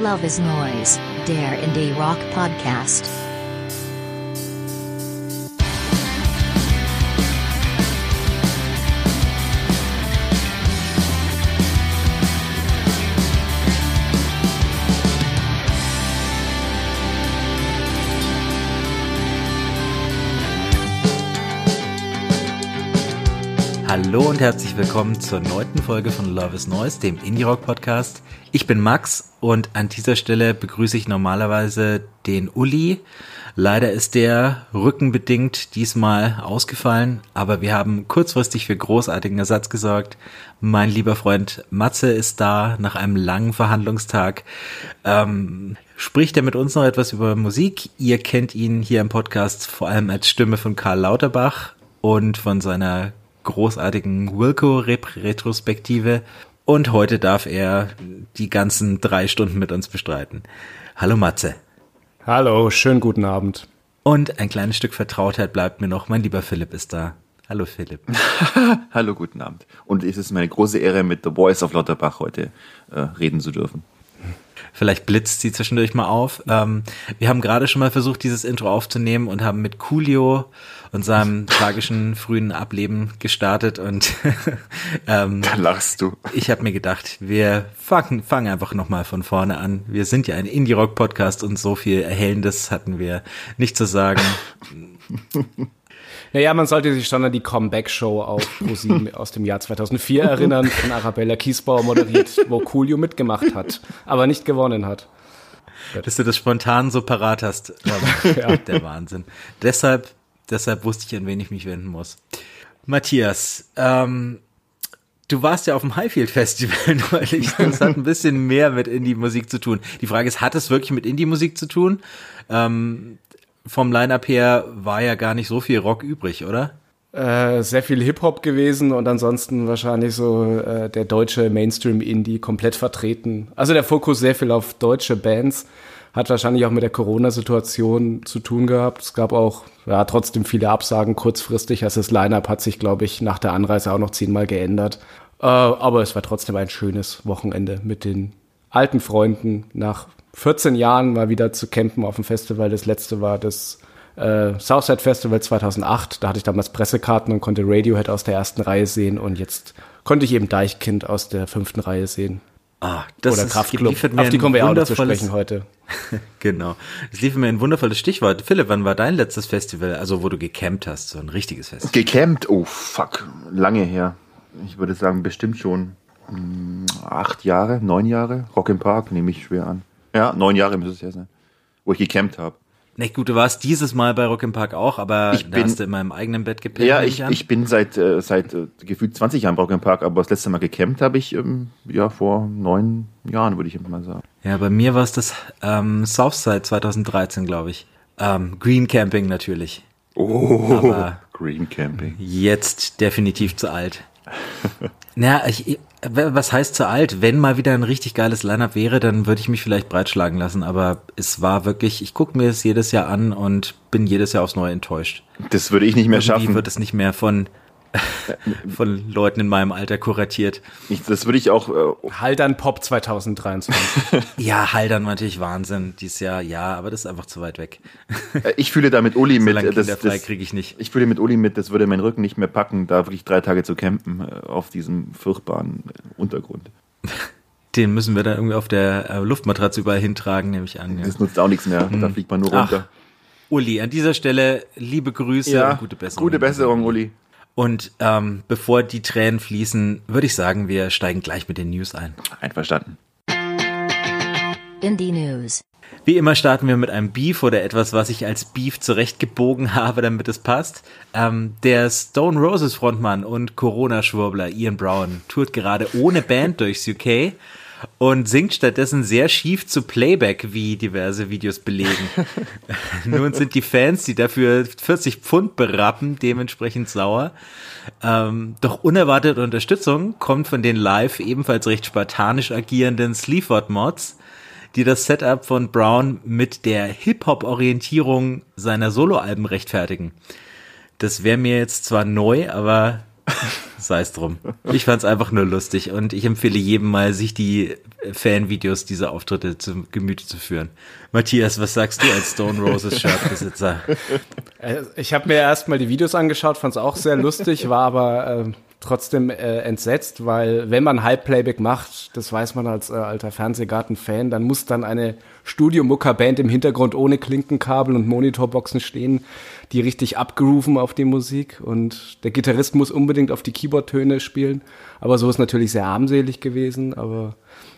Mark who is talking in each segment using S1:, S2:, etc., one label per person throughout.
S1: Love is Noise, der Indie Rock Podcast.
S2: Hallo und herzlich willkommen zur neunten Folge von Love is Noise, dem Indie Rock Podcast. Ich bin Max und an dieser Stelle begrüße ich normalerweise den Uli. Leider ist der rückenbedingt diesmal ausgefallen, aber wir haben kurzfristig für großartigen Ersatz gesorgt. Mein lieber Freund Matze ist da nach einem langen Verhandlungstag. Ähm, spricht er mit uns noch etwas über Musik? Ihr kennt ihn hier im Podcast vor allem als Stimme von Karl Lauterbach und von seiner großartigen Wilco-Retrospektive. Und heute darf er die ganzen drei Stunden mit uns bestreiten. Hallo Matze.
S3: Hallo, schönen guten Abend.
S2: Und ein kleines Stück Vertrautheit bleibt mir noch. Mein lieber Philipp ist da. Hallo Philipp.
S4: Hallo, guten Abend. Und es ist meine große Ehre, mit The Voice of Lauterbach heute äh, reden zu dürfen.
S2: Vielleicht blitzt sie zwischendurch mal auf. Ähm, wir haben gerade schon mal versucht, dieses Intro aufzunehmen und haben mit Coolio und seinem tragischen frühen Ableben gestartet und
S4: ähm, da lachst du.
S2: Ich habe mir gedacht, wir fangen, fangen einfach nochmal von vorne an. Wir sind ja ein Indie-Rock-Podcast und so viel Erhellendes hatten wir nicht zu sagen.
S3: Naja, man sollte sich schon an die Comeback-Show auf ProSieben aus dem Jahr 2004 erinnern, von Arabella Kiesbauer moderiert, wo Coolio mitgemacht hat, aber nicht gewonnen hat.
S2: Dass du das spontan so parat hast, ja. der Wahnsinn. Deshalb, deshalb wusste ich, an wen ich mich wenden muss. Matthias, ähm, Du warst ja auf dem Highfield Festival neulich. Das hat ein bisschen mehr mit Indie-Musik zu tun. Die Frage ist, hat es wirklich mit Indie-Musik zu tun? Ähm, vom Line-Up her war ja gar nicht so viel Rock übrig, oder?
S3: Äh, sehr viel Hip-Hop gewesen und ansonsten wahrscheinlich so äh, der deutsche Mainstream-Indie komplett vertreten. Also der Fokus sehr viel auf deutsche Bands. Hat wahrscheinlich auch mit der Corona-Situation zu tun gehabt. Es gab auch ja, trotzdem viele Absagen kurzfristig. Also das Line-Up hat sich, glaube ich, nach der Anreise auch noch zehnmal geändert. Äh, aber es war trotzdem ein schönes Wochenende mit den alten Freunden nach 14 Jahren mal wieder zu campen auf dem Festival. Das letzte war das äh, Southside Festival 2008. Da hatte ich damals Pressekarten und konnte Radiohead aus der ersten Reihe sehen und jetzt konnte ich eben Deichkind aus der fünften Reihe sehen.
S2: Ah, das
S3: Oder Kraftclub. Auf die kommen wir auch noch zu sprechen heute.
S2: genau. Es lief mir ein wundervolles Stichwort. Philipp, wann war dein letztes Festival, also wo du gecampt hast, so ein richtiges Festival?
S4: Gecampt? Oh, fuck. Lange her. Ich würde sagen, bestimmt schon mh, hm, acht Jahre, neun Jahre. Rock im Park nehme ich schwer an. Ja, neun Jahre müsste es ja sein. Wo ich gecampt habe.
S2: Nicht gut, du warst dieses Mal bei Rock im Park auch, aber ich da bin, hast du in meinem eigenen Bett gepennt.
S4: Ja, ich, ich bin seit, äh, seit äh, gefühlt 20 Jahren bei Rock im Park, aber das letzte Mal gecampt habe ich ähm, ja vor neun Jahren, würde ich mal sagen.
S2: Ja, bei mir war es das ähm, Southside 2013, glaube ich. Ähm, Green Camping natürlich.
S4: Oh, aber Green Camping.
S2: Jetzt definitiv zu alt. naja, ich, was heißt zu alt? Wenn mal wieder ein richtig geiles Lineup wäre, dann würde ich mich vielleicht breitschlagen lassen. Aber es war wirklich, ich gucke mir es jedes Jahr an und bin jedes Jahr aufs Neue enttäuscht.
S4: Das würde ich nicht mehr Irgendwie schaffen.
S2: wird es nicht mehr von von Leuten in meinem Alter kuratiert.
S4: Ich, das würde ich auch.
S3: Äh, Haldern Pop 2023.
S2: ja, Haldern war natürlich Wahnsinn dieses Jahr, ja, aber das ist einfach zu weit weg.
S4: Äh, ich fühle da mit Uli mit.
S2: So das, das kriege ich nicht.
S4: Ich fühle mit Uli mit, das würde meinen Rücken nicht mehr packen, da wirklich drei Tage zu campen äh, auf diesem furchtbaren Untergrund.
S2: Den müssen wir dann irgendwie auf der Luftmatratze überall hintragen, nehme ich an.
S4: Ja. Das nutzt auch nichts mehr, hm. da fliegt man nur runter. Ach.
S2: Uli, an dieser Stelle liebe Grüße
S4: ja, und gute Besserung. Gute Besserung, Uli.
S2: Und ähm, bevor die Tränen fließen, würde ich sagen, wir steigen gleich mit den News ein.
S4: Einverstanden.
S1: Indie News.
S2: Wie immer starten wir mit einem Beef oder etwas, was ich als Beef zurechtgebogen habe, damit es passt. Ähm, der Stone Roses Frontmann und Corona-Schwurbler Ian Brown tourt gerade ohne Band durchs UK und singt stattdessen sehr schief zu Playback, wie diverse Videos belegen. Nun sind die Fans, die dafür 40 Pfund berappen, dementsprechend sauer. Ähm, doch unerwartete Unterstützung kommt von den live ebenfalls recht spartanisch agierenden Sleaford-Mods, die das Setup von Brown mit der Hip-Hop-Orientierung seiner Soloalben rechtfertigen. Das wäre mir jetzt zwar neu, aber sei es drum. Ich fand es einfach nur lustig und ich empfehle jedem mal, sich die Fanvideos diese Auftritte zu Gemüte zu führen. Matthias, was sagst du als Stone Roses Shirtbesitzer?
S3: Äh, Ich habe mir erstmal die Videos angeschaut, fand es auch sehr lustig, war aber äh, trotzdem äh, entsetzt, weil wenn man Halbplayback macht, das weiß man als äh, alter Fernsehgarten-Fan, dann muss dann eine Studio-Mucker-Band im Hintergrund ohne Klinkenkabel und Monitorboxen stehen, die richtig abgrooven auf die Musik und der Gitarrist muss unbedingt auf die Keyboard-Töne spielen, aber so ist natürlich sehr armselig gewesen, aber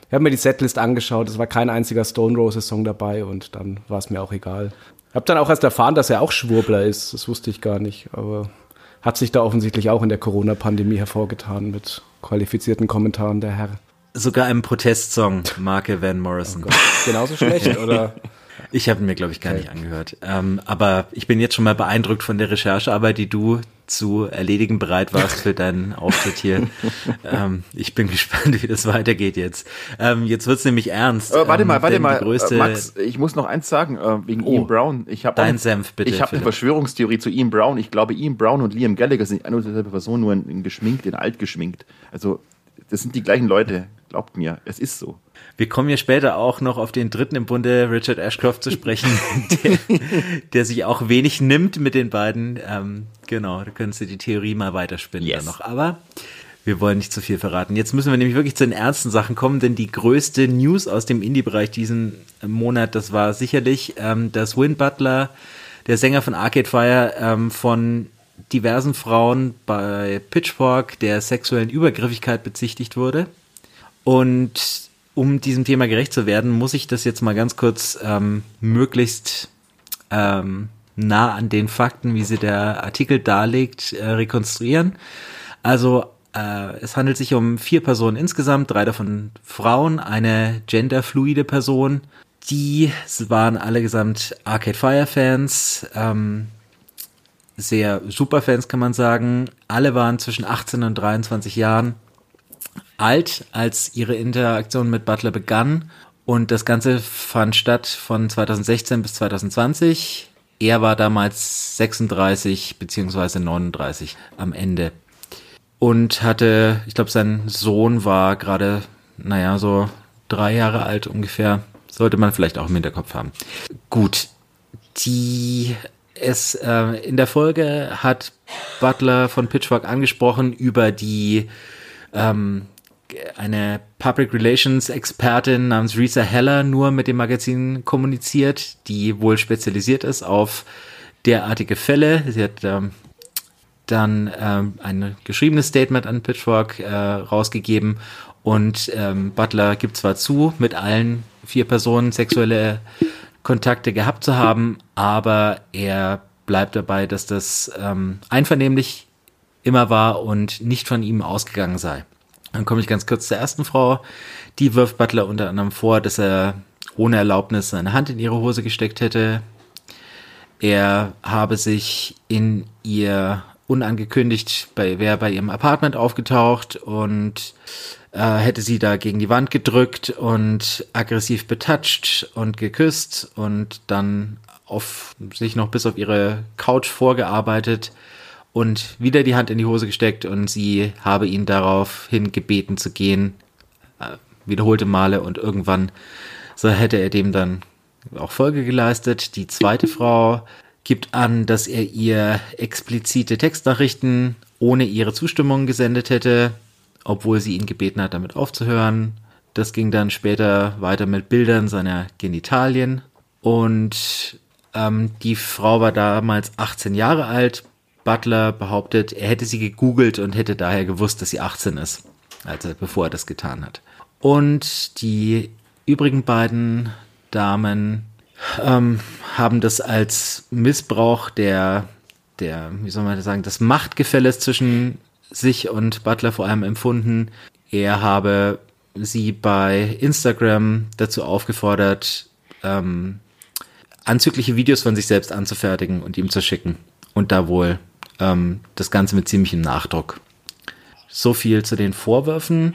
S3: ich habe mir die Setlist angeschaut, es war kein einziger Stone Roses Song dabei und dann war es mir auch egal. Hab dann auch erst erfahren, dass er auch Schwurbler ist. Das wusste ich gar nicht, aber hat sich da offensichtlich auch in der Corona-Pandemie hervorgetan mit qualifizierten Kommentaren der Herr.
S2: Sogar einem Protestsong, Marke Van Morrison.
S3: Genauso schlecht, oder?
S2: Ich habe mir, glaube ich, gar nicht angehört. Ähm, aber ich bin jetzt schon mal beeindruckt von der Recherchearbeit, die du zu erledigen bereit warst für deinen Auftritt hier. ähm, ich bin gespannt, wie das weitergeht jetzt. Ähm, jetzt wird's nämlich ernst.
S4: Äh, warte
S2: Ähm,
S4: mal, warte
S2: denn die
S4: mal, äh, Max, ich muss noch eins sagen, äh, wegen
S2: Oh,
S4: Ian Brown. Ich hab
S2: dein
S4: auch,
S2: Senf bitte,
S4: Ich habe eine. Verschwörungstheorie zu Ian Brown. Ich glaube, Ian Brown und Liam Gallagher sind eine und dieselbe Person, nur in, in geschminkt, in alt geschminkt. Also, das sind die gleichen Leute. Glaubt mir, es ist so.
S2: Wir kommen ja später auch noch auf den dritten im Bunde, Richard Ashcroft, zu sprechen, der, der sich auch wenig nimmt mit den beiden. Ähm, genau, da können Sie die Theorie mal weiterspinnen
S4: Yes.
S2: noch. Aber wir wollen nicht zu viel verraten. Jetzt müssen wir nämlich wirklich zu den ernsten Sachen kommen, denn die größte News aus dem Indie-Bereich diesen Monat, das war sicherlich, ähm, dass Win Butler, der Sänger von Arcade Fire, ähm, von diversen Frauen bei Pitchfork der sexuellen Übergriffigkeit bezichtigt wurde. Und um diesem Thema gerecht zu werden, muss ich das jetzt mal ganz kurz ähm, möglichst ähm, nah an den Fakten, wie sie der Artikel darlegt, äh, rekonstruieren. Also äh, es handelt sich um vier Personen insgesamt, drei davon Frauen, eine genderfluide Person. Die waren allesamt Arcade Fire Fans, ähm, sehr Superfans kann man sagen. Alle waren zwischen 18 und 23 Jahren alt, als ihre Interaktion mit Butler begann. Und das Ganze fand statt von 2016 bis 2020. Er war damals 36 beziehungsweise 39 am Ende. Und hatte, ich glaube, sein Sohn war gerade, naja, so drei Jahre alt ungefähr. Sollte man vielleicht auch im Hinterkopf haben. Gut, die es äh, in der Folge hat Butler von Pitchfork angesprochen über die ähm, eine Public Relations Expertin namens Risa Heller nur mit dem Magazin kommuniziert, die wohl spezialisiert ist auf derartige Fälle. Sie hat ähm, dann ähm, ein geschriebenes Statement an Pitchfork äh, rausgegeben und ähm, Butler gibt zwar zu, mit allen vier Personen sexuelle Kontakte gehabt zu haben, aber er bleibt dabei, dass das ähm, einvernehmlich immer war und nicht von ihm ausgegangen sei. Dann komme ich ganz kurz zur ersten Frau. Die wirft Butler unter anderem vor, dass er ohne Erlaubnis seine Hand in ihre Hose gesteckt hätte. Er habe sich in ihr unangekündigt bei, wäre bei ihrem Apartment aufgetaucht und äh, hätte sie da gegen die Wand gedrückt und aggressiv betatscht und geküsst und dann auf sich noch bis auf ihre Couch vorgearbeitet und wieder die Hand in die Hose gesteckt und sie habe ihn daraufhin gebeten zu gehen, äh, wiederholte Male und irgendwann so hätte er dem dann auch Folge geleistet. Die zweite Frau gibt an, dass er ihr explizite Textnachrichten ohne ihre Zustimmung gesendet hätte, obwohl sie ihn gebeten hat, damit aufzuhören. Das ging dann später weiter mit Bildern seiner Genitalien und ähm, die Frau war damals 18 Jahre alt. Butler behauptet, er hätte sie gegoogelt und hätte daher gewusst, dass sie 18 ist, also bevor er das getan hat. Und die übrigen beiden Damen ähm, haben das als Missbrauch der, der, wie soll man das sagen, des Machtgefälles zwischen sich und Butler vor allem empfunden. Er habe sie bei Instagram dazu aufgefordert, ähm, anzügliche Videos von sich selbst anzufertigen und ihm zu schicken. Und da wohl ähm, das Ganze mit ziemlichem Nachdruck. So viel zu den Vorwürfen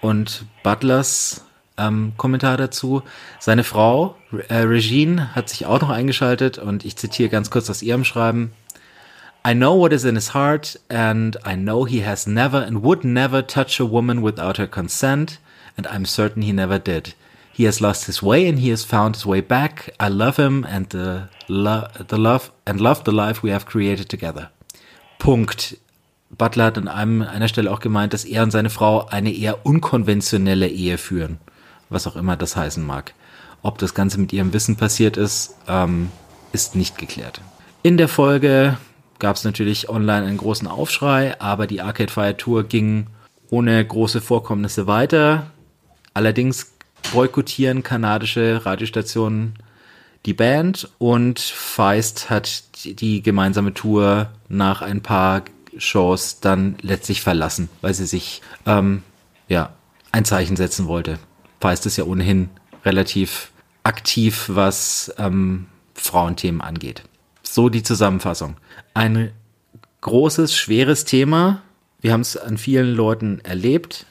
S2: und Butlers ähm, Kommentar dazu. Seine Frau, äh, Regine, hat sich auch noch eingeschaltet und ich zitiere ganz kurz aus ihrem Schreiben. I know what is in his heart and I know he has never and would never touch a woman without her consent and I'm certain he never did. He has lost his way and he has found his way back. I love him and the, lo the love and love the life we have created together. Punkt. Butler hat an einem, einer Stelle auch gemeint, dass er und seine Frau eine eher unkonventionelle Ehe führen. Was auch immer das heißen mag. Ob das Ganze mit ihrem Wissen passiert ist, ähm, ist nicht geklärt. In der Folge gab es natürlich online einen großen Aufschrei, aber die Arcade Fire Tour ging ohne große Vorkommnisse weiter. Allerdings boykottieren kanadische Radiostationen die Band und Feist hat die gemeinsame Tour nach ein paar Shows dann letztlich verlassen, weil sie sich ähm, ja ein Zeichen setzen wollte. Feist ist ja ohnehin relativ aktiv, was ähm, Frauenthemen angeht. So die Zusammenfassung. Ein großes, schweres Thema. Wir haben es an vielen Leuten erlebt.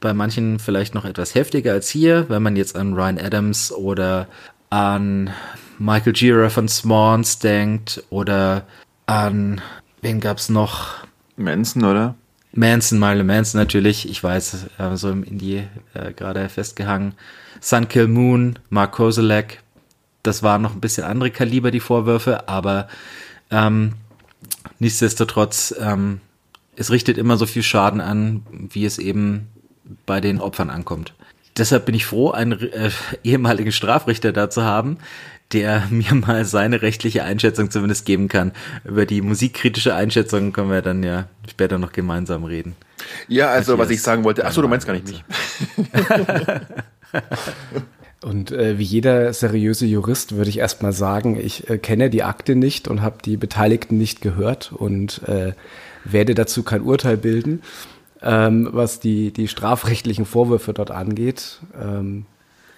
S2: Bei manchen vielleicht noch etwas heftiger als hier, wenn man jetzt an Ryan Adams oder an Michael Gira von Smons denkt oder an, wen gab's noch?
S4: Manson, oder?
S2: Manson, Marilyn Manson natürlich, ich weiß, so im Indie äh, gerade festgehangen. Sun Kill Moon, Mark Kozelek, das waren noch ein bisschen andere Kaliber, die Vorwürfe, aber ähm, nichtsdestotrotz, ähm, es richtet immer so viel Schaden an, wie es eben bei den Opfern ankommt. Deshalb bin ich froh, einen äh, ehemaligen Strafrichter da zu haben, der mir mal seine rechtliche Einschätzung zumindest geben kann. Über die musikkritische Einschätzung können wir dann ja später noch gemeinsam reden.
S4: Ja, also was ich sagen wollte, ach so, du meinst gar nicht mich.
S3: Und äh, wie jeder seriöse Jurist würde ich erstmal sagen, ich äh, kenne die Akte nicht und habe die Beteiligten nicht gehört und äh, werde dazu kein Urteil bilden, ähm, was die, die strafrechtlichen Vorwürfe dort angeht. Ähm,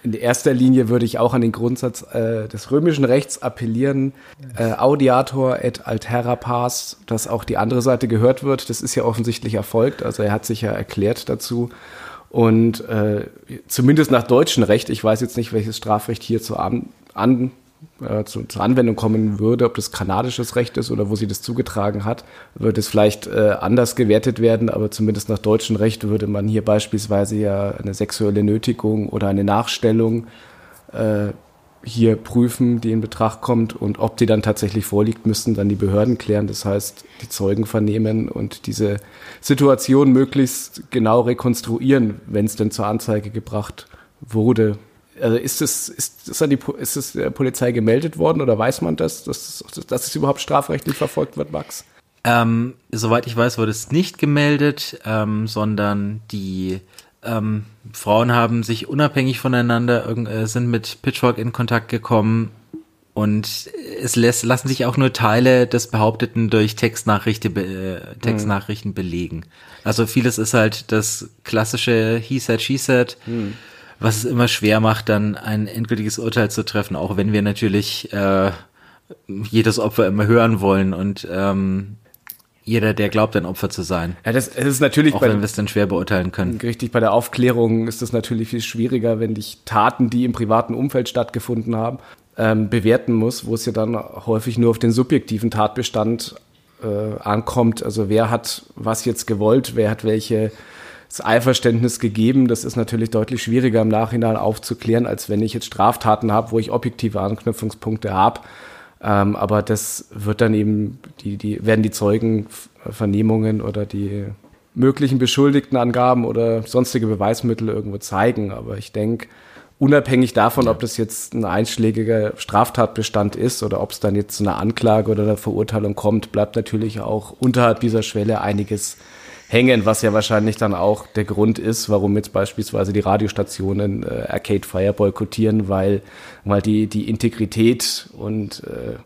S3: in erster Linie würde ich auch an den Grundsatz äh, des römischen Rechts appellieren, äh, Audiator et altera pars, dass auch die andere Seite gehört wird. Das ist ja offensichtlich erfolgt, also er hat sich ja erklärt dazu. Und äh, zumindest nach deutschem Recht, ich weiß jetzt nicht, welches Strafrecht hier zu an, an, äh, zu, zur Anwendung kommen würde, ob das kanadisches Recht ist oder wo sie das zugetragen hat, würde es vielleicht äh, anders gewertet werden, aber zumindest nach deutschem Recht würde man hier beispielsweise ja eine sexuelle Nötigung oder eine Nachstellung äh, hier prüfen, die in Betracht kommt und ob die dann tatsächlich vorliegt, müssen dann die Behörden klären. Das heißt, die Zeugen vernehmen und diese Situation möglichst genau rekonstruieren, wenn es denn zur Anzeige gebracht wurde. Also ist es, ist es an die, ist es der Polizei gemeldet worden oder weiß man das, dass, dass es überhaupt strafrechtlich verfolgt wird, Max?
S2: Ähm, soweit ich weiß, wurde es nicht gemeldet, ähm, sondern die ähm, Frauen haben sich unabhängig voneinander äh, sind mit Pitchfork in Kontakt gekommen und es lässt, lassen sich auch nur Teile des Behaupteten durch Textnachrichten, äh, Textnachrichten mhm. belegen. Also vieles ist halt das klassische He said, she said, mhm. was es immer schwer macht, dann ein endgültiges Urteil zu treffen, auch wenn wir natürlich äh, jedes Opfer immer hören wollen und ähm, jeder, der glaubt, ein Opfer zu sein.
S3: Ja, das, das ist natürlich
S2: auch bei, wenn wir es dann schwer beurteilen können.
S3: Richtig, bei der Aufklärung ist es natürlich viel schwieriger, wenn dich Taten, die im privaten Umfeld stattgefunden haben, ähm, bewerten muss, wo es ja dann häufig nur auf den subjektiven Tatbestand äh, ankommt. Also wer hat was jetzt gewollt, wer hat welche das Einverständnis gegeben. Das ist natürlich deutlich schwieriger im Nachhinein aufzuklären, als wenn ich jetzt Straftaten habe, wo ich objektive Anknüpfungspunkte habe ähm, aber das wird dann eben, die, die, werden die Zeugenvernehmungen oder die möglichen Beschuldigtenangaben oder sonstige Beweismittel irgendwo zeigen. Aber ich denke, unabhängig davon, ob das jetzt ein einschlägiger Straftatbestand ist oder ob es dann jetzt zu einer Anklage oder einer Verurteilung kommt, bleibt natürlich auch unterhalb dieser Schwelle einiges hängen, was ja wahrscheinlich dann auch der Grund ist, warum jetzt beispielsweise die Radiostationen äh, Arcade Fire boykottieren, weil, weil die, die Integrität und äh,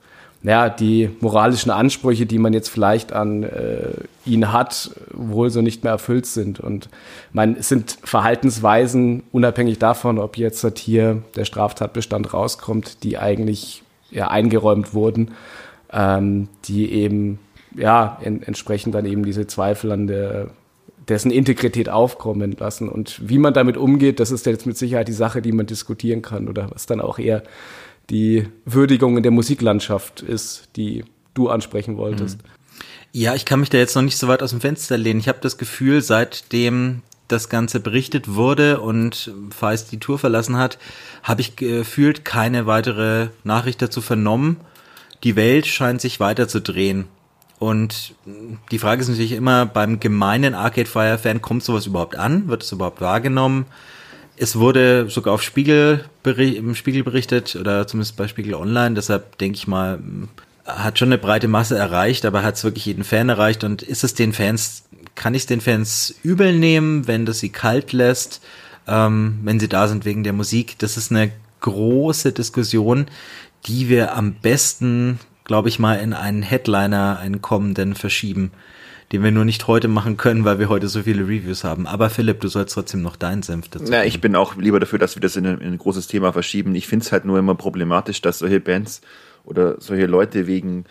S3: ja, die moralischen Ansprüche, die man jetzt vielleicht an äh, ihn hat, wohl so nicht mehr erfüllt sind. Und man es sind Verhaltensweisen, unabhängig davon, ob jetzt hier der Straftatbestand rauskommt, die eigentlich ja, eingeräumt wurden, ähm, die eben ja, in, entsprechend dann eben diese Zweifel an der dessen Integrität aufkommen lassen. Und wie man damit umgeht, das ist jetzt mit Sicherheit die Sache, die man diskutieren kann oder was dann auch eher die Würdigung in der Musiklandschaft ist, die du ansprechen wolltest.
S2: Ja, ich kann mich da jetzt noch nicht so weit aus dem Fenster lehnen. Ich habe das Gefühl, seitdem das Ganze berichtet wurde und Feist die Tour verlassen hat, habe ich gefühlt keine weitere Nachricht dazu vernommen. Die Welt scheint sich weiter zu drehen. Und die Frage ist natürlich immer, beim gemeinen Arcade Fire Fan kommt sowas überhaupt an? Wird es überhaupt wahrgenommen? Es wurde sogar auf Spiegel im Spiegel berichtet oder zumindest bei Spiegel Online. Deshalb denke ich mal, hat schon eine breite Masse erreicht, aber hat es wirklich jeden Fan erreicht. Und ist es den Fans, kann ich es den Fans übel nehmen, wenn das sie kalt lässt, ähm, wenn sie da sind wegen der Musik? Das ist eine große Diskussion, die wir am besten, glaube ich mal, in einen Headliner, einen kommenden verschieben den wir nur nicht heute machen können, weil wir heute so viele Reviews haben. Aber Philipp, du sollst trotzdem noch deinen Senf dazu.
S4: Na, ich bin auch lieber dafür, dass wir das in ein, in ein großes Thema verschieben. Ich finde es halt nur immer problematisch, dass solche Bands oder solche Leute wegen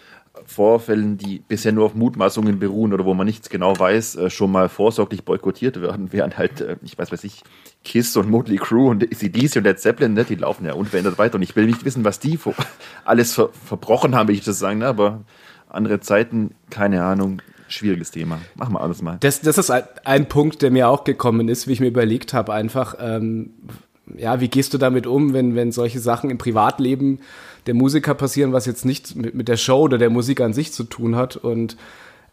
S4: Vorfällen, die bisher nur auf Mutmaßungen beruhen oder wo man nichts genau weiß, äh, schon mal vorsorglich boykottiert werden, während halt, äh, ich weiß, weiß ich, Kiss und Motley Crue und ACDC und Led Zeppelin, ne, die laufen ja unverändert weiter und ich will nicht wissen, was die alles ver verbrochen haben, will ich das sagen, ne, aber andere Zeiten, keine Ahnung, schwieriges Thema. Machen wir alles mal.
S3: Das, das ist ein, Punkt, der mir auch gekommen ist, wie ich mir überlegt habe, einfach, ähm, ja, wie gehst du damit um, wenn, wenn solche Sachen im Privatleben der Musiker passieren, was jetzt nichts mit, mit der Show oder der Musik an sich zu tun hat und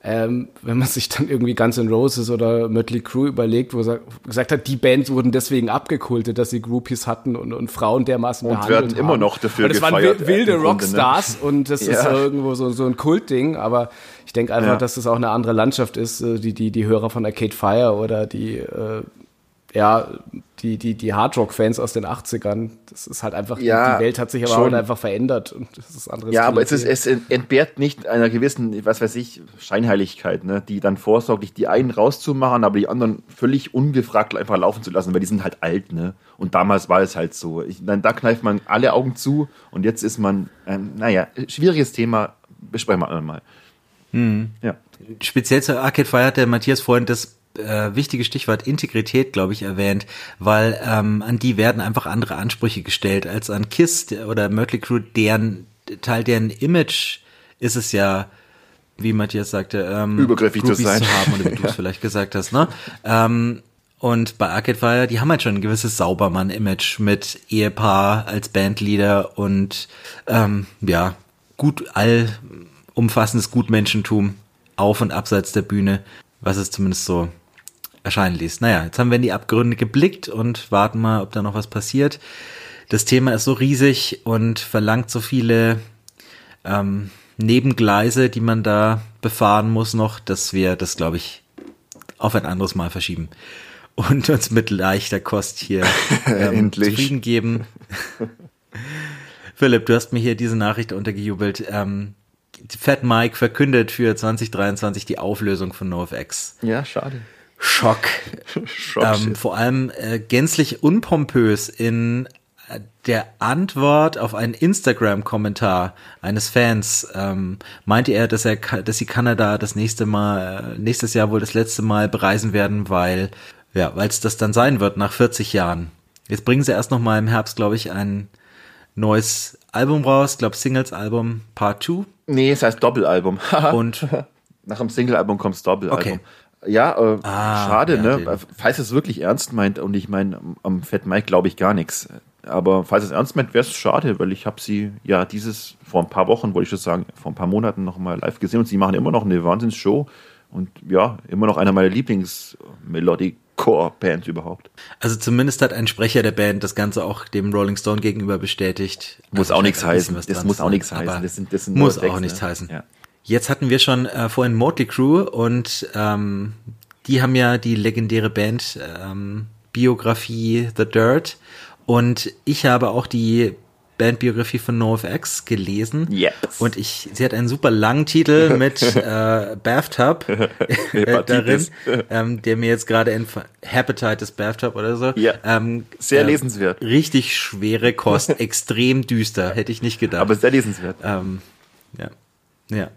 S3: ähm, wenn man sich dann irgendwie Guns N' Roses oder Mötley Crue überlegt, wo er gesagt hat, die Bands wurden deswegen abgekultet, dass sie Groupies hatten und, und Frauen dermaßen
S4: und behandelt werden immer noch dafür
S3: und das gefeiert. waren wilde Rockstars ne? und das ja. ist irgendwo so, so ein Kultding, aber ich denke einfach, ja. dass das auch eine andere Landschaft ist, äh, die, die, die Hörer von Arcade Fire oder die äh, ja, die, die, die Hardrock-Fans aus den 80ern, das ist halt einfach, ja, die Welt hat sich aber schon. einfach verändert und das ist anderes.
S4: Ja, aber es, ist, es entbehrt nicht einer gewissen, was weiß ich, Scheinheiligkeit, ne, die dann vorsorglich die einen rauszumachen, aber die anderen völlig ungefragt einfach laufen zu lassen, weil die sind halt alt, ne. Und damals war es halt so. Ich, dann, da kneift man alle Augen zu und jetzt ist man, ähm, naja, schwieriges Thema, besprechen wir einmal.
S2: Hm. Ja. Speziell zur Arcade Fire hat der Matthias vorhin das äh, wichtige Stichwort Integrität, glaube ich, erwähnt, weil ähm, an die werden einfach andere Ansprüche gestellt als an KISS oder Mötley Crue, deren Teil deren Image ist es ja, wie Matthias sagte, ähm,
S4: übergriffig zu sein,
S2: zu haben, oder wie du es vielleicht gesagt hast, ne? Ähm, und bei Arcade Fire, die haben halt schon ein gewisses Saubermann-Image mit Ehepaar als Bandleader und ähm, ja, gut allumfassendes Gutmenschentum auf und abseits der Bühne, was es zumindest so erscheinen ließ. Naja, jetzt haben wir in die Abgründe geblickt und warten mal, ob da noch was passiert. Das Thema ist so riesig und verlangt so viele ähm, Nebengleise, die man da befahren muss noch, dass wir das, glaube ich, auf ein anderes Mal verschieben und uns mit leichter Kost hier ähm, zufrieden geben. Philipp, du hast mir hier diese Nachricht untergejubelt. Ähm, Fat Mike verkündet für 2023 die Auflösung von NoFX.
S4: Ja, schade.
S2: Schock. Schock ähm, vor allem äh, gänzlich unpompös in äh, der Antwort auf einen Instagram-Kommentar eines Fans ähm, meinte er, dass er, dass sie Kanada das nächste Mal, äh, nächstes Jahr wohl das letzte Mal bereisen werden, weil, ja, weil es das dann sein wird nach 40 Jahren. Jetzt bringen sie erst noch mal im Herbst, glaube ich, ein neues Album raus, glaube Singles-Album Part 2.
S4: Nee, es heißt Doppelalbum.
S2: Und
S4: nach dem Single-Album kommt das Doppelalbum. Okay. Ja, äh, ah, schade, ja, ne? Falls es wirklich ernst meint, und ich meine, am Fat Mike glaube ich gar nichts. Aber falls es ernst meint, wäre es schade, weil ich habe sie ja dieses vor ein paar Wochen, wollte ich schon sagen, vor ein paar Monaten noch mal live gesehen und sie machen immer noch eine Wahnsinnsshow und ja, immer noch einer meiner Lieblings-Melodic-Core-Bands überhaupt.
S2: Also zumindest hat ein Sprecher der Band das Ganze auch dem Rolling Stone gegenüber bestätigt.
S4: Muss also auch nichts heißen. Das muss auch nichts heißen.
S2: Das sind, das sind muss auch nichts ne? heißen. Ja. Jetzt hatten wir schon äh, vorhin Motley Crue und ähm, die haben ja die legendäre Band ähm, Biografie The Dirt und ich habe auch die Bandbiografie von NoFX gelesen.
S4: Yes.
S2: Und ich, sie hat einen super langen Titel mit äh, Bathtub äh, darin, ähm, der mir jetzt gerade in Hepatitis Bathtub oder so.
S4: Ja. Ähm, sehr äh, lesenswert.
S2: Richtig schwere Kost, extrem düster, hätte ich nicht gedacht.
S4: Aber sehr lesenswert.
S2: Ähm, ja. Ja.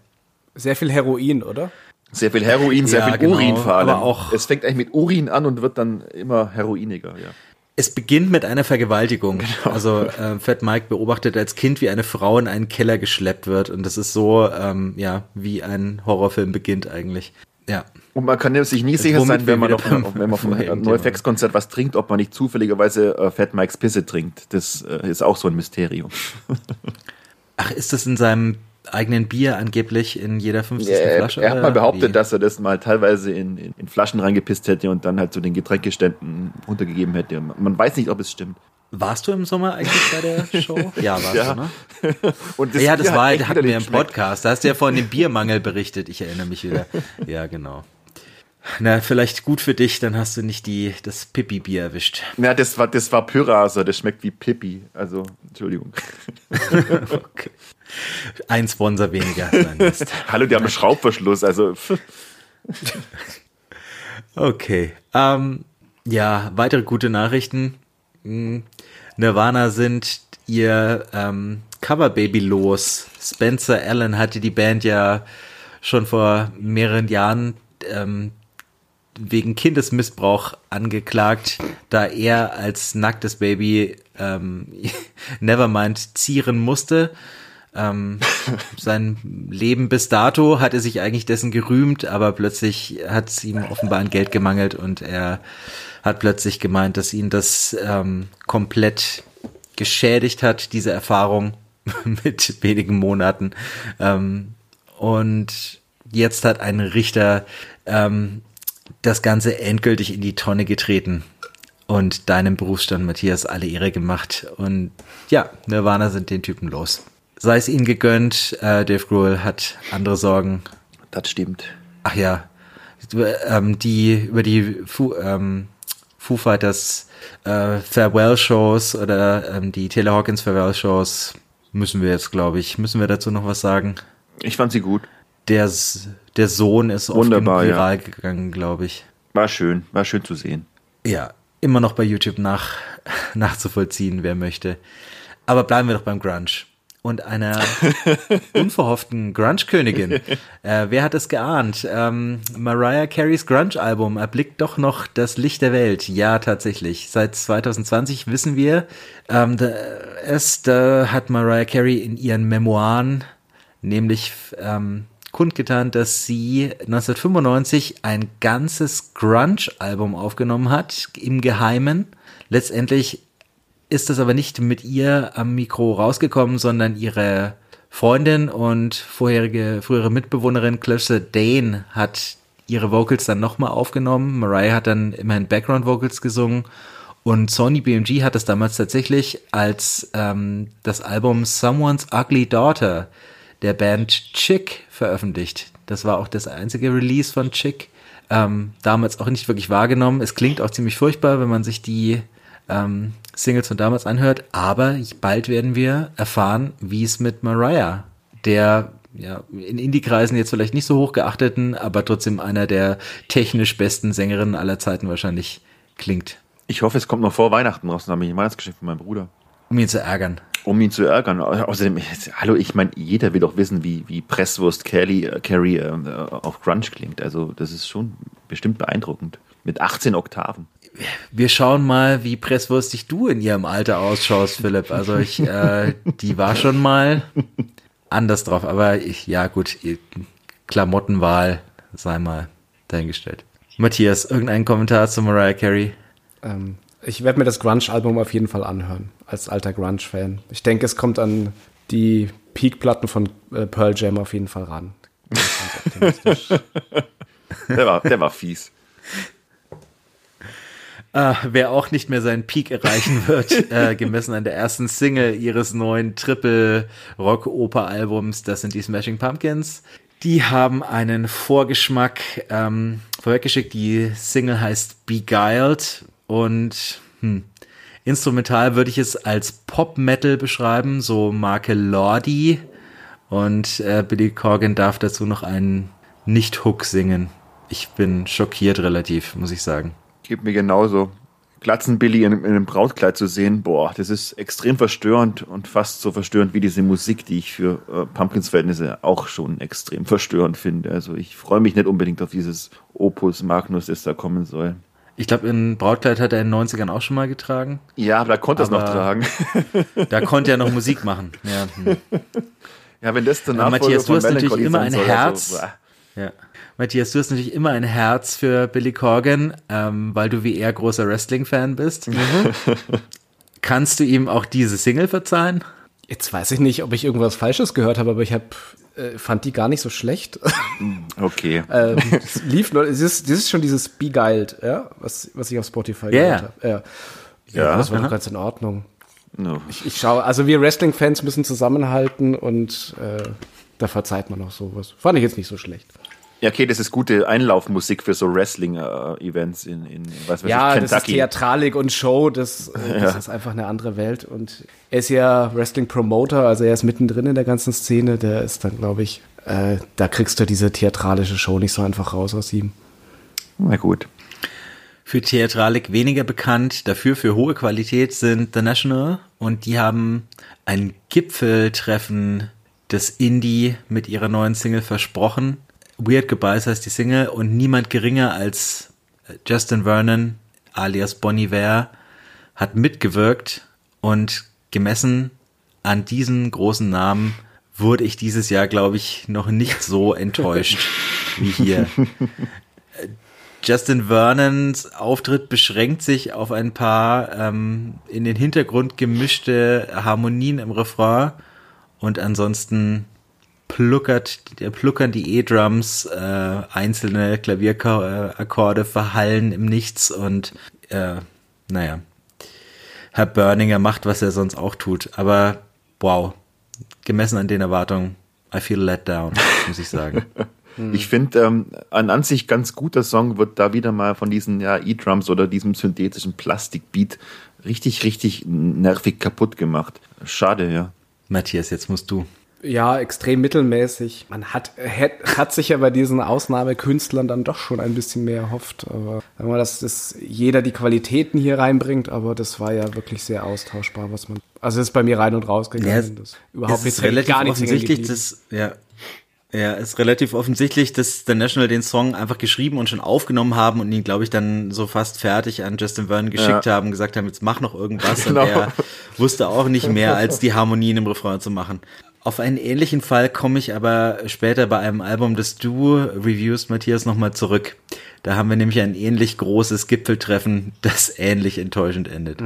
S3: Sehr viel Heroin, oder?
S4: Sehr viel Heroin, sehr ja, viel
S2: genau,
S4: Urin vor allem.
S2: Aber auch
S4: es fängt eigentlich mit Urin an und wird dann immer heroiniger, ja.
S2: Es beginnt mit einer Vergewaltigung. Genau. Also äh, Fat Mike beobachtet als Kind, wie eine Frau in einen Keller geschleppt wird und das ist so, ähm, ja, wie ein Horrorfilm beginnt eigentlich. Ja.
S4: Und man kann sich nie sicher sein, wenn man, auf,
S2: beim-
S4: wenn man auf einem
S2: Thema
S4: NoFX-Konzert was trinkt, ob man nicht zufälligerweise äh, Fat Mike's Pisse trinkt. Das äh, ist auch so ein Mysterium.
S2: Ach, ist das in seinem eigenen Bier angeblich in jeder 50.
S4: er,
S2: Flasche?
S4: er hat mal behauptet,
S2: wie?
S4: dass er das mal teilweise in, in, in Flaschen reingepisst hätte und dann halt zu den Getränkeständen runtergegeben hätte. Man weiß nicht, ob es stimmt.
S2: Warst du im Sommer eigentlich bei der Show? Ja, warst
S4: Ja.
S2: du, ne?
S4: Und
S2: ja, das
S4: Bier hat
S2: war, hatten wir im. Podcast. Da hast du ja von dem Biermangel berichtet. Ich erinnere mich wieder. Ja, genau. Na, vielleicht gut für dich, dann hast du nicht die, das Pipi-Bier erwischt.
S4: Ja, das war, das war Pyrrhaser, das schmeckt wie Pippi. Also, Entschuldigung.
S2: Okay. Ein Sponsor weniger.
S4: Hallo, die haben einen Schraubverschluss, also.
S2: Okay. Ähm, ja, weitere gute Nachrichten. Hm, Nirvana sind ihr ähm, Coverbaby los. Spencer Allen hatte die Band ja schon vor mehreren Jahren ähm, wegen Kindesmissbrauch angeklagt, da er als nacktes Baby ähm, Nevermind zieren musste. Ähm, sein Leben bis dato hat er sich eigentlich dessen gerühmt, aber plötzlich hat es ihm offenbar an Geld gemangelt und er hat plötzlich gemeint, dass ihn das ähm, komplett geschädigt hat, diese Erfahrung mit wenigen Monaten. Ähm, und jetzt hat ein Richter ähm, das Ganze endgültig in die Tonne getreten und deinem Berufsstand, Matthias, alle Ehre gemacht. Und ja, Nirvana sind den Typen los. Sei es ihnen gegönnt, äh, Dave Grohl hat andere Sorgen.
S4: das stimmt.
S2: Ach ja, ähm, die über die Fu, ähm, Foo Fighters äh, Farewell-Shows oder ähm, die Taylor Hawkins Farewell-Shows müssen wir jetzt, glaube ich, müssen wir dazu noch was sagen?
S4: Ich fand sie gut.
S2: Der, der Sohn ist oft
S4: Wunderbar, ja.
S2: viral gegangen, glaube ich.
S4: War schön, war schön zu sehen.
S2: Ja, immer noch bei YouTube nach, nachzuvollziehen, wer möchte. Aber bleiben wir doch beim Grunge. Und einer unverhofften Grunge-Königin. Äh, wer hat es geahnt? Ähm, Mariah Careys Grunge-Album erblickt doch noch das Licht der Welt. Ja, tatsächlich. Seit 2020 wissen wir, ähm, da, es, da hat Mariah Carey in ihren Memoiren nämlich ähm, kundgetan, dass sie 1995 ein ganzes Grunge-Album aufgenommen hat, im Geheimen. Letztendlich ist das aber nicht mit ihr am Mikro rausgekommen, sondern ihre Freundin und vorherige, frühere Mitbewohnerin Clarissa Dane hat ihre Vocals dann nochmal aufgenommen. Mariah hat dann immerhin Background Vocals gesungen und Sony BMG hat das damals tatsächlich als ähm, das Album Someone's Ugly Daughter der Band Chick veröffentlicht. Das war auch das einzige Release von Chick. Ähm, damals auch nicht wirklich wahrgenommen. Es klingt auch ziemlich furchtbar, wenn man sich die ähm, Singles von damals anhört, aber bald werden wir erfahren, wie es mit Mariah, der ja in Indie-Kreisen jetzt vielleicht nicht so hoch geachteten, aber trotzdem einer der technisch besten Sängerinnen aller Zeiten wahrscheinlich klingt,
S4: Ich hoffe, es kommt noch vor Weihnachten raus, dann habe ich ein Weihnachtsgeschenk von meinem Bruder.
S2: Um ihn zu ärgern.
S4: Um ihn zu ärgern. Außerdem, hallo, ich meine, jeder will doch wissen, wie, wie Presswurst Kelly, äh, Carrie äh, auf Grunge klingt. Also, das ist schon bestimmt beeindruckend. Mit 18 Oktaven.
S2: Wir schauen mal, wie presswurstig du in ihrem Alter ausschaust, Philipp. Also ich, äh, die war schon mal anders drauf, aber ich, ja gut, Klamottenwahl sei mal dahingestellt. Matthias, irgendein Kommentar zu Mariah Carey?
S3: Ähm, ich werde mir das Grunge-Album auf jeden Fall anhören, als alter Grunge-Fan. Ich denke, es kommt an die Peak-Platten von äh, Pearl Jam auf jeden Fall ran.
S4: Der war, der war fies.
S2: Ah, wer auch nicht mehr seinen Peak erreichen wird, äh, gemessen an der ersten Single ihres neuen Triple-Rock-Oper-Albums, das sind die Smashing Pumpkins. Die haben einen Vorgeschmack ähm, vorweggeschickt. Die Single heißt Beguiled und hm, instrumental würde ich es als Pop-Metal beschreiben, so Marke Lordi. Und äh, Billy Corgan darf dazu noch einen Nicht-Hook singen. Ich bin schockiert relativ, muss ich sagen.
S4: Geht mir genauso. Glatzenbilly in, in einem Brautkleid zu sehen, boah, das ist extrem verstörend und fast so verstörend wie diese Musik, die ich für äh, Pumpkins Verhältnisse auch schon extrem verstörend finde. Also ich freue mich nicht unbedingt auf dieses Opus Magnus, das da kommen soll.
S2: Ich glaube, in Brautkleid hat er in den 90ern auch schon mal getragen.
S4: Ja, aber da konnte er es noch tragen.
S2: Da konnte er noch Musik machen. Ja, hm.
S4: Ja, wenn das
S2: Ja,
S4: Nachfolger
S2: Matthias, du hast natürlich immer ein
S4: soll,
S2: Herz.
S4: Also, boah.
S2: ja. Matthias, du hast natürlich immer ein Herz für Billy Corgan, ähm, weil du wie er großer Wrestling-Fan bist. Mhm. Kannst du ihm auch diese Single verzeihen?
S3: Jetzt weiß ich nicht, ob ich irgendwas Falsches gehört habe, aber ich hab, äh, fand die gar nicht so schlecht.
S4: Okay.
S3: ähm, es lief nur, es ist, das ist schon dieses Beguiled, ja, was, was ich auf Spotify
S2: Ja,
S3: gehört habe. Ja.
S4: Ja,
S3: ja, das war
S2: aha.
S3: doch ganz in Ordnung.
S4: No.
S3: Ich, ich schaue, also wir Wrestling-Fans müssen zusammenhalten und äh, da verzeiht man auch sowas. Fand ich jetzt nicht so schlecht.
S4: Ja, okay, das ist gute Einlaufmusik für so Wrestling-Events in, in was weiß
S3: ja,
S4: ich,
S3: das ist
S4: Kentucky.
S3: Theatralik und Show, das, äh, das
S4: Ja.
S3: ist einfach eine andere Welt. Und er ist ja Wrestling-Promoter, also er ist mittendrin in der ganzen Szene. Der ist dann, glaube ich, äh, da kriegst du diese theatralische Show nicht so einfach raus aus ihm.
S4: Na gut.
S2: Für Theatralik weniger bekannt, dafür für hohe Qualität sind The National und die haben ein Gipfeltreffen des Indie mit ihrer neuen Single versprochen. Weird Goodbyes heißt die Single und niemand geringer als Justin Vernon alias Bon Iver hat mitgewirkt und gemessen an diesen großen Namen wurde ich dieses Jahr, glaube ich, noch nicht so enttäuscht wie hier. Justin Vernons Auftritt beschränkt sich auf ein paar ähm, in den Hintergrund gemischte Harmonien im Refrain und ansonsten pluckert, pluckern die E-Drums, äh, einzelne Klavierakkorde verhallen im Nichts und äh, naja, Herr Berninger macht, was er sonst auch tut. Aber wow, gemessen an den Erwartungen, I feel let down, muss ich sagen.
S4: Ich finde, ähm, ein an sich ganz guter Song wird da wieder mal von diesen ja, E-Drums oder diesem synthetischen Plastikbeat richtig, richtig nervig kaputt gemacht. Schade, ja.
S2: Matthias, jetzt musst du.
S3: Ja, extrem mittelmäßig. Man hat, hat, hat sich ja bei diesen Ausnahmekünstlern dann doch schon ein bisschen mehr erhofft. Aber sagen wir, dass das jeder die Qualitäten hier reinbringt, aber das war ja wirklich sehr austauschbar, was man. Also ist bei mir rein und raus gegangen.
S2: Ja,
S3: das überhaupt
S2: es ist relativ
S3: gar nichts
S2: offensichtlich, dass ja, ja, es ist relativ offensichtlich, dass The National den Song einfach geschrieben und schon aufgenommen haben und ihn, glaube ich, dann so fast fertig an Justin Vernon geschickt
S4: Ja.
S2: haben, gesagt haben, jetzt mach noch irgendwas.
S4: Genau.
S2: Und er wusste auch nicht mehr, als die Harmonien im Refrain zu machen. Auf einen ähnlichen Fall komme ich aber später bei einem Album, das du reviewst, Matthias, nochmal zurück. Da haben wir nämlich ein ähnlich großes Gipfeltreffen, das ähnlich enttäuschend endet.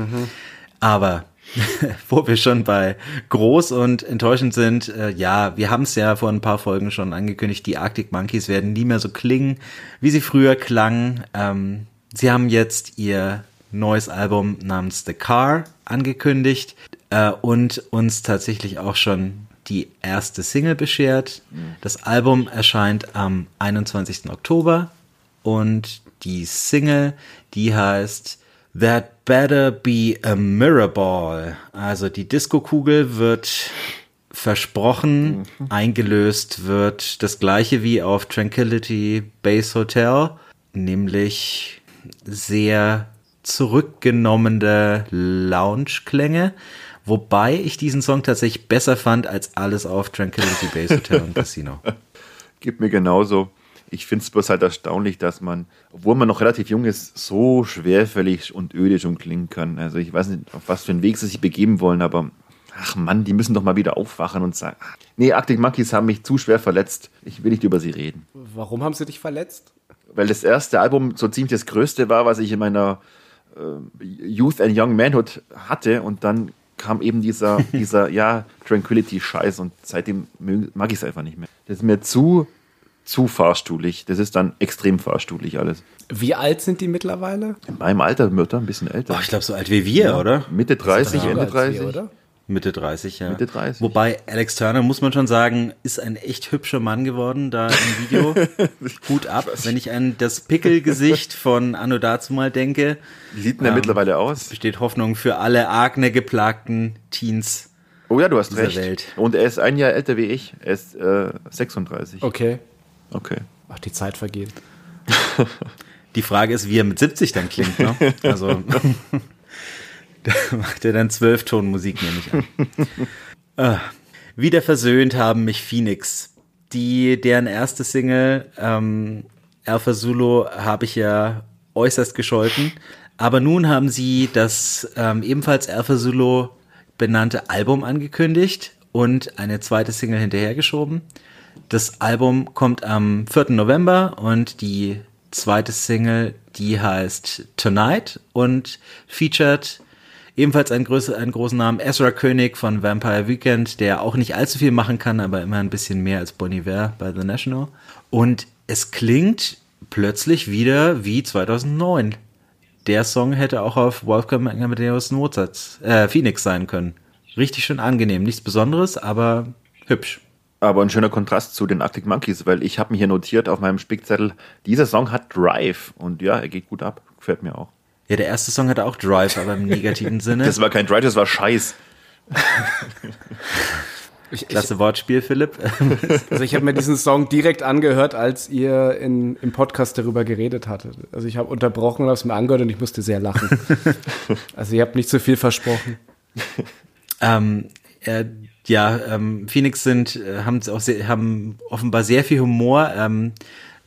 S2: Aber wo wir schon bei groß und enttäuschend sind, äh, ja, wir haben es ja vor ein paar Folgen schon angekündigt, die Arctic Monkeys werden nie mehr so klingen, wie sie früher klangen. Ähm, sie haben jetzt ihr neues Album namens The Car angekündigt äh, und uns tatsächlich auch schon die erste Single beschert. Das Album erscheint am 21. Oktober und die Single, die heißt That Better Be a Mirror Ball. Also die Disco-Kugel wird versprochen, eingelöst wird das gleiche wie auf Tranquility Base Hotel, nämlich sehr zurückgenommene Lounge-Klänge, wobei ich diesen Song tatsächlich besser fand als alles auf Tranquility Base Hotel und Casino.
S4: Geht mir genauso. Ich finde es bloß halt erstaunlich, dass man, obwohl man noch relativ jung ist, so schwerfällig und öde schon klingen kann. Also ich weiß nicht, auf was für einen Weg sie sich begeben wollen, aber ach Mann, die müssen doch mal wieder aufwachen und sagen, ach, nee, Arctic Monkeys haben mich zu schwer verletzt. Ich will nicht über sie reden.
S3: Warum haben sie dich verletzt?
S4: Weil das erste Album so ziemlich das größte war, was ich in meiner äh, Youth and Young Manhood hatte und dann kam eben dieser, dieser, ja, Tranquility-Scheiß und seitdem mag ich es einfach nicht mehr. Das ist mir zu, zu fahrstuhlig. Das ist dann extrem fahrstuhlig alles.
S3: Wie alt sind die mittlerweile?
S4: In meinem Alter, Mütter, ein bisschen älter.
S2: Oh, ich glaube so alt wie wir, oder?
S4: Mitte 30,
S3: Jünger
S4: Ende
S3: als wir,
S4: 30.
S3: oder?
S2: Mitte 30, ja.
S4: Mitte 30.
S2: Wobei Alex Turner, muss man schon sagen, ist ein echt hübscher Mann geworden da im Video. Hut ab, wenn ich an das Pickelgesicht von Anno dazu mal denke,
S4: Wie sieht denn der
S2: Ähm,
S4: mittlerweile aus?
S2: besteht Hoffnung für alle Akne geplagten Teens.
S4: Oh ja, du hast recht.
S2: Welt.
S4: Und er ist ein Jahr älter wie ich. Er ist äh, 36.
S3: Okay.
S4: Okay.
S3: Ach, die Zeit vergeht.
S2: Die Frage ist, wie er mit 70 dann klingt, ne? Also, macht er dann Zwölftonmusik, nehme ich an. Ah, wieder versöhnt haben mich Phoenix. Die, deren erste Single, ähm, Alpha Zulu, habe ich ja äußerst gescholten. Aber nun haben sie das ähm, ebenfalls Alpha Zulu benannte Album angekündigt und eine zweite Single hinterhergeschoben. Das Album kommt am 4. November und die zweite Single, die heißt Tonight und featured ebenfalls einen, größer, einen großen Namen, Ezra König von Vampire Weekend, der auch nicht allzu viel machen kann, aber immer ein bisschen mehr als Bon Iver bei The National. Und es klingt plötzlich wieder wie 2009. Der Song hätte auch auf Wolfgang Amadeus Mozart, äh, Phoenix sein können. Richtig schön angenehm. Nichts Besonderes, aber hübsch.
S4: Aber ein schöner Kontrast zu den Arctic Monkeys, weil ich habe mir hier notiert auf meinem Spickzettel, dieser Song hat Drive und ja, er geht gut ab, gefällt mir auch.
S2: Ja, der erste Song hatte auch Drive, aber im negativen Sinne.
S4: Das war kein Drive, das war Scheiß.
S2: Ich, Klasse ich, Wortspiel, Philipp.
S3: Also ich habe mir diesen Song direkt angehört, als ihr in, im Podcast darüber geredet hattet. Also ich habe unterbrochen und habe es mir angehört und ich musste sehr lachen. Also ihr habt nicht so viel versprochen.
S2: ähm, äh, ja, ähm, Phoenix sind, äh, haben, auch sehr, haben offenbar sehr viel Humor. Ähm,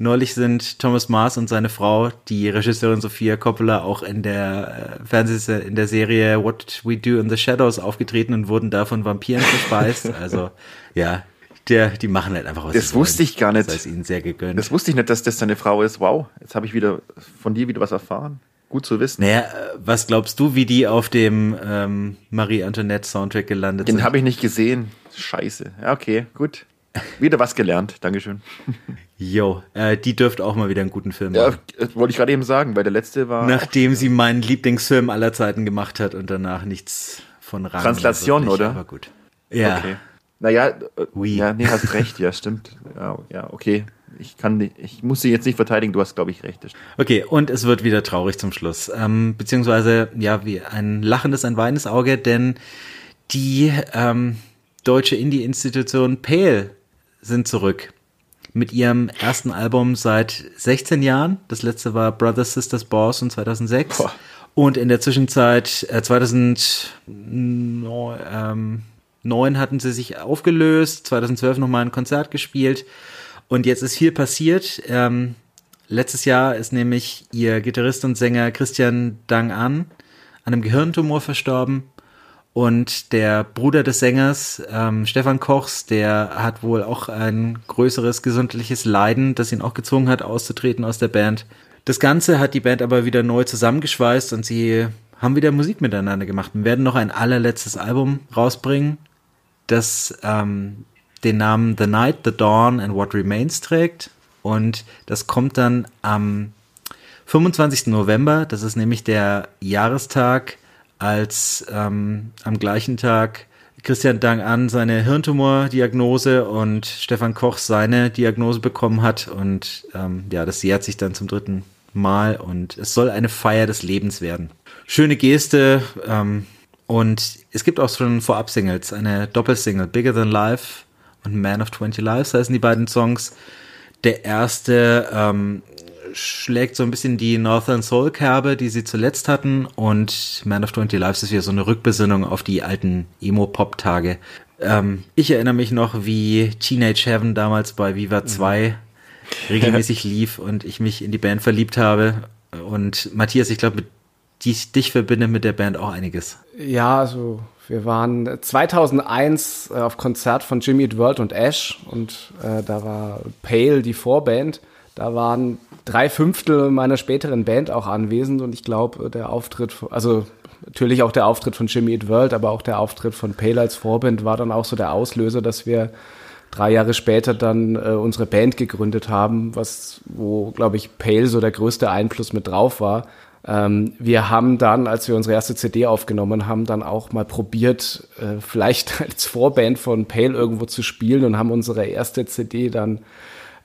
S2: Neulich sind Thomas Mars und seine Frau, die Regisseurin Sophia Coppola, auch in der äh, Fernseh in der Serie What We Do in the Shadows aufgetreten und wurden da von Vampiren verspeist. Also ja, der, die machen halt einfach was.
S4: Das wusste ich gar nicht.
S2: Das ist ihnen sehr gegönnt.
S4: Das wusste ich nicht, dass das seine Frau ist. Wow, jetzt habe ich wieder von dir wieder was erfahren. Gut zu wissen.
S2: Naja, was glaubst du, wie die auf dem ähm, Marie Antoinette Soundtrack gelandet
S4: Den
S2: sind?
S4: Den habe ich nicht gesehen. Scheiße. Ja, okay, gut. Wieder was gelernt. Dankeschön.
S2: Jo, äh, die dürfte auch mal wieder einen guten Film
S4: ja, machen. Ja, wollte ich gerade eben sagen, weil der letzte war.
S2: Nachdem sie meinen Lieblingsfilm aller Zeiten gemacht hat und danach nichts von
S4: Rang. Translation, oder?
S2: Aber gut. Ja.
S4: Okay. Naja, äh, oui. ja, nee, hast recht, ja, stimmt. Ja, ja, okay. Ich kann nicht, ich muss sie jetzt nicht verteidigen, du hast, glaube ich, recht.
S2: Okay, und es wird wieder traurig zum Schluss. Ähm, beziehungsweise, ja, wie ein lachendes, ein weinendes Auge, denn die ähm, deutsche Indie-Institution Pale sind zurück mit ihrem ersten Album seit 16 Jahren. Das letzte war Brothers, Sisters, Boss und 2006. Boah. Und in der Zwischenzeit, äh, 2009 ähm, hatten sie sich aufgelöst, 2012 nochmal ein Konzert gespielt. Und jetzt ist viel passiert. Ähm, letztes Jahr ist nämlich ihr Gitarrist und Sänger Christian Dang An an einem Gehirntumor verstorben. Und der Bruder des Sängers, ähm, Stefan Kochs, der hat wohl auch ein größeres gesundheitliches Leiden, das ihn auch gezwungen hat, auszutreten aus der Band. Das Ganze hat die Band aber wieder neu zusammengeschweißt und sie haben wieder Musik miteinander gemacht Wir werden noch ein allerletztes Album rausbringen, das ähm, den Namen The Night, The Dawn and What Remains trägt. Und das kommt dann am 25. November, das ist nämlich der Jahrestag als ähm, am gleichen Tag Christian Dang an seine Hirntumordiagnose und Stefan Koch seine Diagnose bekommen hat. Und ähm, ja, das jährt sich dann zum dritten Mal und es soll eine Feier des Lebens werden. Schöne Geste ähm, und es gibt auch schon Vorab-Singles, eine Doppelsingle, Bigger Than Life und Man of 20 Lives heißen die beiden Songs. Der erste ähm, schlägt so ein bisschen die Northern Soul Kerbe, die sie zuletzt hatten und Man of 20 Lives ist wieder so eine Rückbesinnung auf die alten Emo-Pop-Tage. Ähm, ich erinnere mich noch, wie Teenage Heaven damals bei Viva 2 mhm. regelmäßig lief und ich mich in die Band verliebt habe. Und Matthias, ich glaube, dich, dich verbindet mit der Band auch einiges.
S3: Ja, also wir waren 2001 äh, auf Konzert von Jimmy Eat World und Ash und äh, da war Pale die Vorband. Da waren drei Fünftel meiner späteren Band auch anwesend und ich glaube, der Auftritt, also natürlich auch der Auftritt von Jimmy Eat World, aber auch der Auftritt von Pale als Vorband war dann auch so der Auslöser, dass wir drei Jahre später dann äh, unsere Band gegründet haben, was, wo, glaube ich, Pale so der größte Einfluss mit drauf war. Ähm, wir haben dann, als wir unsere erste CD aufgenommen haben, dann auch mal probiert, äh, vielleicht als Vorband von Pale irgendwo zu spielen und haben unsere erste CD dann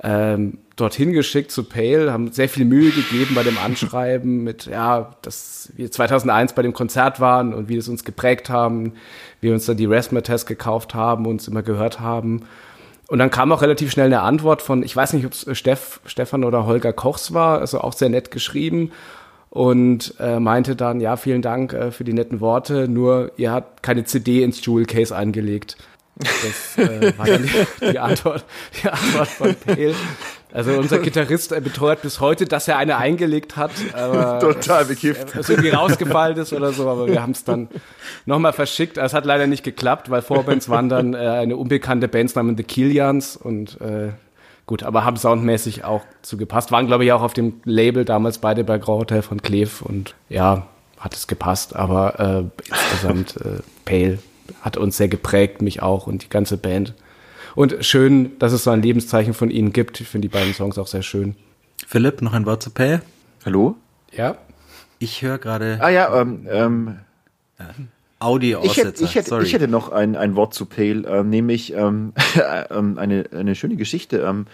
S3: ähm, dorthin geschickt zu Pale, haben sehr viel Mühe gegeben bei dem Anschreiben mit, ja, dass wir 2001 bei dem Konzert waren und wie es uns geprägt haben, wir uns dann die Rasmus gekauft haben, uns immer gehört haben. Und dann kam auch relativ schnell eine Antwort von, ich weiß nicht, ob es Steff, Stefan oder Holger Kochs war, also auch sehr nett geschrieben und äh, meinte dann, ja, vielen Dank äh, für die netten Worte, nur ihr habt keine CD ins Jewel Case eingelegt. Das äh, war dann die, die, Antwort, die Antwort von Pale. Also unser Gitarrist beteuert bis heute, dass er eine eingelegt hat, aber
S4: Total bekifft.
S3: es irgendwie rausgefallen ist oder so, aber wir haben es dann nochmal verschickt. Es hat leider nicht geklappt, weil Vorbands waren dann äh, eine unbekannte Band namens The Killians und äh, gut, aber haben soundmäßig auch zugepasst. Waren, glaube ich, auch auf dem Label damals beide bei Grand Hotel von Kleef und ja, hat es gepasst, aber äh, insgesamt äh, Pale hat uns sehr geprägt, mich auch und die ganze Band. Und schön, dass es so ein Lebenszeichen von ihnen gibt. Ich finde die beiden Songs auch sehr schön.
S2: Philipp, noch ein Wort zu Pay?
S4: Hallo?
S3: Ja.
S2: Ich höre gerade
S4: Ah ja, ähm, ähm, ich, hätte,
S2: Audi-Aussetzer.
S4: ich, hätte,
S2: Sorry.
S4: ich hätte noch ein, ein Wort zu Pale, ähm, nämlich ähm, ähm, eine, eine schöne Geschichte. Ähm,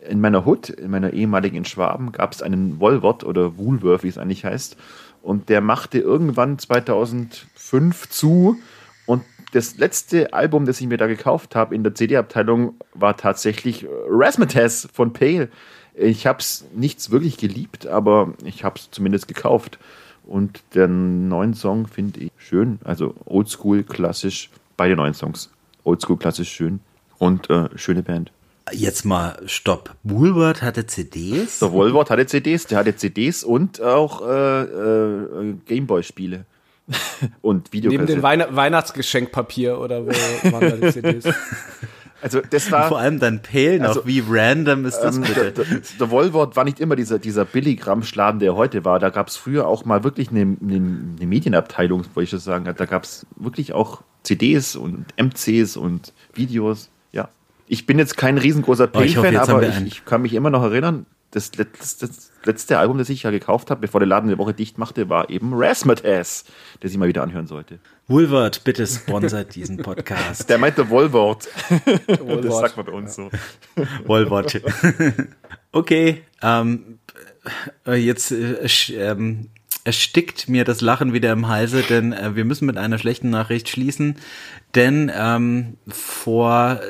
S4: in meiner Hood, in meiner ehemaligen in Schwaben, gab es einen Wolwort oder Woolworth, wie es eigentlich heißt. Und der machte irgendwann 2005 zu. Das letzte Album, das ich mir da gekauft habe in der CD-Abteilung, war tatsächlich äh, Razzmatazz von Pale. Ich habe es nichts wirklich geliebt, aber ich habe es zumindest gekauft. Und den neuen Song finde ich schön. Also oldschool, klassisch. Beide neuen Songs. Oldschool, klassisch, schön. Und äh, schöne Band.
S2: Jetzt mal Stopp. Woolworth hatte CDs?
S4: Der Volvort hatte CDs, der hatte CDs und auch äh, äh, Gameboy-Spiele. und
S3: Neben dem. Weihn Weihnachtsgeschenkpapier oder wo waren da die CDs?
S4: Also das war...
S2: Vor allem dann Pale noch.
S4: Also,
S2: Wie random ist das
S4: Ähm,
S2: bitte?
S4: der, der, der Volvort war nicht immer dieser, dieser Billigramschladen, der heute war. Da gab es früher auch mal wirklich eine, eine, eine Medienabteilung, wollte ich schon sagen. Da gab es wirklich auch CDs und MCs und Videos. Ja. Ich bin jetzt kein riesengroßer
S2: Oh,
S4: Pale-Fan, aber ich, ich kann mich immer noch erinnern, das letzte, das letzte Album, das ich ja gekauft habe, bevor der Laden eine Woche dicht machte, war eben Razzmatazz, das ich mal wieder anhören sollte.
S2: Woolworth, bitte sponsert diesen Podcast.
S4: Der meinte Volvort. das
S3: Woolworth.
S4: sagt man bei uns so.
S2: Woolworth. okay, ähm, äh, jetzt äh, ähm, erstickt mir das Lachen wieder im Halse, denn äh, wir müssen mit einer schlechten Nachricht schließen, denn ähm, vor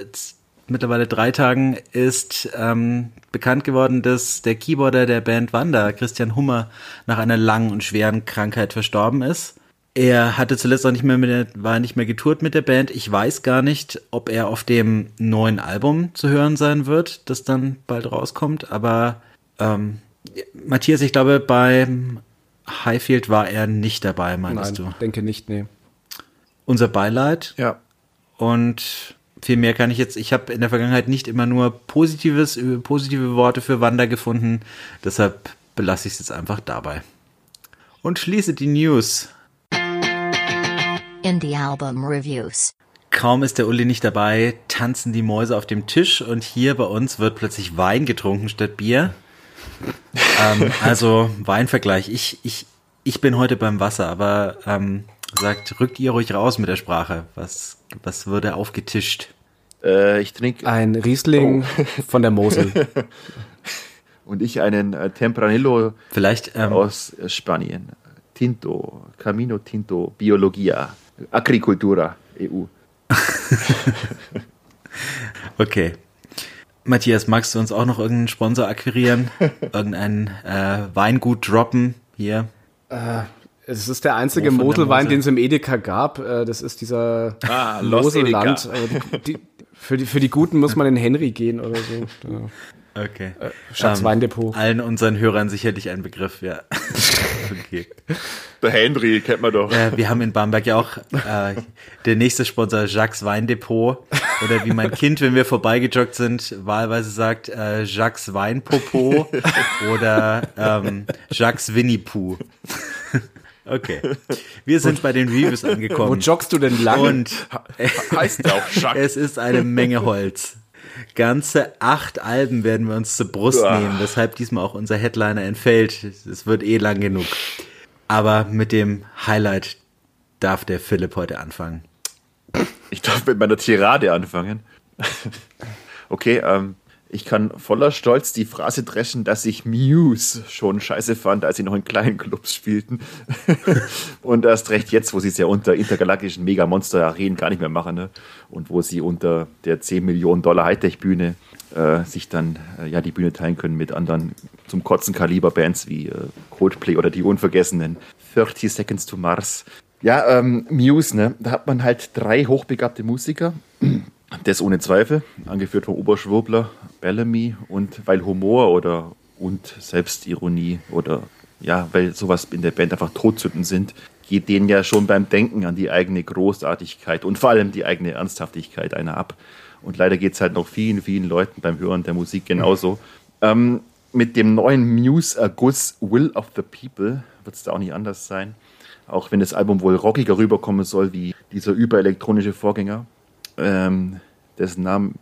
S2: mittlerweile drei Tagen ist ähm, bekannt geworden, dass der Keyboarder der Band Wanda, Christian Hummer, nach einer langen und schweren Krankheit verstorben ist. Er hatte zuletzt auch nicht mehr mit der, war nicht mehr getourt mit der Band. Ich weiß gar nicht, ob er auf dem neuen Album zu hören sein wird, das dann bald rauskommt. Aber ähm, Matthias, ich glaube, beim Highfield war er nicht dabei, meinst
S3: Nein,
S2: du?
S3: denke nicht, nee.
S2: Unser Beileid.
S4: Ja.
S2: Und viel mehr kann ich jetzt. Ich habe in der Vergangenheit nicht immer nur positives, äh, positive Worte für Wanda gefunden. Deshalb belasse ich es jetzt einfach dabei. Und schließe die News.
S1: Indie Album Reviews.
S2: Kaum ist der Uli nicht dabei, tanzen die Mäuse auf dem Tisch und hier bei uns wird plötzlich Wein getrunken statt Bier. ähm, also Weinvergleich. Ich, ich, ich bin heute beim Wasser, aber ähm, sagt, rückt ihr ruhig raus mit der Sprache. Was, was würde aufgetischt?
S4: Äh, ich trinke
S3: Ein Riesling von der Mosel.
S4: und ich einen äh, Tempranillo
S2: Vielleicht, ähm,
S4: aus äh, Spanien. Tinto, Camino Tinto, Biologia, Agricultura, EU.
S2: okay. Matthias, magst du uns auch noch irgendeinen Sponsor akquirieren? Irgendeinen äh, Weingut droppen hier?
S3: Es ist der einzige
S2: der
S3: Moselwein,
S2: Mosel?
S3: den es im Edeka gab. Äh, Das ist dieser
S4: Ah, Los
S3: Moselland. Die, die, für, die, für die Guten muss man in Henry gehen oder so. Ja.
S2: Okay.
S3: Schatz
S2: Ähm,
S3: Weindepot.
S2: Allen unseren Hörern sicherlich ein Begriff, ja. okay.
S4: Der Henry kennt man doch.
S2: Äh, wir haben in Bamberg ja auch äh, der nächste Sponsor Jacques Weindepot. Oder wie mein Kind, wenn wir vorbeigejoggt sind, wahlweise sagt äh, Jacques Weinpopo oder ähm, Jacques Winnie Pooh. Okay. Wir sind bei den Reviews
S3: Wo
S2: angekommen.
S3: joggst du denn lang?
S2: Und
S4: Heißt der auch Jacques?
S2: es ist eine Menge Holz. Ganze acht Alben werden wir uns zur Brust
S4: Uah.
S2: nehmen, weshalb diesmal auch unser Headliner entfällt. Es wird eh lang genug. Aber mit dem Highlight darf der Philipp heute anfangen.
S4: Ich darf mit meiner Tirade anfangen. okay, ähm, ich kann voller Stolz die Phrase dreschen, dass ich Muse schon scheiße fand, als sie noch in kleinen Clubs spielten. und erst recht jetzt, wo sie es ja unter intergalaktischen Mega-Monster-Arenen gar nicht mehr machen. Ne? Und wo sie unter der 10 Millionen Dollar Hightech-Bühne äh, sich dann äh, ja die Bühne teilen können mit anderen zum Kotzen Kaliber-Bands wie äh, Coldplay oder die unvergessenen 30 Seconds to Mars. Ja, ähm, Muse, ne? Da hat man halt drei hochbegabte Musiker Das ohne Zweifel, angeführt vom Oberschwurbler Bellamy und weil Humor oder und Selbstironie oder ja, weil sowas in der Band einfach Todsünden sind, geht denen ja schon beim Denken an die eigene Großartigkeit und vor allem die eigene Ernsthaftigkeit einer ab. Und leider geht es halt noch vielen, vielen Leuten beim Hören der Musik genauso. Ähm, mit dem neuen Muse-Erguss Will of the People wird es da auch nicht anders sein. Auch wenn das Album wohl rockiger rüberkommen soll wie dieser überelektronische Vorgänger, ähm, dessen Name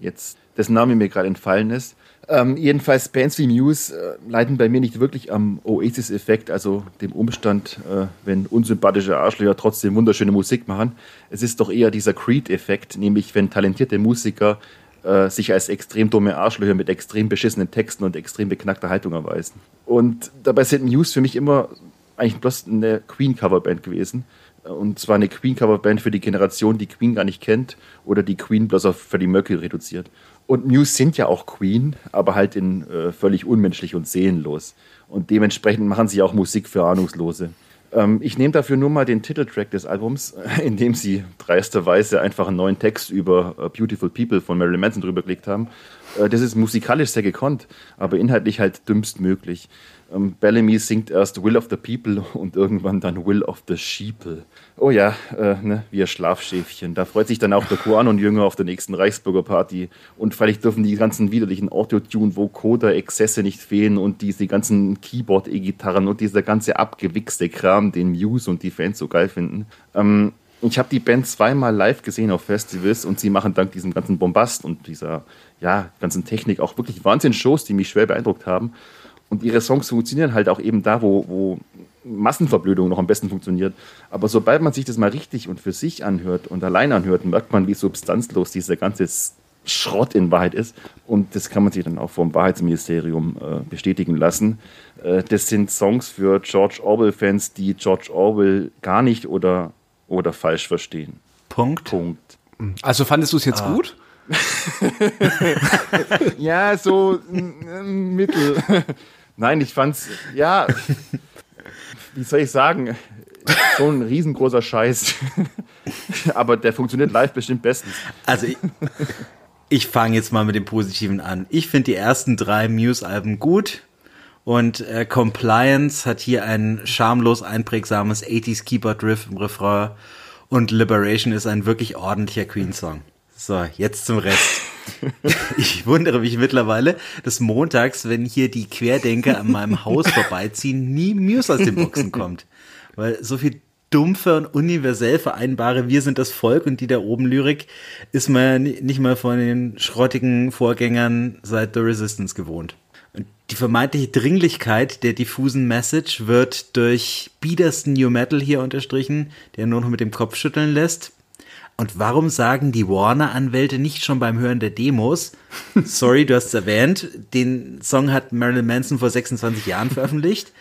S4: jetzt, dessen Name mir gerade entfallen ist. Ähm, jedenfalls Bands wie Muse äh, leiden bei mir nicht wirklich am Oasis-Effekt, also dem Umstand, äh, wenn unsympathische Arschlöcher trotzdem wunderschöne Musik machen. Es ist doch eher dieser Creed-Effekt, nämlich wenn talentierte Musiker äh, sich als extrem dumme Arschlöcher mit extrem beschissenen Texten und extrem beknackter Haltung erweisen. Und dabei sind Muse für mich immer eigentlich bloß eine Queen-Coverband gewesen. Und zwar eine Queen-Coverband für die Generation, die Queen gar nicht kennt oder die Queen bloß auf Freddie Mercury reduziert. Und Muse sind ja auch Queen, aber halt in äh, völlig unmenschlich und seelenlos. Und dementsprechend machen sie auch Musik für Ahnungslose. Ähm, ich nehme dafür nur mal den Titeltrack des Albums, in dem sie dreisterweise einfach einen neuen Text über uh, Beautiful People von Marilyn Manson drüber gelegt haben. Äh, das ist musikalisch sehr gekonnt, aber inhaltlich halt dümmst möglich. Ähm, Bellamy singt erst Will of the People und irgendwann dann Will of the Sheeple. Oh ja, äh, ne, wie ein Schlafschäfchen. Da freut sich dann auch der Kuanon-Jünger auf der nächsten Reichsbürgerparty. Und vielleicht dürfen die ganzen widerlichen Autotune-Vocoder-Exzesse nicht fehlen und diese ganzen Keyboard-E-Gitarren und dieser ganze abgewichste Kram, den Muse und die Fans so geil finden. Ähm, ich habe die Band zweimal live gesehen auf Festivals und sie machen dank diesem ganzen Bombast und dieser ja, ganzen Technik auch wirklich Wahnsinn-Shows, die mich schwer beeindruckt haben. Und ihre Songs funktionieren halt auch eben da, wo, wo Massenverblödung noch am besten funktioniert. Aber sobald man sich das mal richtig und für sich anhört und allein anhört, merkt man, wie substanzlos dieser ganze Schrott in Wahrheit ist. Und das kann man sich dann auch vom Wahrheitsministerium äh, bestätigen lassen. Äh, das sind Songs für George Orwell-Fans, die George Orwell gar nicht oder, oder falsch verstehen.
S2: Punkt.
S3: Punkt. Also fandest du es jetzt ah. gut?
S4: ja, so mittel. Nein, ich fand's, ja, wie soll ich sagen, so ein riesengroßer Scheiß. Aber der funktioniert live bestimmt bestens.
S2: Also ich, ich fange jetzt mal mit dem Positiven an. Ich finde die ersten drei Muse-Alben gut. Und äh, Compliance hat hier ein schamlos einprägsames 80s Keyboard-Riff im Refrain. Und Liberation ist ein wirklich ordentlicher Queen-Song. So, jetzt zum Rest. Ich wundere mich mittlerweile, dass montags, wenn hier die Querdenker an meinem Haus vorbeiziehen, nie Muse aus den Boxen kommt. Weil so viel dumpfe und universell vereinbare Wir sind das Volk und die da oben Lyrik ist man nicht mal von den schrottigen Vorgängern seit The Resistance gewohnt. Und die vermeintliche Dringlichkeit der diffusen Message wird durch biedersten New Metal hier unterstrichen, der nur noch mit dem Kopf schütteln lässt. Und warum sagen die Warner-Anwälte nicht schon beim Hören der Demos, sorry, du hast es erwähnt, den Song hat Marilyn Manson vor 26 Jahren veröffentlicht.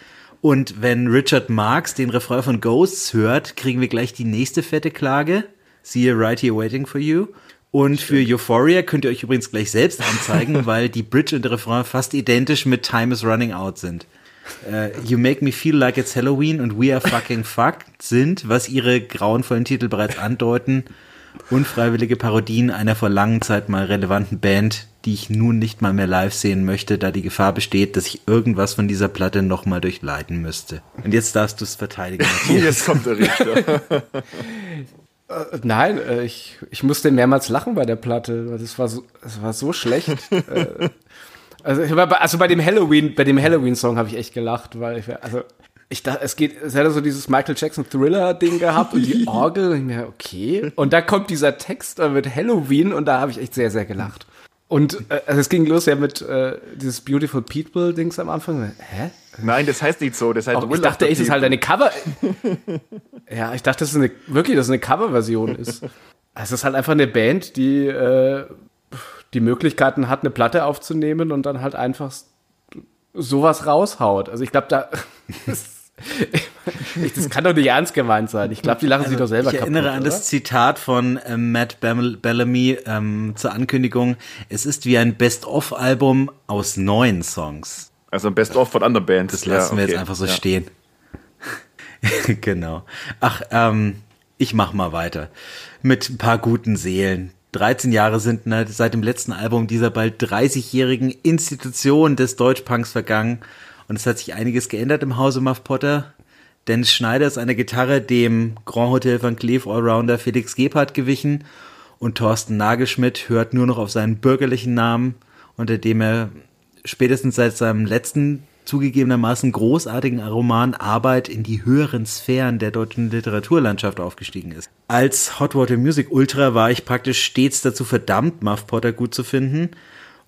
S2: Und wenn Richard Marx den Refrain von Ghosts hört, kriegen wir gleich die nächste fette Klage. Siehe Right Here Waiting for You. Und für Euphoria könnt ihr euch übrigens gleich selbst anzeigen, weil die Bridge und der Refrain fast identisch mit Time is Running Out sind. Uh, you Make Me Feel Like It's Halloween und We Are Fucking Fucked sind, was ihre grauenvollen Titel bereits andeuten, unfreiwillige Parodien einer vor langen Zeit mal relevanten Band, die ich nun nicht mal mehr live sehen möchte, da die Gefahr besteht, dass ich irgendwas von dieser Platte nochmal durchleiten müsste. Und jetzt darfst du es verteidigen.
S4: jetzt kommt der Richter.
S3: Äh, nein, äh, ich, ich musste mehrmals lachen bei der Platte. Das war so, das war so schlecht. Äh, also, also bei dem Halloween, bei dem Halloween-Song habe ich echt gelacht, weil ich, also ich dachte, es geht, es hätte so dieses Michael Jackson Thriller-Ding gehabt und die Orgel. Und ich mir, okay. Und da kommt dieser Text mit Halloween und da habe ich echt sehr, sehr gelacht. Und äh, also es ging los ja mit äh, dieses Beautiful People-Dings am Anfang. Hä?
S4: Nein, das heißt nicht so. Das heißt
S3: ich dachte echt, das ist halt eine Cover. ja, ich dachte, das ist eine, wirklich, dass es eine Coverversion ist. Es ist halt einfach eine Band, die äh, die Möglichkeiten hat, eine Platte aufzunehmen und dann halt einfach sowas raushaut. Also ich glaube, da das kann doch nicht ernst gemeint sein. Ich glaube, die lachen also, sich doch selber
S2: kaputt. Ich erinnere an oder? das Zitat von äh, Matt Bellamy ähm, zur Ankündigung. Es ist wie ein Best-of-Album aus neun Songs.
S4: Also ein Best-of von anderen Bands.
S2: Das lassen ja, okay. wir jetzt einfach so ja. stehen. genau. Ach, ähm, ich mach mal weiter. Mit ein paar guten Seelen, 13 Jahre sind ne, seit dem letzten Album dieser bald 30-jährigen Institution des Deutschpunks vergangen und es hat sich einiges geändert im Hause Muff Potter. Dennis Schneider ist eine Gitarre dem Grand Hotel van Cleef Allrounder Felix Gebhardt gewichen und Thorsten Nagelschmidt hört nur noch auf seinen bürgerlichen Namen, unter dem er spätestens seit seinem letzten zugegebenermaßen großartigen Roman Arbeit in die höheren Sphären der deutschen Literaturlandschaft aufgestiegen ist. Als Hot Water Music Ultra war ich praktisch stets dazu verdammt, Muff Potter gut zu finden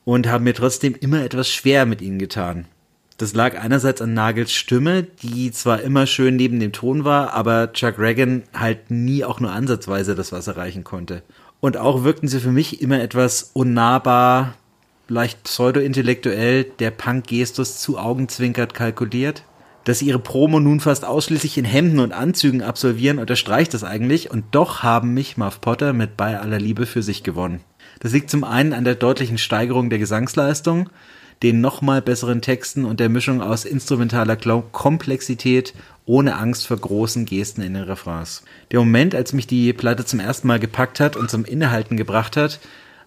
S2: und habe mir trotzdem immer etwas schwer mit ihnen getan. Das lag einerseits an Nagels Stimme, die zwar immer schön neben dem Ton war, aber Chuck Reagan halt nie auch nur ansatzweise das Wasser reichen konnte. Und auch wirkten sie für mich immer etwas unnahbar, leicht pseudo-intellektuell, der Punk-Gestus zu augenzwinkert kalkuliert. Dass sie ihre Promo nun fast ausschließlich in Hemden und Anzügen absolvieren, unterstreicht das eigentlich, und doch haben mich Muff Potter mit bei aller Liebe für sich gewonnen. Das liegt zum einen an der deutlichen Steigerung der Gesangsleistung, den nochmal besseren Texten und der Mischung aus instrumentaler Komplexität ohne Angst vor großen Gesten in den Refrains. Der Moment, als mich die Platte zum ersten Mal gepackt hat und zum Innehalten gebracht hat,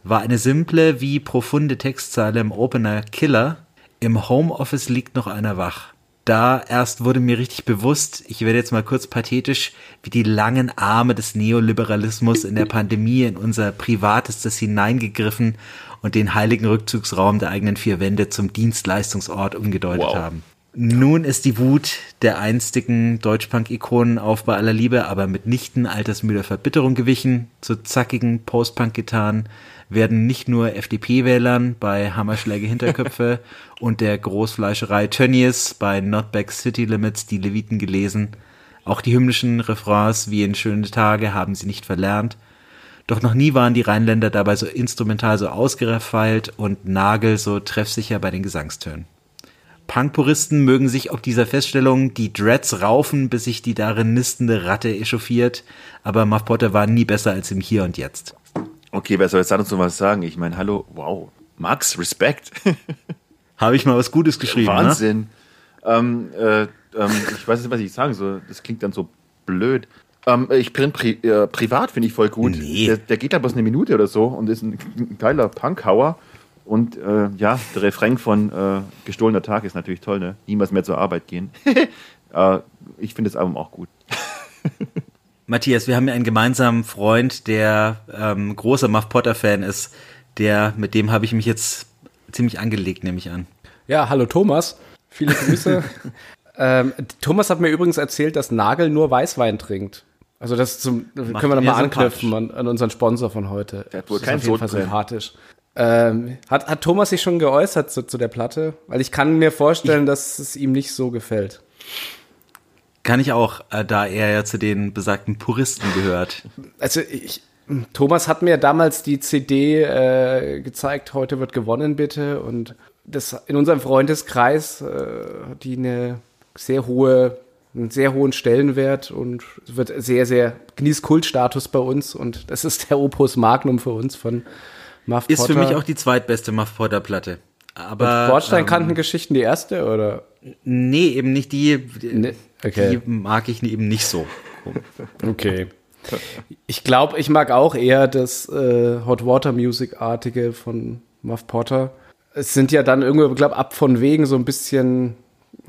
S2: war eine simple wie profunde Textzeile im Opener Killer. Im Homeoffice liegt noch einer wach. Da erst wurde mir richtig bewusst, ich werde jetzt mal kurz pathetisch, wie die langen Arme des Neoliberalismus in der Pandemie in unser Privatestes hineingegriffen und den heiligen Rückzugsraum der eigenen vier Wände zum Dienstleistungsort umgedeutet wow. haben. Nun ist die Wut der einstigen Deutschpunk-Ikonen auf bei aller Liebe aber mitnichten altersmüder Verbitterung gewichen. Zu zackigen Post-Punk-Gitarren werden nicht nur FDP-Wählern bei Hammerschläge Hinterköpfe und der Großfleischerei Tönnies bei Notback City Limits die Leviten gelesen. Auch die hymnischen Refrains wie in Schöne Tage haben sie nicht verlernt. Doch noch nie waren die Rheinländer dabei so instrumental so ausgerefeilt und Nagel so treffsicher bei den Gesangstönen. Punkpuristen mögen sich ob dieser Feststellung die Dreads raufen, bis sich die darin nistende Ratte echauffiert, aber Muff Potter war nie besser als im Hier und Jetzt.
S4: Okay, wer soll jetzt dazu was sagen? Ich meine, hallo, wow, Max, Respekt.
S2: Habe ich mal was Gutes geschrieben,
S4: ne? Wahnsinn. Ne? Ähm, äh, ähm, ich weiß nicht, was ich sagen soll. Das klingt dann so blöd. Ähm, ich bin pri äh, privat, finde ich voll gut. Nee. Der, der geht da bloß eine Minute oder so und ist ein, ein geiler Punkhauer. Und äh, ja, der Refrain von äh, Gestohlener Tag ist natürlich toll, ne? Niemals mehr zur Arbeit gehen. äh, ich finde das Album auch gut.
S2: Matthias, wir haben ja einen gemeinsamen Freund, der ähm, großer Muff Potter-Fan ist. Der, mit dem habe ich mich jetzt ziemlich angelegt, nehme ich an.
S3: Ja, hallo Thomas. Viele Grüße. ähm, Thomas hat mir übrigens erzählt, dass Nagel nur Weißwein trinkt. Also das zum, können wir nochmal anknüpfen an, an, unseren Sponsor von heute.
S4: Der hat wohl kein auf jeden Fall
S3: sympathisch. Ähm, hat, hat Thomas sich schon geäußert zu, zu der Platte? Weil ich kann mir vorstellen, ich, dass es ihm nicht so gefällt.
S2: Kann ich auch, äh, da er ja zu den besagten Puristen gehört.
S3: Also ich, Thomas hat mir damals die CD äh, gezeigt, heute wird gewonnen bitte. Und das in unserem Freundeskreis äh, die eine sehr hohe, einen sehr hohen Stellenwert und wird sehr, sehr genießt Kultstatus bei uns. Und das ist der Opus Magnum für uns von
S2: Muff Ist für mich auch die zweitbeste Muff Potter Platte. Aber
S3: Bordsteinkantengeschichten ähm, die erste oder?
S2: Nee, eben nicht die. Nee, okay. Die mag ich eben nicht so.
S3: okay. Ich glaube, ich mag auch eher das äh, Hot Water Music artige von Muff Potter. Es sind ja dann irgendwie, glaube ab von wegen so ein bisschen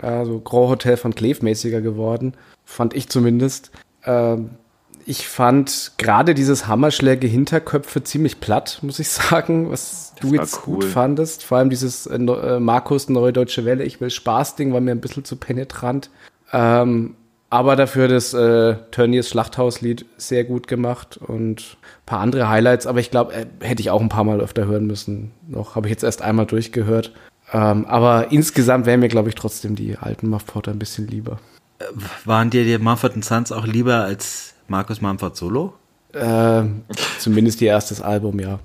S3: ja, so Grand Hotel von Cleve mäßiger geworden, fand ich zumindest. Ähm, ich fand gerade dieses Hammerschläge Hinterköpfe ziemlich platt, muss ich sagen, was das du jetzt cool. gut fandest. Vor allem dieses äh, äh, Markus Neue Deutsche Welle, ich will Spaß-Ding, war mir ein bisschen zu penetrant. Ähm, aber dafür das äh, Tönnies Schlachthauslied sehr gut gemacht und ein paar andere Highlights. Aber ich glaube, äh, hätte ich auch ein paar Mal öfter hören müssen. Noch habe ich jetzt erst einmal durchgehört. Ähm, aber insgesamt wären mir, glaube ich, trotzdem die alten Muff Potter ein bisschen lieber.
S2: Äh, waren dir die Mumford Sons auch lieber als Markus Mumford Solo?
S3: Äh, zumindest ihr erstes Album, ja.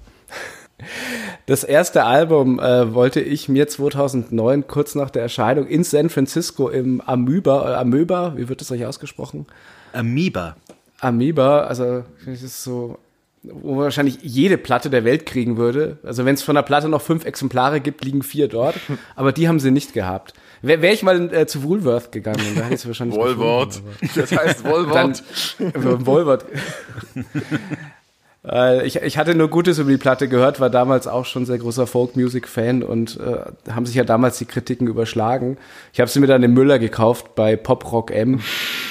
S3: Das erste Album äh, wollte ich mir 2009 kurz nach der Erscheinung in San Francisco im Amoeba, äh, Amöba, wie wird das euch ausgesprochen?
S2: Amoeba.
S3: Amoeba, also das ist so, wo man wahrscheinlich jede Platte der Welt kriegen würde. Also wenn es von der Platte noch fünf Exemplare gibt, liegen vier dort, aber die haben sie nicht gehabt. Wäre wär ich mal äh, zu Woolworth gegangen, da hätte ich wahrscheinlich
S4: Woolworth. Das heißt Woolworth.
S3: Dann, äh, Woolworth. äh, Äh, ich, ich hatte nur Gutes über die Platte gehört, war damals auch schon sehr großer Folk-Music-Fan und äh, haben sich ja damals die Kritiken überschlagen. Ich habe sie mir dann im Müller gekauft bei Pop Rock M,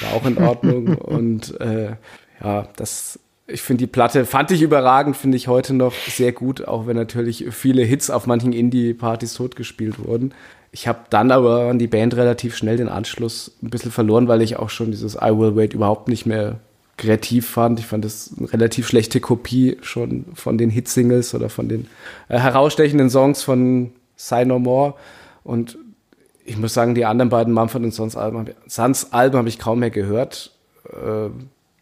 S3: war auch in Ordnung und äh, ja, das ich finde die Platte, fand ich überragend, finde ich heute noch sehr gut, auch wenn natürlich viele Hits auf manchen Indie-Partys totgespielt wurden. Ich habe dann aber an die Band relativ schnell den Anschluss ein bisschen verloren, weil ich auch schon dieses I Will Wait überhaupt nicht mehr kreativ fand. Ich fand das eine relativ schlechte Kopie schon von den Hitsingles oder von den äh, herausstechenden Songs von Say No More. Und ich muss sagen, die anderen beiden Mumford Sons Alben, Sons Alben habe ich kaum mehr gehört. Äh,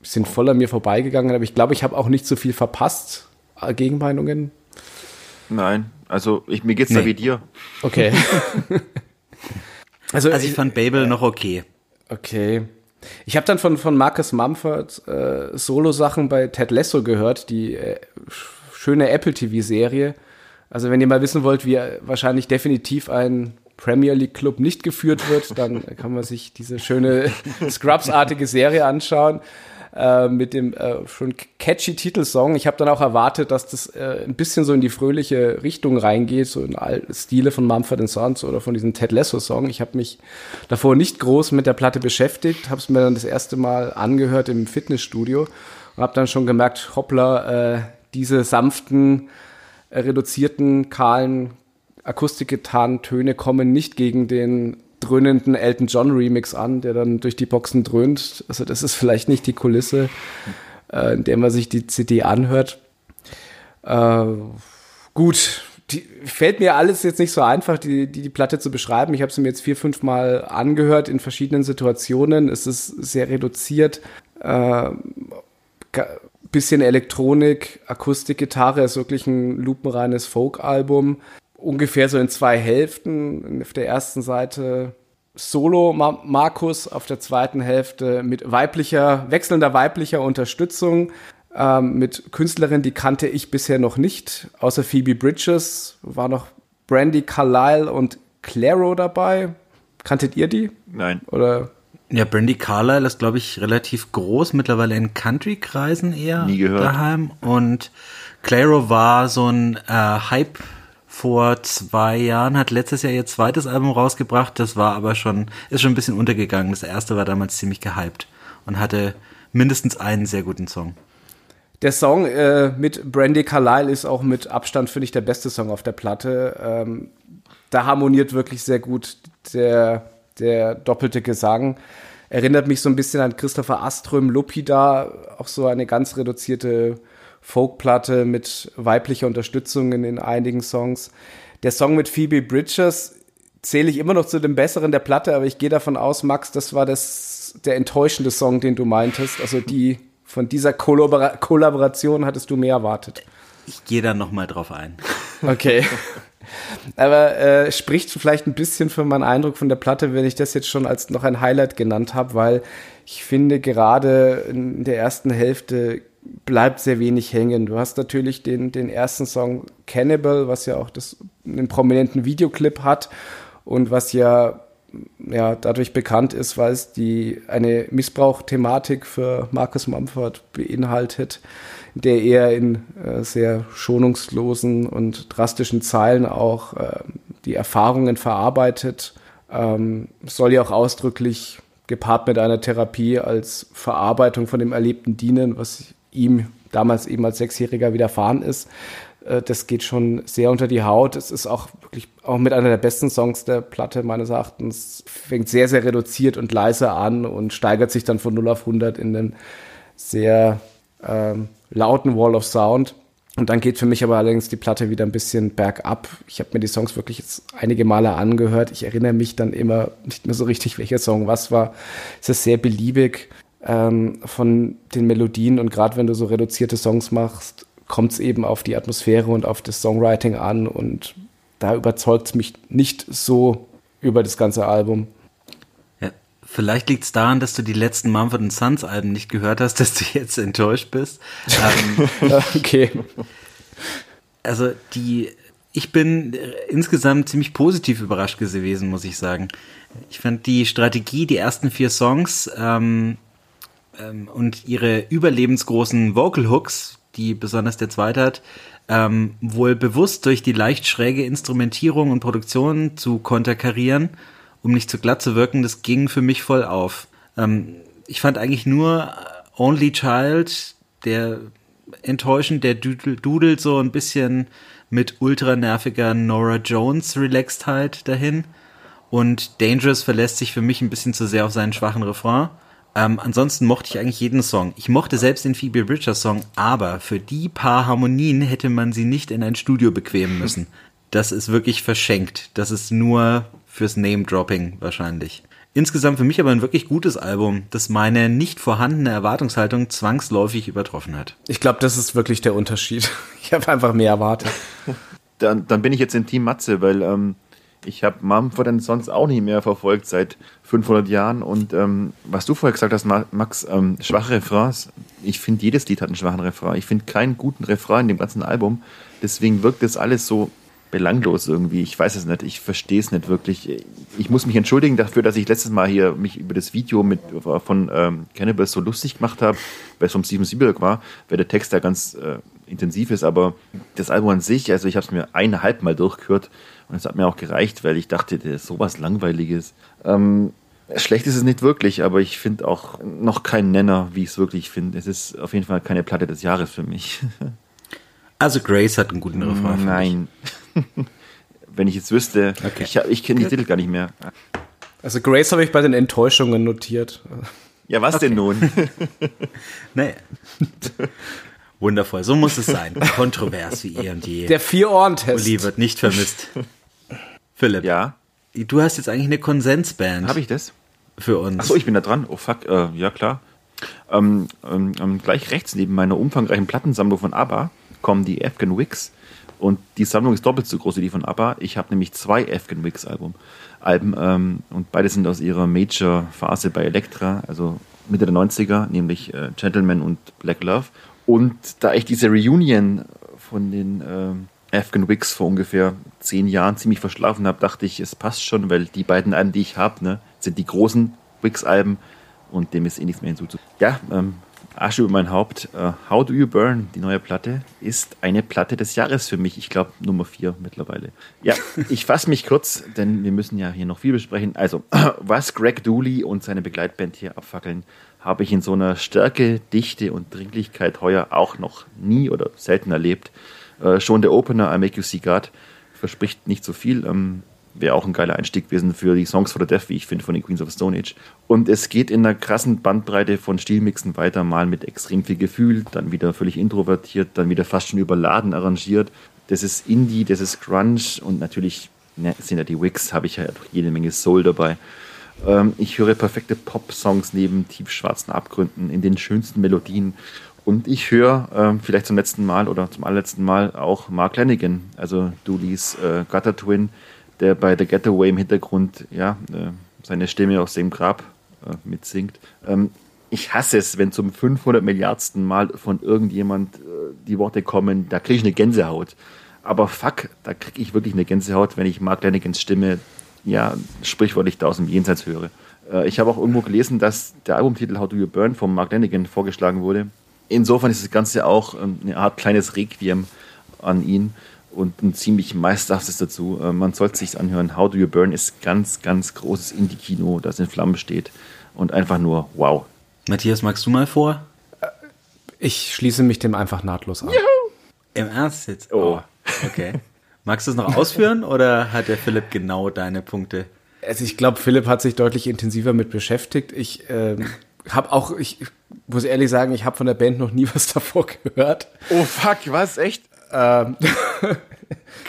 S3: sind voll an mir vorbeigegangen, aber ich glaube, ich habe auch nicht so viel verpasst. Äh, Gegenmeinungen?
S4: Nein, also ich, mir geht's nee. da wie dir.
S3: Okay.
S2: also, also ich fand Babel noch okay.
S3: Okay. Ich habe dann von, von Marcus Mumford äh, Solo-Sachen bei Ted Lasso gehört, die äh, schöne Apple TV-Serie. Also wenn ihr mal wissen wollt, wie wahrscheinlich definitiv ein Premier League Club nicht geführt wird, dann kann man sich diese schöne Scrubs-artige Serie anschauen äh, mit dem äh, schon catchy Titelsong. Ich habe dann auch erwartet, dass das äh, ein bisschen so in die fröhliche Richtung reingeht, so in Stile von Mumford Sons oder von diesem Ted Lasso Song. Ich habe mich davor nicht groß mit der Platte beschäftigt, habe es mir dann das erste Mal angehört im Fitnessstudio und habe dann schon gemerkt, hoppla, äh, diese sanften, äh, reduzierten, kahlen Akustikgitarrentöne kommen nicht gegen den dröhnenden Elton John Remix an, der dann durch die Boxen dröhnt. Also das ist vielleicht nicht die Kulisse, äh, in der man sich die CD anhört. Äh, gut, die, fällt mir alles jetzt nicht so einfach, die, die, die Platte zu beschreiben. Ich habe sie mir jetzt vier, fünf Mal angehört in verschiedenen Situationen. Es ist sehr reduziert. Äh, bisschen Elektronik, Akustikgitarre, ist wirklich ein lupenreines Folk-Album ungefähr so in zwei Hälften. Auf der ersten Seite Solo Markus, auf der zweiten Hälfte mit weiblicher, wechselnder weiblicher Unterstützung. Ähm, mit Künstlerinnen, die kannte ich bisher noch nicht. Außer Phoebe Bridges war noch Brandy Carlyle und Claro dabei. Kanntet ihr die?
S4: Nein.
S3: Oder?
S2: Ja, Brandy Carlyle ist, glaube ich, relativ groß, mittlerweile in Country-Kreisen eher
S4: Nie gehört.
S2: daheim. Und Claro war so ein äh, Hype- vor zwei Jahren, hat letztes Jahr ihr zweites Album rausgebracht. Das war aber schon, ist schon ein bisschen untergegangen. Das erste war damals ziemlich gehypt und hatte mindestens einen sehr guten Song.
S3: Der Song äh, mit Brandy Carlyle ist auch mit Abstand, finde ich, der beste Song auf der Platte. Ähm, da harmoniert wirklich sehr gut der, der doppelte Gesang. Erinnert mich so ein bisschen an Christopher Aström, Lupida, auch so eine ganz reduzierte Folkplatte mit weiblicher Unterstützung in, in einigen Songs. Der Song mit Phoebe Bridges zähle ich immer noch zu dem besseren der Platte, aber ich gehe davon aus, Max, das war das, der enttäuschende Song, den du meintest. Also die, von dieser Kollabora Kollaboration hattest du mehr erwartet.
S2: Ich gehe da nochmal drauf ein.
S3: Okay. Aber äh, spricht vielleicht ein bisschen für meinen Eindruck von der Platte, wenn ich das jetzt schon als noch ein Highlight genannt habe, weil ich finde gerade in der ersten Hälfte bleibt sehr wenig hängen. Du hast natürlich den, den ersten Song Cannibal, was ja auch das, einen prominenten Videoclip hat und was ja, ja dadurch bekannt ist, weil es die, eine Missbrauchthematik für Marcus Mumford beinhaltet, der eher in äh, sehr schonungslosen und drastischen Zeilen auch äh, die Erfahrungen verarbeitet. Ähm, soll ja auch ausdrücklich gepaart mit einer Therapie als Verarbeitung von dem Erlebten dienen, was ihm damals eben als Sechsjähriger widerfahren ist. Äh, das geht schon sehr unter die Haut. Es ist auch wirklich auch mit einer der besten Songs der Platte meines Erachtens. Fängt sehr, sehr reduziert und leise an und steigert sich dann von 0 auf 100 in den sehr ähm, lauten Wall of Sound. Und dann geht für mich aber allerdings die Platte wieder ein bisschen bergab. Ich habe mir die Songs wirklich jetzt einige Male angehört. Ich erinnere mich dann immer nicht mehr so richtig, welcher Song was war. Es ist sehr beliebig ähm, von den Melodien und gerade wenn du so reduzierte Songs machst, kommt es eben auf die Atmosphäre und auf das Songwriting an und da überzeugt es mich nicht so über das ganze Album.
S2: Ja, vielleicht liegt es daran, dass du die letzten Mumford Sons Alben nicht gehört hast, dass du jetzt enttäuscht bist.
S3: ähm, okay.
S2: Also die, ich bin insgesamt ziemlich positiv überrascht gewesen, muss ich sagen. Ich fand die Strategie, die ersten vier Songs ähm, ähm, und ihre überlebensgroßen Vocal Hooks, die besonders der zweite hat, ähm, wohl bewusst durch die leicht schräge Instrumentierung und Produktion zu konterkarieren, um nicht zu glatt zu wirken, das ging für mich voll auf. Ähm, ich fand eigentlich nur Only Child, der enttäuschend, der dudelt so ein bisschen mit ultra nerviger Nora Jones Relaxedheit dahin. Und Dangerous verlässt sich für mich ein bisschen zu sehr auf seinen schwachen Refrain. Ähm, ansonsten mochte ich eigentlich jeden Song. Ich mochte selbst den Phoebe Bridgers Song, aber für die paar Harmonien hätte man sie nicht in ein Studio bequemen müssen. Das ist wirklich verschenkt. Das ist nur fürs Name-Dropping wahrscheinlich. Insgesamt für mich aber ein wirklich gutes Album, das meine nicht vorhandene Erwartungshaltung zwangsläufig übertroffen hat.
S3: Ich glaube, das ist wirklich der Unterschied. Ich habe einfach mehr erwartet.
S4: Dann, dann bin ich jetzt im Team Matze, weil ähm, ich habe Mumford sonst auch nicht mehr verfolgt seit 500 Jahren. Und ähm, was du vorher gesagt hast, Max, ähm, schwache Refrains. Ich finde, jedes Lied hat einen schwachen Refrain. Ich finde keinen guten Refrain in dem ganzen Album. Deswegen wirkt das alles so belanglos irgendwie. Ich weiß es nicht. Ich verstehe es nicht wirklich. Ich muss mich entschuldigen dafür, dass ich letztes Mal hier mich über das Video mit, von ähm, Cannibals so lustig gemacht habe, weil es vom Steven Spielberg war, weil der Text da ganz äh, intensiv ist. Aber das Album an sich, also ich habe es mir eineinhalb Mal durchgehört und es hat mir auch gereicht, weil ich dachte, das ist sowas Langweiliges. Ähm, schlecht ist es nicht wirklich, aber ich finde auch noch keinen Nenner, wie ich es wirklich finde. Es ist auf jeden Fall keine Platte des Jahres für mich.
S2: Also Grace hat einen guten Refrain.
S4: Nein. Wenn ich jetzt wüsste, okay. ich, ich kenne die Titel gar nicht mehr.
S3: Also Grace habe ich bei den Enttäuschungen notiert.
S4: Ja, was okay. denn nun?
S2: naja. Wundervoll, so muss es sein. Kontrovers wie eh und je.
S3: Der Vier-Ohren-Test.
S2: Uli wird nicht vermisst. Philipp.
S4: Ja?
S2: Du hast jetzt eigentlich eine Konsensband.
S4: Habe ich das?
S2: Für uns.
S4: Achso, ich bin da dran. Oh fuck, äh, ja klar. Ähm, ähm, ähm, gleich rechts neben meiner umfangreichen Plattensammlung von ABBA kommen die Afghan Wigs. Und die Sammlung ist doppelt so groß wie die von ABBA. Ich habe nämlich zwei Afghan Wigs Album, Alben ähm, und beide sind aus ihrer Major-Phase bei Elektra, also Mitte der 90er, nämlich äh, Gentleman und Black Love. Und da ich diese Reunion von den äh, Afghan Wigs vor ungefähr zehn Jahren ziemlich verschlafen habe, dachte ich, es passt schon, weil die beiden Alben, die ich habe, ne, sind die großen Wigs-Alben und dem ist eh nichts mehr hinzuzufügen. Ja, ähm, Asche über mein Haupt. Uh, How Do You Burn, die neue Platte, ist eine Platte des Jahres für mich. Ich glaube Nummer vier mittlerweile. Ja, ich fasse mich kurz, denn wir müssen ja hier noch viel besprechen. Also, was Greg Dooley und seine Begleitband hier abfackeln, habe ich in so einer Stärke, Dichte und Dringlichkeit heuer auch noch nie oder selten erlebt. Äh, schon der Opener I Make You See God verspricht nicht so viel. Ähm, Wäre auch ein geiler Einstieg gewesen für die Songs for the Deaf, wie ich finde, von den Queens of Stone Age. Und es geht in einer krassen Bandbreite von Stilmixen weiter, mal mit extrem viel Gefühl, dann wieder völlig introvertiert, dann wieder fast schon überladen arrangiert. Das ist Indie, das ist Grunge und natürlich ne, sind ja die Wigs, habe ich ja jede Menge Soul dabei. Ähm, ich höre perfekte Pop-Songs neben tiefschwarzen Abgründen in den schönsten Melodien. Und ich höre ähm, vielleicht zum letzten Mal oder zum allerletzten Mal auch Mark Lanigan, also Dooleys äh, Gutter Twin, der bei The Getaway im Hintergrund ja, äh, seine Stimme aus dem Grab äh, mitsingt. Ähm, ich hasse es, wenn zum 500 Milliardsten Mal von irgendjemand äh, die Worte kommen, da kriege ich eine Gänsehaut. Aber fuck, da kriege ich wirklich eine Gänsehaut, wenn ich Mark Lanigans Stimme ja, sprichwörtlich da aus dem Jenseits höre. Äh, ich habe auch irgendwo gelesen, dass der Albumtitel How Do You Burn von Mark Lanigan vorgeschlagen wurde. Insofern ist das Ganze auch ähm, eine Art kleines Requiem an ihn und ein ziemlich meisterhaftes dazu. Äh, man sollte sich anhören. How Do You Burn ist ganz, ganz großes Indie-Kino, das in Flammen steht und einfach nur wow.
S2: Matthias, magst du mal vor? Äh,
S3: ich schließe mich dem einfach nahtlos an. Juhu!
S2: Im Ernst jetzt? Oh. oh. Okay. Magst du es noch ausführen oder hat der Philipp genau deine Punkte?
S3: Also ich glaube, Philipp hat sich deutlich intensiver mit beschäftigt. Ich ähm, habe auch, ich muss ehrlich sagen, ich habe von der Band noch nie was davor gehört.
S4: Oh fuck, was echt? Ähm,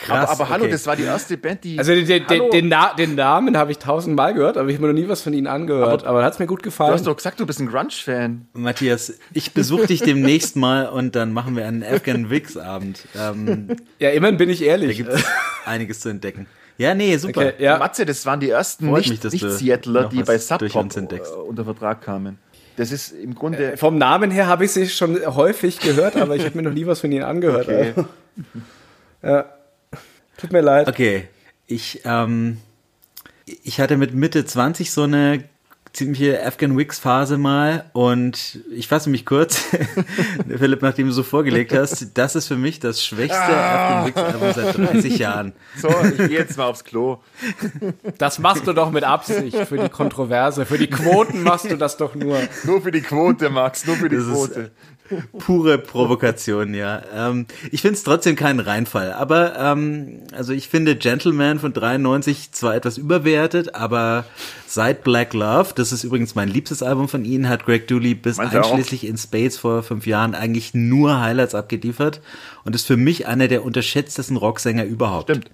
S4: Krass, aber, aber hallo, das war die erste Band, die.
S3: Also den, den, den, Na den Namen habe ich tausendmal gehört, aber ich habe mir noch nie was von ihnen angehört. Aber, aber hat es mir gut gefallen. Du
S4: hast doch gesagt, du bist ein Grunge-Fan.
S2: Matthias, ich besuche dich demnächst mal und dann machen wir einen Afghan Wix-Abend. Ähm,
S3: ja, immerhin bin ich ehrlich.
S2: Da gibt einiges zu entdecken. Ja, nee, super.
S4: Okay, ja. Matze, das waren die ersten Freut nicht, nicht Seattler, die bei Sub äh, unter Vertrag kamen. Das ist im Grunde.
S3: Äh, vom Namen her habe ich sie schon häufig gehört, aber ich habe mir noch nie was von ihnen angehört. Okay. ja. Tut mir leid.
S2: Okay. Ich, ähm, ich hatte mit Mitte 20 so eine ziemliche Afghan Wicks Phase mal und ich fasse mich kurz. Philipp, nachdem du so vorgelegt hast, das ist für mich das schwächste ah. Afghan Wicks Album seit 30 Jahren.
S4: So, ich gehe jetzt mal aufs Klo.
S3: Das machst du doch mit Absicht für die Kontroverse. Für die Quoten machst du das doch nur.
S4: Nur für die Quote, Max, nur für die das Quote.
S2: Pure Provokation, ja. Ähm, ich finde es trotzdem keinen Reinfall. Aber ähm, also ich finde Gentleman von 93 zwar etwas überwertet, aber seit Black Love, das ist übrigens mein liebstes Album von ihnen, hat Greg Dooley bis Meint einschließlich in Spades vor fünf Jahren eigentlich nur Highlights abgeliefert und ist für mich einer der unterschätztesten Rocksänger überhaupt.
S4: Stimmt.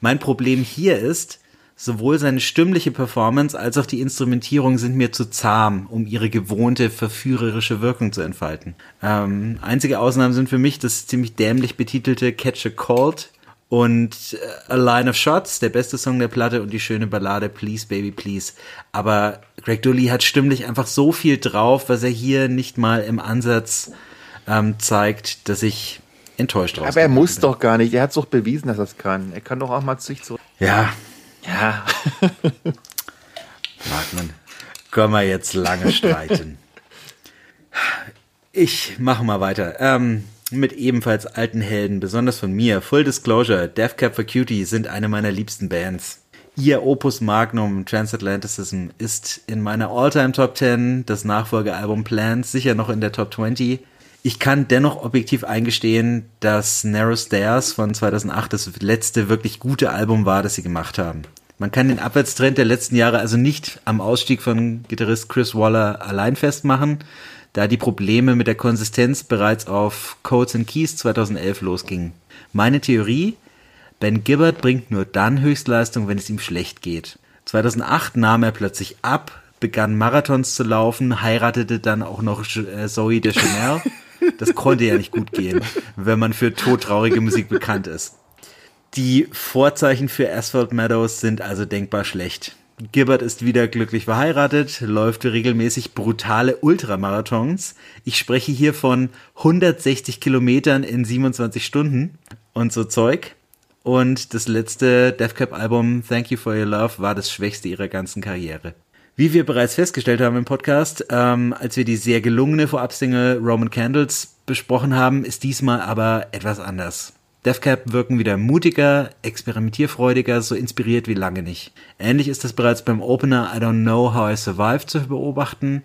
S2: Mein Problem hier ist, Sowohl seine stimmliche Performance als auch die Instrumentierung sind mir zu zahm, um ihre gewohnte verführerische Wirkung zu entfalten. Ähm, einzige Ausnahmen sind für mich das ziemlich dämlich betitelte Catch a Cold und äh, A Line of Shots, der beste Song der Platte und die schöne Ballade Please Baby Please. Aber Greg Dully hat stimmlich einfach so viel drauf, was er hier nicht mal im Ansatz ähm, zeigt, dass ich enttäuscht.
S4: Aber er muss bin. doch gar nicht. Er hat doch bewiesen, dass er es kann. Er kann doch auch mal sich zurück.
S2: Ja,
S4: ja.
S2: Markmann, können wir jetzt lange streiten. Ich mache mal weiter. Ähm, mit ebenfalls alten Helden, besonders von mir. Full Disclosure, Death Cab for Cutie sind eine meiner liebsten Bands. Ihr Opus Magnum Transatlanticism ist in meiner All-Time Top 10, das Nachfolgealbum Plans, sicher noch in der Top 20. Ich kann dennoch objektiv eingestehen, dass Narrow Stairs von 2008 das letzte wirklich gute Album war, das sie gemacht haben. Man kann den Abwärtstrend der letzten Jahre also nicht am Ausstieg von Gitarrist Chris Waller allein festmachen, da die Probleme mit der Konsistenz bereits auf Codes and Keys 2011 losgingen. Meine Theorie, Ben Gibbard bringt nur dann Höchstleistung, wenn es ihm schlecht geht. 2008 nahm er plötzlich ab, begann Marathons zu laufen, heiratete dann auch noch äh, Zoe de Chanel das konnte ja nicht gut gehen, wenn man für todtraurige Musik bekannt ist. Die Vorzeichen für Asphalt Meadows sind also denkbar schlecht. Gibbard ist wieder glücklich verheiratet, läuft regelmäßig brutale Ultramarathons. Ich spreche hier von 160 Kilometern in 27 Stunden und so Zeug. Und das letzte Death Cab Album Thank You for Your Love war das schwächste ihrer ganzen Karriere. Wie wir bereits festgestellt haben im Podcast, ähm, als wir die sehr gelungene Vorabsingle Roman Candles besprochen haben, ist diesmal aber etwas anders. Deathcap wirken wieder mutiger, experimentierfreudiger, so inspiriert wie lange nicht. Ähnlich ist das bereits beim Opener I Don't Know How I Survived zu beobachten,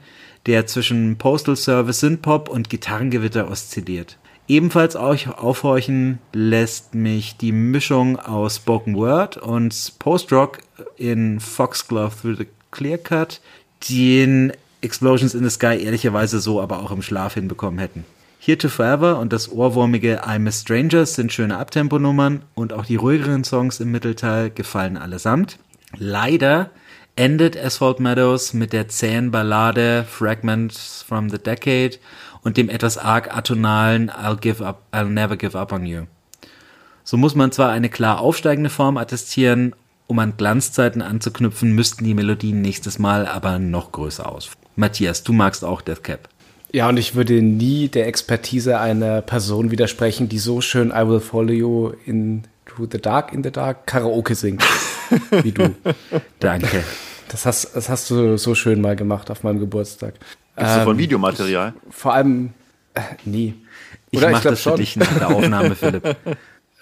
S2: der zwischen Postal Service Synthpop und Gitarrengewitter oszilliert. Ebenfalls aufhorchen lässt mich die Mischung aus Spoken Word und Post-Rock in Foxglove Through the Clear Cut den Explosions in the Sky ehrlicherweise so aber auch im Schlaf hinbekommen hätten. Here to Forever und das ohrwurmige I'm a Stranger sind schöne Abtemponummern und auch die ruhigeren Songs im Mittelteil gefallen allesamt. Leider endet Asphalt Meadows mit der zähen Ballade Fragments from the Decade und dem etwas arg atonalen I'll give up, I'll never give up on you. So muss man zwar eine klar aufsteigende Form attestieren, um an Glanzzeiten anzuknüpfen, müssten die Melodien nächstes Mal aber noch größer aus. Matthias, du magst auch Death Cap.
S3: Ja, und ich würde nie der Expertise einer Person widersprechen, die so schön I Will Follow You in To the Dark, in the Dark Karaoke singt, wie du.
S2: Danke.
S3: Das hast, das hast du so schön mal gemacht auf meinem Geburtstag.
S4: Gibt's ähm, von Videomaterial?
S3: Vor allem, äh, nie.
S2: Ich Oder mach ich das schon. für dich nach der Aufnahme, Philipp.
S3: Das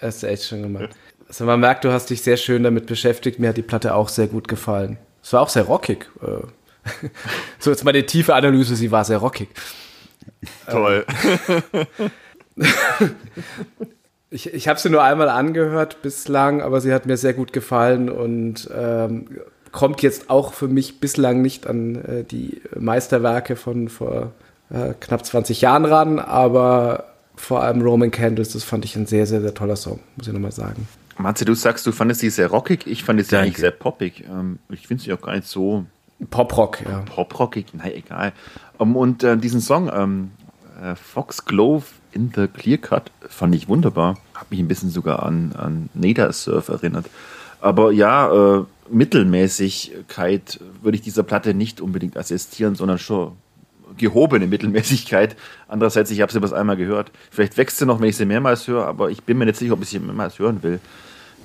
S3: hast du echt schon gemacht. Also man merkt, du hast dich sehr schön damit beschäftigt. Mir hat die Platte auch sehr gut gefallen. Es war auch sehr rockig. Äh. So jetzt meine tiefe Analyse, sie war sehr rockig.
S4: Toll.
S3: ich ich habe sie nur einmal angehört bislang, aber sie hat mir sehr gut gefallen und ähm, kommt jetzt auch für mich bislang nicht an äh, die Meisterwerke von vor äh, knapp 20 Jahren ran, aber vor allem Roman Candles, das fand ich ein sehr, sehr, sehr toller Song, muss ich nochmal sagen.
S4: Matze, du sagst, du fandest sie sehr rockig. Ich fand sie eigentlich sehr poppig. Ähm, ich finde sie auch gar nicht so.
S3: Poprock, ja.
S4: Poprockig, nein, egal. Um, ähm, und äh, diesen Song, ähm, äh, Fox Glove in the Clear Cut, fand ich wunderbar. Hat mich ein bisschen sogar an, an Nader Surf erinnert. Aber ja, äh, Mittelmäßigkeit würde ich dieser Platte nicht unbedingt assistieren, sondern schon gehobene Mittelmäßigkeit. Andererseits, ich habe sie bloß einmal gehört. Vielleicht wächst sie noch, wenn ich sie mehrmals höre, aber ich bin mir nicht sicher, ob ich sie mehrmals hören will.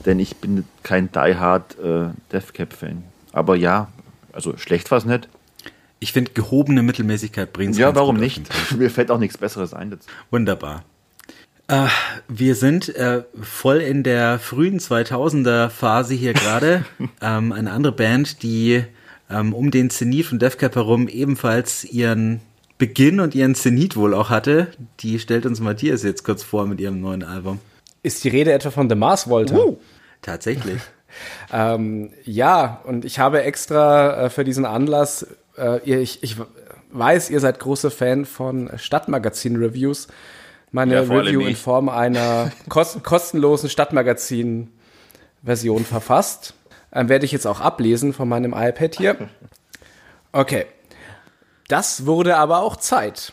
S4: Denn ich bin kein Die Hard äh, Death Cap Fan. Aber ja, also schlecht war es nicht.
S2: Ich finde, gehobene Mittelmäßigkeit bringt
S4: Ja, warum nicht? Mir fällt auch nichts Besseres ein dazu.
S2: Wunderbar. Äh, wir sind äh, voll in der frühen 2000er Phase hier gerade. ähm, eine andere Band, die ähm, um den Zenit von Death Cap herum ebenfalls ihren Beginn und ihren Zenit wohl auch hatte. Die stellt uns Matthias jetzt kurz vor mit ihrem neuen Album.
S3: Ist die Rede etwa von The Mars Volta? Uh.
S2: Tatsächlich.
S3: Ähm, ja, und ich habe extra äh, für diesen Anlass, äh, ich, ich weiß, ihr seid große Fan von Stadtmagazin-Reviews. Meine ja, Review in Form einer kost kostenlosen Stadtmagazin-Version verfasst. Ähm, werde ich jetzt auch ablesen von meinem iPad hier. Okay. Das wurde aber auch Zeit.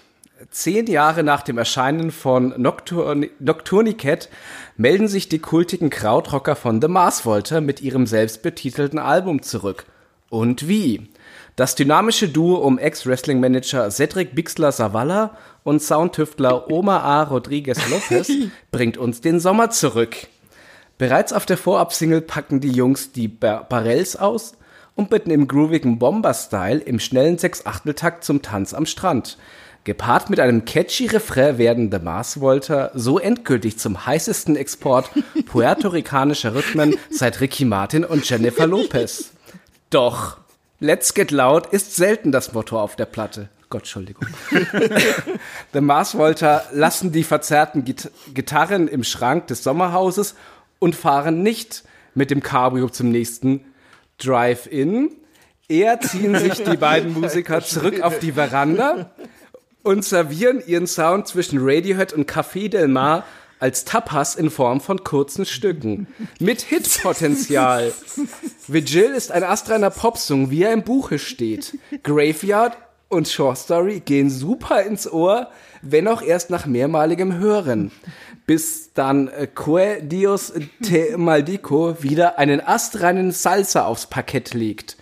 S3: Zehn Jahre nach dem Erscheinen von Nocturn Nocturnicat melden sich die kultigen Krautrocker von The Mars Volta mit ihrem selbstbetitelten Album zurück. Und wie? Das dynamische Duo um Ex-Wrestling-Manager Cedric Bixler Zavala und Soundtüftler Omar A. Rodriguez Lopez bringt uns den Sommer zurück. Bereits auf der Vorab-Single packen die Jungs die Bar Barrels aus und bitten im groovigen Bomber-Style im schnellen Sechs-Achtel-Takt zum Tanz am Strand. Gepaart mit einem catchy Refrain werden The Mars Volta so endgültig zum heißesten Export puerto-ricanischer Rhythmen seit Ricky Martin und Jennifer Lopez. Doch, Let's Get Loud ist selten das Motto auf der Platte. Gott, Entschuldigung. The Mars Volta lassen die verzerrten Git Gitarren im Schrank des Sommerhauses und fahren nicht mit dem Cabrio zum nächsten Drive-In. Eher ziehen sich die beiden Musiker zurück auf die Veranda und servieren ihren Sound zwischen Radiohead und Café Del Mar als Tapas in Form von kurzen Stücken. Mit Hitpotenzial. Vigil ist ein astreiner Popsong, wie er im Buche steht. Graveyard und Short Story gehen super ins Ohr, wenn auch erst nach mehrmaligem Hören. Bis dann äh, Que Dios Te Maldico wieder einen astreinen Salsa aufs Parkett legt.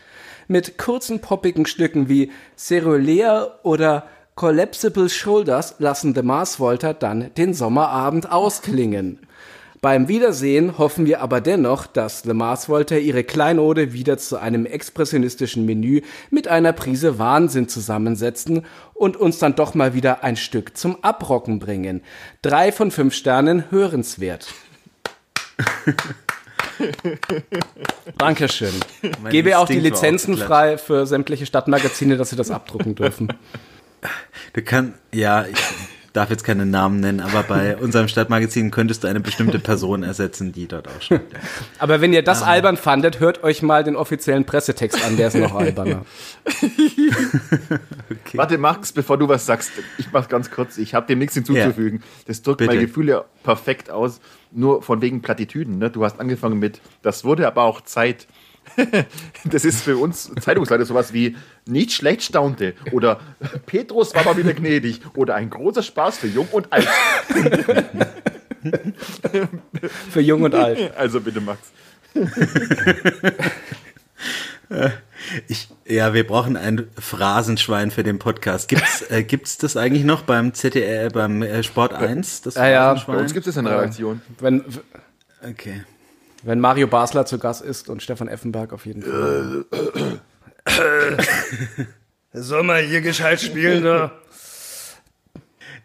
S3: Mit kurzen poppigen Stücken wie Cerulea oder Collapsible Shoulders lassen The Mars Volta dann den Sommerabend ausklingen. Beim Wiedersehen hoffen wir aber dennoch, dass Le Mars Volta ihre Kleinode wieder zu einem expressionistischen Menü mit einer Prise Wahnsinn zusammensetzen und uns dann doch mal wieder ein Stück zum Abrocken bringen. Drei von fünf Sternen hörenswert. Dankeschön. Mein Gebe auch die Lizenzen frei für sämtliche Stadtmagazine, dass sie das abdrucken dürfen.
S2: Du kannst, ja, ich darf jetzt keine Namen nennen, aber bei unserem Stadtmagazin könntest du eine bestimmte Person ersetzen, die dort auch schreibt.
S3: Aber wenn ihr das ah. albern fandet, hört euch mal den offiziellen Pressetext an, der ist noch alberner.
S4: okay. Warte, Max, bevor du was sagst, ich mach's ganz kurz, ich habe dem nichts hinzuzufügen. Yeah. Das drückt Bitte. meine Gefühle perfekt aus, nur von wegen Plattitüden. Ne? Du hast angefangen mit, das wurde aber auch Zeit. das ist für uns Zeitungsleiter sowas wie nicht schlecht staunte oder Petrus war mal wieder gnädig oder ein großer Spaß für Jung und Alt.
S3: für Jung und Alt.
S4: Also bitte, Max.
S2: Ich, ja, wir brauchen ein Phrasenschwein für den Podcast. Gibt's, äh, gibt's das eigentlich noch beim ZDR, beim äh, Sport 1? Das
S3: ja, ja,
S4: bei uns gibt es in der Redaktion.
S3: Wenn, okay. Wenn Mario Basler zu Gast ist und Stefan Effenberg auf jeden Fall.
S4: Soll mal hier gescheit spielen da?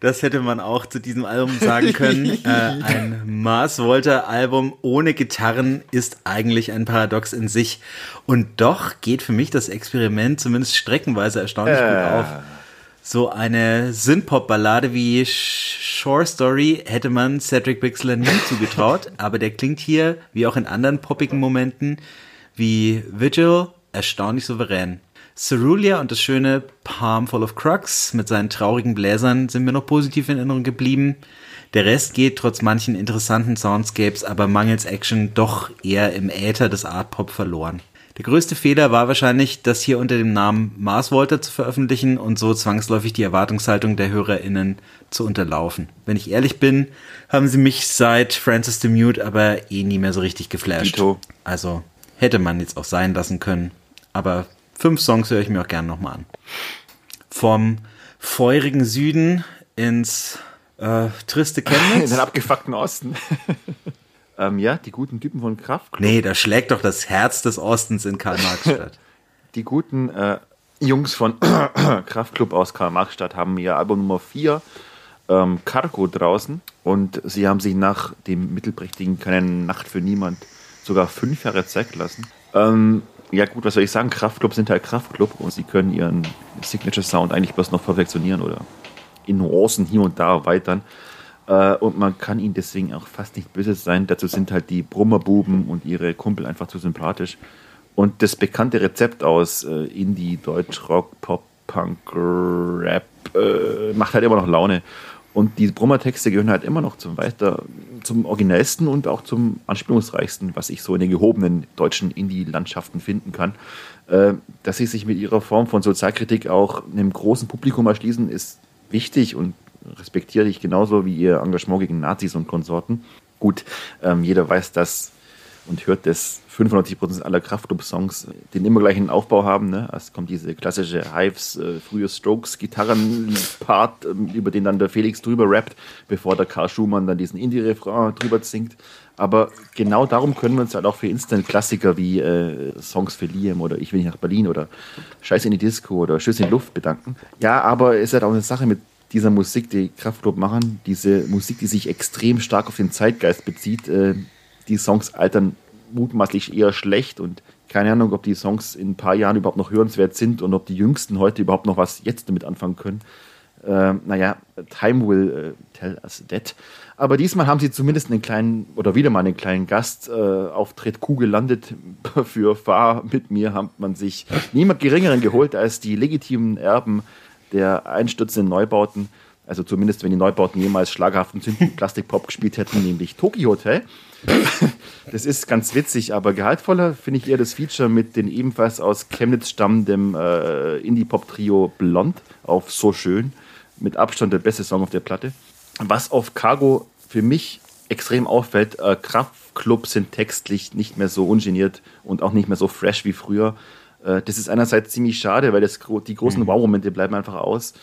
S2: Das hätte man auch zu diesem Album sagen können. äh, ein Mars Volta Album ohne Gitarren ist eigentlich ein Paradox in sich. Und doch geht für mich das Experiment zumindest streckenweise erstaunlich äh. gut auf. So eine Synthpop-Ballade wie Shore Story hätte man Cedric Bixler nie zugetraut, aber der klingt hier, wie auch in anderen poppigen Momenten, wie Vigil, erstaunlich souverän. Cerulia und das schöne Palm Full of Crux mit seinen traurigen Bläsern sind mir noch positiv in Erinnerung geblieben. Der Rest geht trotz manchen interessanten Soundscapes aber mangels Action doch eher im Äther des Art Pop verloren. Der größte Fehler war wahrscheinlich, das hier unter dem Namen Mars Volta zu veröffentlichen und so zwangsläufig die Erwartungshaltung der HörerInnen zu unterlaufen. Wenn ich ehrlich bin, haben sie mich seit Francis the Mute aber eh nie mehr so richtig geflasht. Dito. Also hätte man jetzt auch sein lassen können. Aber fünf Songs höre ich mir auch gerne nochmal an. Vom feurigen Süden ins äh, triste Chemnitz.
S4: In den abgefuckten Osten. Ähm, ja, die guten Typen von Kraftklub.
S2: Nee, da schlägt doch das Herz des Ostens in Karl-Marx-Stadt.
S4: die guten äh, Jungs von Kraftklub aus Karl-Marx-Stadt haben ihr Album Nummer 4 ähm, Cargo draußen und sie haben sich nach dem mittelprächtigen Keine Nacht für niemand sogar fünf Jahre Zeit gelassen. Ähm, ja gut, was soll ich sagen? Kraftclub sind halt Kraftclub und sie können ihren Signature Sound eigentlich bloß noch perfektionieren oder in Nuancen hier und da erweitern. Äh, und man kann ihnen deswegen auch fast nicht böse sein. Dazu sind halt die Brummerbuben und ihre Kumpel einfach zu sympathisch. Und das bekannte Rezept aus äh, Indie, Deutsch, Rock, Pop, Punk, Rap äh, macht halt immer noch Laune. Und die Brummertexte gehören halt immer noch zum weiter, zum originellsten und auch zum anspielungsreichsten, was ich so in den gehobenen deutschen Indie-Landschaften finden kann. Äh, dass sie sich mit ihrer Form von Sozialkritik auch einem großen Publikum erschließen, ist wichtig und respektiere ich genauso wie ihr Engagement gegen Nazis und Konsorten. Gut, ähm, jeder weiß das und hört das 95% aller Kraftclub-Songs den immer gleichen Aufbau haben. Ne? Es kommt diese klassische Hives, äh, frühe Strokes-Gitarren-Part, äh, über den dann der Felix drüber rappt, bevor der Karl Schumann dann diesen Indie-Refrain drüber singt. Aber genau darum können wir uns halt auch für Instant-Klassiker wie äh, Songs für Liam oder Ich will nicht nach Berlin oder Scheiß in die Disco oder Schüsse in die Luft bedanken. Ja, aber es ist halt auch eine Sache mit dieser Musik, die Kraftclub machen, diese Musik, die sich extrem stark auf den Zeitgeist bezieht. Äh, die Songs altern mutmaßlich eher schlecht und keine Ahnung, ob die Songs in ein paar Jahren überhaupt noch hörenswert sind und ob die Jüngsten heute überhaupt noch was jetzt damit anfangen können. Äh, naja, Time will äh, tell us that. Aber diesmal haben sie zumindest einen kleinen, oder wieder mal einen kleinen Gastauftritt äh, Kuh gelandet. Für Fahr mit mir hat man sich niemand Geringeren geholt als die legitimen Erben der einstürzenden Neubauten. Also zumindest, wenn die Neubauten jemals schlaghaften Plastikpop gespielt hätten, nämlich Tokyo Hotel. Das ist ganz witzig, aber gehaltvoller finde ich eher das Feature mit den ebenfalls aus Chemnitz stammendem äh, Indie-Pop-Trio Blond auf So Schön. Mit Abstand der beste Song auf der Platte. Was auf Cargo für mich extrem auffällt, äh, Kraftclubs sind textlich nicht mehr so ungeniert und auch nicht mehr so fresh wie früher. Äh, das ist einerseits ziemlich schade, weil das, die großen mhm. Wow-Momente bleiben einfach aus.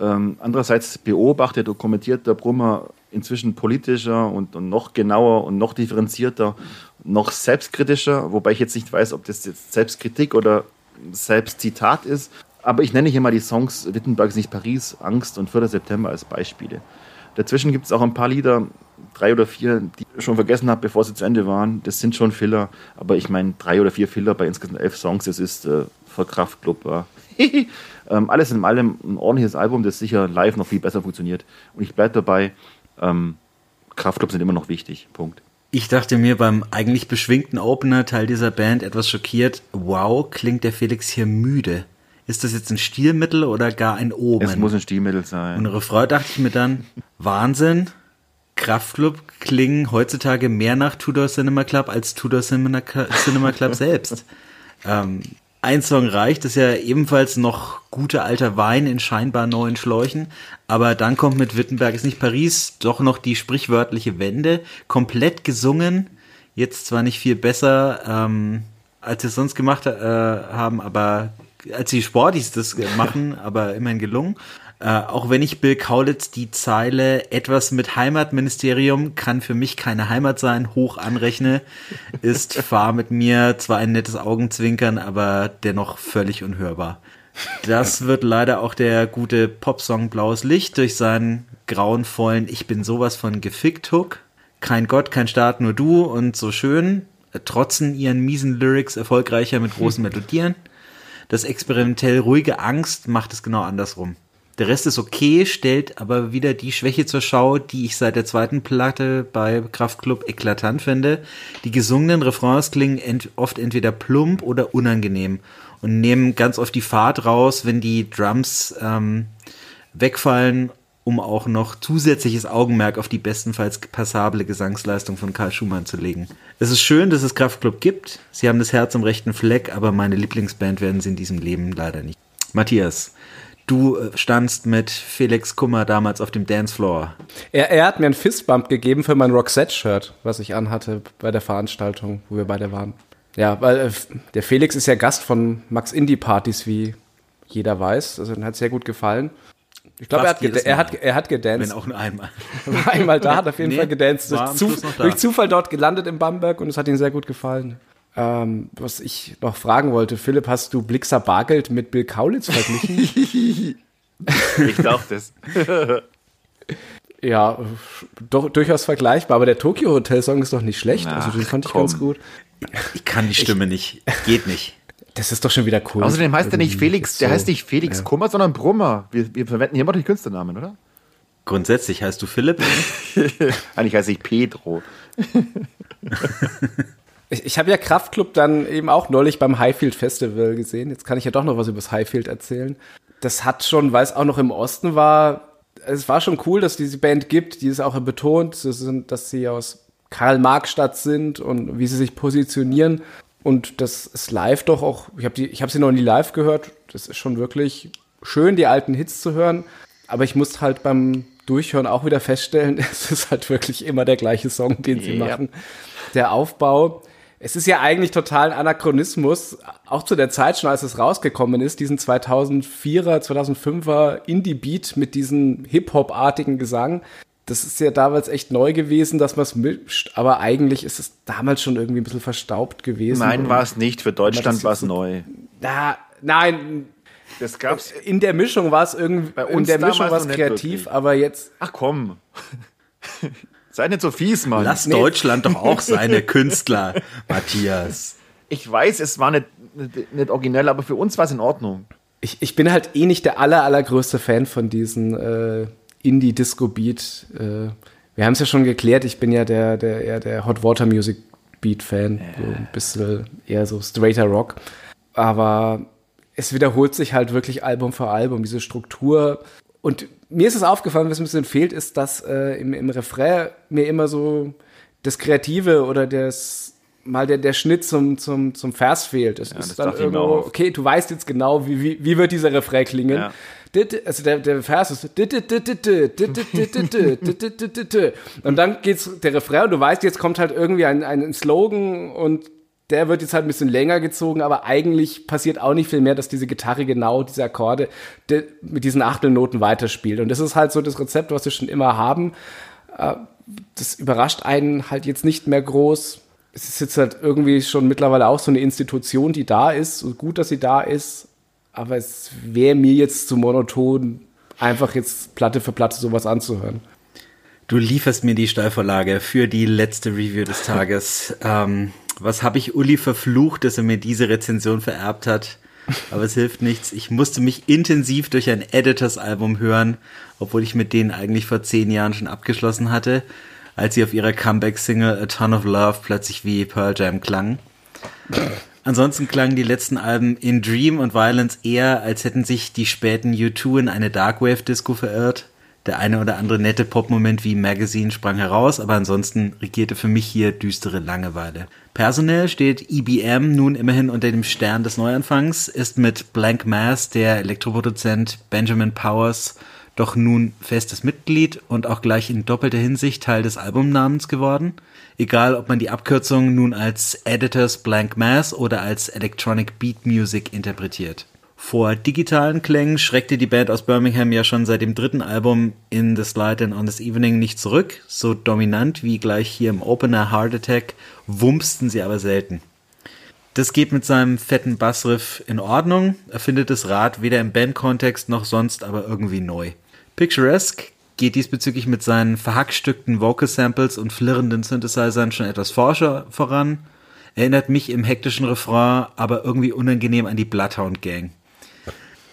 S4: Ähm, andererseits beobachtet und kommentiert der Brummer inzwischen politischer und, und, noch genauer und noch differenzierter, noch selbstkritischer, wobei ich jetzt nicht weiß, ob das jetzt Selbstkritik oder Selbstzitat ist. Aber ich nenne hier mal die Songs Wittenberg ist nicht Paris, Angst und 4. September als Beispiele. Dazwischen gibt es auch ein paar Lieder, drei oder vier, die ich schon vergessen habe, bevor sie zu Ende waren. Das sind schon Filler, aber ich meine, drei oder vier Filler bei insgesamt elf Songs, das ist äh, für Kraftclub. Ja. ähm, alles in allem ein ordentliches Album, das sicher live noch viel besser funktioniert. Und ich bleibe dabei, ähm, Kraftclub sind immer noch wichtig. Punkt.
S2: Ich dachte mir beim eigentlich beschwingten Opener Teil dieser Band etwas schockiert, wow, klingt der Felix hier müde. Ist das jetzt ein Stilmittel oder gar ein Omen?
S4: Es muss ein Stilmittel sein.
S2: Und Refrain dachte ich mir dann, Wahnsinn, Kraftclub klingen heutzutage mehr nach Tudor Cinema Club als Tudor Cinema, Cinema Club selbst. ähm, ein Song reicht, ist ja ebenfalls noch guter alter Wein in scheinbar neuen Schläuchen, aber dann kommt mit Wittenberg ist nicht Paris doch noch die sprichwörtliche Wende, komplett gesungen, jetzt zwar nicht viel besser, ähm, als sie es sonst gemacht äh, haben, aber als die Sportis das machen, aber immerhin gelungen. Äh, auch wenn ich Bill Kaulitz die Zeile etwas mit Heimatministerium kann für mich keine Heimat sein, hoch anrechne, ist fahr mit mir zwar ein nettes Augenzwinkern, aber dennoch völlig unhörbar. Das wird leider auch der gute Popsong Blaues Licht durch seinen grauenvollen Ich bin sowas von gefickt Hook. Kein Gott, kein Staat, nur du und so schön. Trotzen ihren miesen Lyrics erfolgreicher mit großen Melodien. Das experimentell ruhige Angst macht es genau andersrum. Der Rest ist okay, stellt aber wieder die Schwäche zur Schau, die ich seit der zweiten Platte bei Kraftklub eklatant finde. Die gesungenen Refrains klingen ent oft entweder plump oder unangenehm und nehmen ganz oft die Fahrt raus, wenn die Drums ähm, wegfallen, um auch noch zusätzliches Augenmerk auf die bestenfalls passable Gesangsleistung von Karl Schumann zu legen. Es ist schön, dass es Kraftklub gibt. Sie haben das Herz am rechten Fleck, aber meine Lieblingsband werden sie in diesem Leben leider nicht. Matthias, Du äh, standst mit Felix Kummer damals auf dem Dancefloor.
S3: Er, er hat mir einen Fistbump gegeben für mein Roxette-Shirt, was ich anhatte bei der Veranstaltung, wo wir beide waren. Ja, weil äh, der Felix ist ja Gast von Max Indie Partys, wie jeder weiß. Also, hat sehr gut gefallen. Ich glaube, er, hat er, hat, er hat gedanced.
S2: Wenn auch nur einmal.
S3: War einmal da, hat auf jeden nee, Fall gedanced. Durch, Zuf durch Zufall dort gelandet in Bamberg und es hat ihm sehr gut gefallen. Ähm, was ich noch fragen wollte, Philipp, hast du Blixer Bargeld mit Bill Kaulitz verglichen?
S4: ich dachte es.
S3: ja, doch, durchaus vergleichbar, aber der Tokyo Hotel Song ist doch nicht schlecht.
S4: Ach,
S3: also den fand ich
S4: komm.
S3: ganz gut.
S2: Ich kann die Stimme nicht. Geht nicht.
S3: Das ist doch schon wieder cool.
S4: Außerdem heißt er nicht Felix, der
S3: so-
S4: heißt nicht Felix
S3: ja.
S4: Kummer, sondern Brummer. Wir, wir verwenden hier immer die Künstlernamen, oder?
S2: Grundsätzlich heißt du Philipp.
S4: Eigentlich heiße ich Pedro.
S3: Ich, ich habe ja Kraftklub dann eben auch neulich beim Highfield Festival gesehen. Jetzt kann ich ja doch noch was über das Highfield erzählen. Das hat schon, weil es auch noch im Osten war, es war schon cool, dass diese Band gibt, die es auch betont, dass sie aus Karl-Marx-Stadt sind und wie sie sich positionieren. Und das ist live doch auch, ich habe hab sie noch nie live gehört, das ist schon wirklich schön, die alten Hits zu hören. Aber ich musste halt beim Durchhören auch wieder feststellen, es ist halt wirklich immer der gleiche Song, den sie
S4: Ja.
S3: machen. Der Aufbau. Es ist ja eigentlich total ein Anachronismus, auch zu der Zeit schon, als es rausgekommen ist, diesen 2004er, 2005er Indie-Beat mit diesem Hip-Hop-artigen Gesang. Das ist ja damals echt neu gewesen, dass man es mischt, aber eigentlich ist es damals schon irgendwie ein bisschen verstaubt gewesen.
S4: Nein, war es nicht. Für Deutschland war es neu.
S3: Na, nein,
S4: Das gab's.
S3: in der Mischung war es irgendwie,
S4: Bei
S3: in
S4: uns
S3: der Mischung war es kreativ,
S4: wirklich.
S3: aber jetzt,
S4: Ach komm. Sei nicht so fies, Mann.
S2: Lass Deutschland doch auch seine Künstler, Matthias.
S4: Ich weiß, es war nicht, nicht, nicht originell, aber für uns war es in Ordnung.
S3: ich, ich bin halt eh nicht der aller, allergrößte Fan von diesen äh, Indie-Disco-Beat. Äh, wir haben es ja schon geklärt, ich bin ja der, der eher der Hot Water Music Beat-Fan. So ein bisschen eher so straighter Rock. Aber es wiederholt sich halt wirklich Album für Album, diese Struktur. Und mir ist es aufgefallen, was ein bisschen fehlt, ist, dass äh, im, im Refrain mir immer so das Kreative oder das mal der, der Schnitt zum, zum, zum Vers fehlt. Es
S4: das
S3: ist dann irgendwo, okay, du weißt jetzt genau, wie, wie, wie wird dieser Refrain klingen.
S4: Ja.
S3: Also der, der Vers ist und dann geht's der Refrain und du weißt, jetzt kommt halt irgendwie ein, ein Slogan und der wird jetzt halt ein bisschen länger gezogen, aber eigentlich passiert auch nicht viel mehr, dass diese Gitarre genau diese Akkorde de, mit diesen Achtelnoten weiterspielt. Und das ist halt so das Rezept, was wir schon immer haben. Äh, Das überrascht einen halt jetzt nicht mehr groß. Es ist jetzt halt irgendwie schon mittlerweile auch so eine Institution, die da ist. So gut, dass sie da ist. Aber es wäre mir jetzt zu monoton, einfach jetzt Platte für Platte sowas anzuhören.
S2: Du lieferst mir die Steilvorlage für die letzte Review des Tages. Ähm, was habe ich Uli verflucht, dass er mir diese Rezension vererbt hat? Aber es hilft nichts. Ich musste mich intensiv durch ein Editors-Album hören, obwohl ich mit denen eigentlich vor zehn Jahren schon abgeschlossen hatte, als sie auf ihrer Comeback-Single A Ton of Love plötzlich wie Pearl Jam klangen. Ansonsten klangen die letzten Alben In Dream und Violence eher, als hätten sich die späten U2 in eine Darkwave-Disco verirrt. Der eine oder andere nette Pop-Moment wie Magazine sprang heraus, aber ansonsten regierte für mich hier düstere Langeweile. Personell steht IBM nun immerhin unter dem Stern des Neuanfangs, ist mit Blank Mass der Elektroproduzent Benjamin Powers doch nun festes Mitglied und auch gleich in doppelter Hinsicht Teil des Albumnamens geworden. Egal, ob man die Abkürzung nun als Editors Blank Mass oder als Electronic Beat Music interpretiert. Vor digitalen Klängen schreckte die Band aus Birmingham ja schon seit dem dritten Album In This Light and On This Evening nicht zurück. So dominant wie gleich hier im Opener Heart Attack wumpsten sie aber selten. Das geht mit seinem fetten Bassriff in Ordnung. Er findet das Rad weder im Bandkontext noch sonst aber irgendwie neu. Picturesque geht diesbezüglich mit seinen verhackstückten Vocal Samples und flirrenden Synthesizern schon etwas forscher voran. Erinnert mich im hektischen Refrain aber irgendwie unangenehm an die Bloodhound Gang.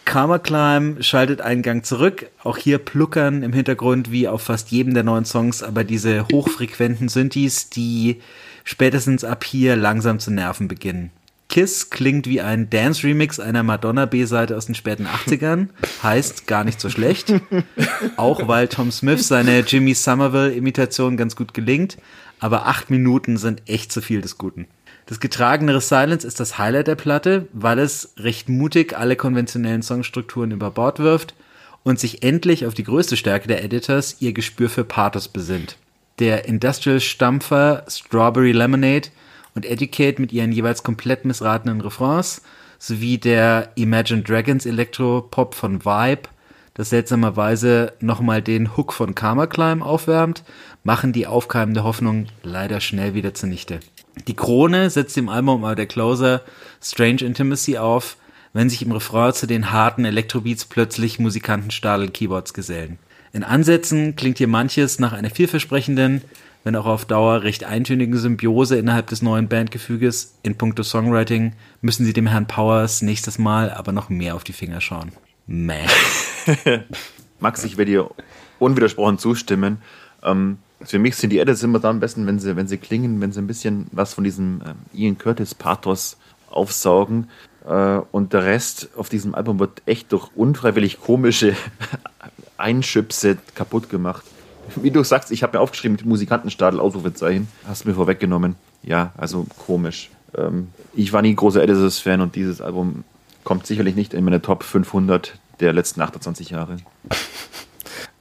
S2: Karma Climb schaltet einen Gang zurück. Auch hier pluckern im Hintergrund wie auf fast jedem der neuen Songs aber diese hochfrequenten Synthes, die spätestens ab hier langsam zu nerven beginnen. Kiss klingt wie ein Dance-Remix einer Madonna B-Seite aus den späten 80ern. Heißt gar nicht so schlecht. Auch weil Tom Smith seine Jimmy Somerville-Imitation ganz gut gelingt. Aber acht Minuten sind echt zu viel des Guten. Das getragenere Silence ist das Highlight der Platte, weil es recht mutig alle konventionellen Songstrukturen über Bord wirft und sich endlich auf die größte Stärke der Editors, ihr Gespür für Pathos besinnt. Der Industrial-Stampfer Strawberry Lemonade und Educate mit ihren jeweils komplett missratenen Refrains sowie der Imagine Dragons Elektropop von Vibe das seltsamerweise nochmal den Hook von Karma Climb aufwärmt, machen die aufkeimende Hoffnung leider schnell wieder zunichte. Die Krone setzt dem Album aber der Closer Strange Intimacy auf, wenn sich im Refrain zu den harten Elektrobeats plötzlich Musikantenstadel-Keyboards gesellen. In Ansätzen klingt hier manches nach einer vielversprechenden, wenn auch auf Dauer recht eintönigen Symbiose innerhalb des neuen Bandgefüges. In puncto Songwriting müssen sie dem Herrn Powers nächstes Mal aber noch mehr auf die Finger schauen. Meh.
S4: Max, ich werde dir unwidersprochen zustimmen. Ähm, für mich sind die Edits immer dann am besten, wenn sie, wenn sie klingen, wenn sie ein bisschen was von diesem ähm, Ian Curtis Pathos aufsaugen. Äh, und der Rest auf diesem Album wird echt durch unfreiwillig komische Einschüpse kaputt gemacht. Wie du sagst, ich habe mir aufgeschrieben, Musikantenstadel, Ausrufezeichen. Hast du mir vorweggenommen. Ja, also komisch. Ähm, ich war nie großer Editors-Fan und dieses Album kommt sicherlich nicht in meine Top 500 der letzten 28 Jahre.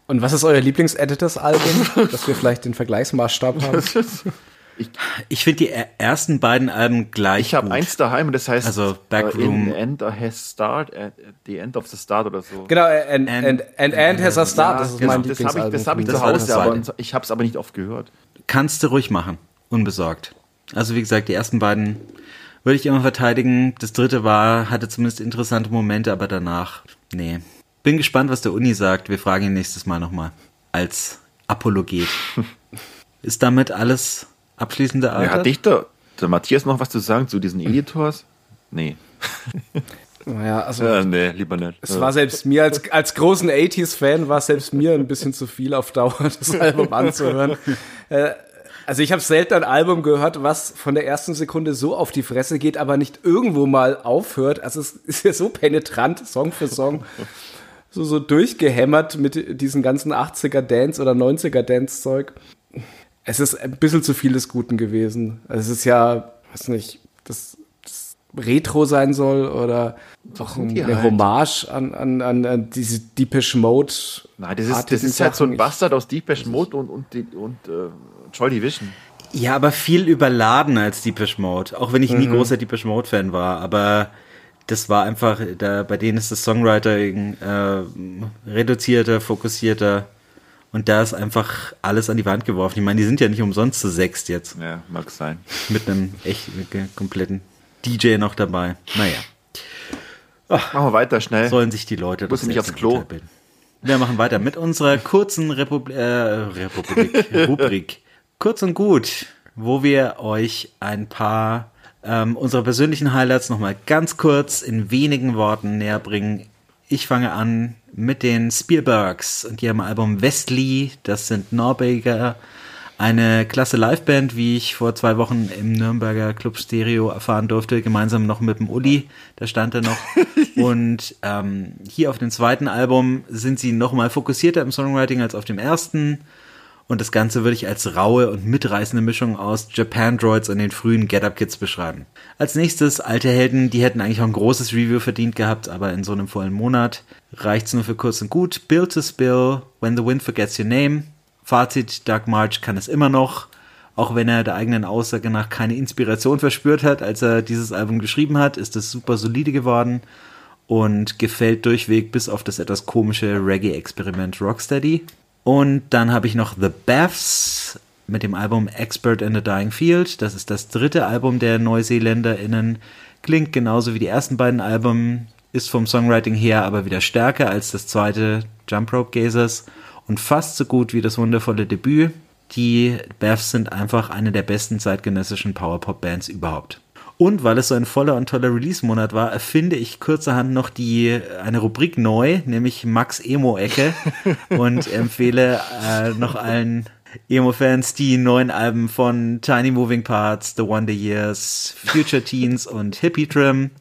S3: Und was ist euer Lieblings-Editors-Album, dass wir vielleicht den Vergleichsmaßstab haben?
S2: Ich, ich finde die ersten beiden Alben gleich.
S4: Ich habe eins daheim und das heißt
S2: also Backroom.
S4: Uh, in the end has start, at the end of the start oder so.
S3: Genau, and, and, and, and, and has a start.
S4: Ja,
S3: das ist
S4: genau,
S3: mein
S4: das habe ich, das hab ich
S2: Das
S4: zu Hause, aber ich habe es aber nicht oft gehört.
S2: Kannst du ruhig machen, unbesorgt. Also wie gesagt, die ersten beiden würde ich immer verteidigen. Das dritte war, hatte zumindest interessante Momente, aber danach, nee. Bin gespannt, was der Uni sagt. Wir fragen ihn nächstes Mal nochmal. Als Apologet. Ist damit alles abschließende
S4: Ja,
S2: Art?
S4: hat dich der, der Matthias noch was zu sagen zu diesen Editors? Nee.
S3: Naja, also
S4: Ja, nee, lieber nicht.
S3: es war selbst mir als, als großen 80s-Fan war es selbst mir ein bisschen zu viel auf Dauer, das Album anzuhören. Äh, also ich habe selten ein Album gehört, was von der ersten Sekunde so auf die Fresse geht, aber nicht irgendwo mal aufhört. Also es ist ja so penetrant, Song für Song, so, so durchgehämmert mit diesen ganzen 80er Dance oder 90er Dance Zeug. Es ist ein bisschen zu viel des Guten gewesen. Also es ist ja, weiß nicht, das, das Retro sein soll oder auch
S4: die
S3: eine
S4: halt.
S3: Hommage an, an, an, an diese Deepish Mode.
S4: Nein, das ist, das ist halt so ein. Bastard aus Deepesh Mode und, und, und äh, Joy Division.
S2: Ja, aber viel überladen als Deepish Mode. Auch wenn ich
S3: Mhm.
S2: nie großer Deepish Mode Fan war, aber das war einfach, da, bei denen ist das Songwriting äh, reduzierter, fokussierter und da ist einfach alles an die Wand geworfen. Ich meine, die sind ja nicht umsonst zu sechst jetzt.
S4: Ja, mag sein.
S2: Mit einem echt äh, kompletten DJ noch dabei. Naja,
S4: Machen wir weiter schnell.
S2: sollen sich die Leute das selbst
S4: aufs Klo.
S2: bilden. Wir machen weiter mit unserer kurzen Republi äh, Republik, Rubrik. Kurz und gut, wo wir euch ein paar ähm, unserer persönlichen Highlights nochmal ganz kurz in wenigen Worten näher bringen. Ich fange an mit den Spielbergs und ihrem Album Westly. Das sind Norweger. Eine klasse Liveband, wie ich vor zwei Wochen im Nürnberger Club Stereo erfahren durfte, gemeinsam noch mit dem Uli, da stand er noch. Und ähm, hier auf dem zweiten Album sind sie nochmal fokussierter im Songwriting als auf dem ersten. Und das Ganze würde ich als raue und mitreißende Mischung aus Japan Droids und den frühen Get Up Kids beschreiben. Als nächstes alte Helden, die hätten eigentlich auch ein großes Review verdient gehabt, aber in so einem vollen Monat reicht's nur für kurz und gut. Build to Spill, When the Wind Forgets Your Name. Fazit, Dark March kann es immer noch, auch wenn er der eigenen Aussage nach keine Inspiration verspürt hat, als er dieses Album geschrieben hat, ist es super solide geworden und gefällt durchweg bis auf das etwas komische Reggae-Experiment Rocksteady. Und dann habe ich noch The Baths mit dem Album Expert in the Dying Field. Das ist das dritte Album der NeuseeländerInnen. Klingt genauso wie die ersten beiden Alben, ist vom Songwriting her aber wieder stärker als das zweite Jump Rope Gazers und fast so gut wie das wundervolle Debüt. Die Baths sind einfach eine der besten zeitgenössischen Powerpop-Bands überhaupt. Und weil es so ein voller und toller Release-Monat war, erfinde ich kurzerhand noch die, eine Rubrik neu, nämlich Max Emo-Ecke und empfehle äh, noch allen Emo-Fans die neuen Alben von Tiny Moving Parts, The Wonder Years, Future Teens und Hippie Trim.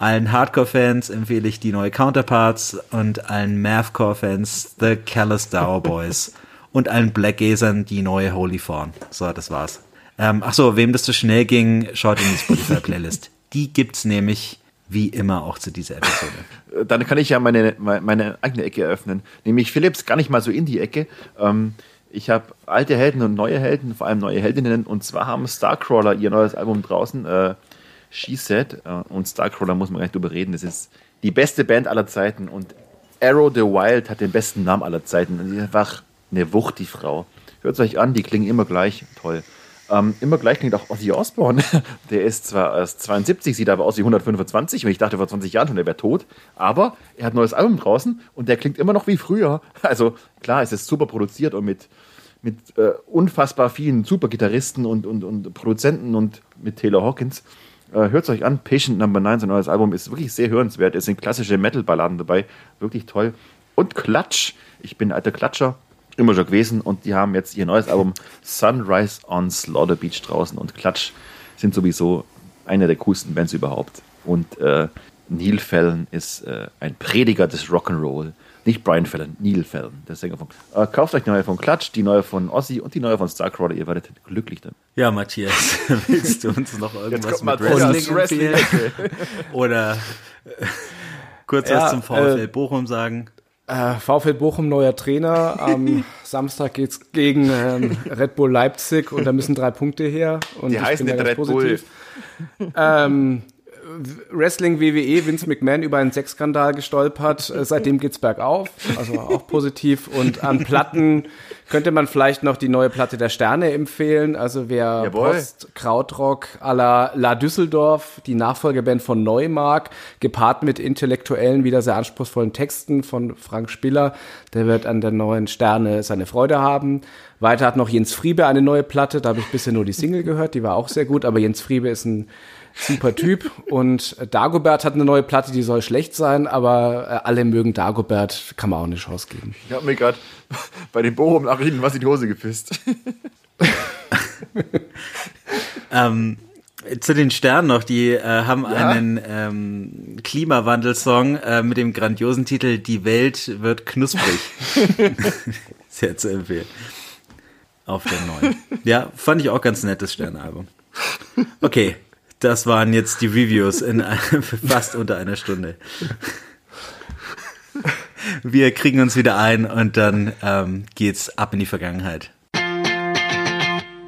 S2: Allen Hardcore-Fans empfehle ich die neue Counterparts und allen Mathcore-Fans The Callous Dower Boys und allen Blackgazern die neue Holy Fawn. So, das war's. Ähm, ach so, wem das zu schnell ging, schaut in die Spotify-Playlist. Die gibt's nämlich wie immer auch zu dieser Episode.
S4: Äh, Dann kann ich ja meine, meine, meine eigene Ecke eröffnen. Nämlich Philips gar nicht mal so in die Ecke. Ähm, ich habe alte Helden und neue Helden, vor allem neue Heldinnen. Und zwar haben Starcrawler ihr neues Album draußen, äh, She Said. Äh, und Starcrawler muss man gar nicht drüber reden. Das ist die beste Band aller Zeiten. Und Arrow the Wild hat den besten Namen aller Zeiten. Und die ist einfach eine Wucht, die Frau. Hört es euch an, die klingen immer gleich. Toll. Ähm, immer gleich klingt auch Ozzy Osbourne. Der ist zwar erst 72, sieht aber aus wie 125 und ich dachte vor 20 Jahren schon, der wäre tot. Aber er hat ein neues Album draußen und der klingt immer noch wie früher. Also klar, es ist super produziert und mit, mit äh, unfassbar vielen super Gitarristen und, und, und Produzenten und mit Taylor Hawkins. Äh, Hört es euch an, Patient Number 9, sein neues Album ist wirklich sehr hörenswert. Es sind klassische Metal-Balladen dabei, wirklich toll. Und Klatsch, ich bin ein alter Klatscher, immer schon gewesen und die haben jetzt ihr neues Album Sunrise on Slaughter Beach draußen und Klatsch sind sowieso eine der coolsten Bands überhaupt. Und äh, Neil Fallon ist äh, ein Prediger des Rock'n'Roll. Nicht Brian Fallon, Neil Fallon, der Sänger von. Äh, kauft euch die neue von Klatsch, die neue von Ossi und die neue von Starcrawler. Ihr werdet glücklich dann.
S2: Ja, Matthias, willst du uns noch irgendwas mit Wrestling
S4: Wrestling.
S2: Oder äh, kurz
S3: Ja,
S2: was zum VfL
S3: äh,
S2: Bochum sagen?
S3: Äh, VfL Bochum, neuer Trainer. Am Samstag geht's gegen ähm, Red Bull Leipzig und da müssen drei Punkte her. Und
S4: Die
S3: ich
S4: heißen nicht Red Bull.
S3: Ähm, Wrestling WWE, Vince McMahon über einen Sexskandal gestolpert. Äh, seitdem geht's bergauf, also auch positiv. Und an Platten könnte man vielleicht noch die neue Platte der Sterne empfehlen. Also wer
S4: Jawohl.
S3: Post, Krautrock à la La Düsseldorf, die Nachfolgeband von Neumark, gepaart mit intellektuellen, wieder sehr anspruchsvollen Texten von Frank Spiller, der wird an der neuen Sterne seine Freude haben. Weiter hat noch Jens Friebe eine neue Platte, da habe ich bisher nur die Single gehört, die war auch sehr gut, aber Jens Friebe ist ein super Typ und äh, Dagobert hat eine neue Platte, die soll schlecht sein, aber äh, alle mögen Dagobert, kann man auch eine Chance geben.
S4: Ich habe mir gerade bei den Bochum-Nachrichten was in die Hose gepisst.
S2: Ähm, zu den Sternen noch, die äh, haben einen ähm, Klimawandelsong äh, mit dem grandiosen Titel Die Welt wird knusprig. Sehr zu empfehlen. Auf der neuen. Ja, fand ich auch ganz nettes Sternalbum. Okay, das waren jetzt die Reviews in äh, fast unter einer Stunde. Wir kriegen uns wieder ein und dann ähm, geht's ab in die Vergangenheit.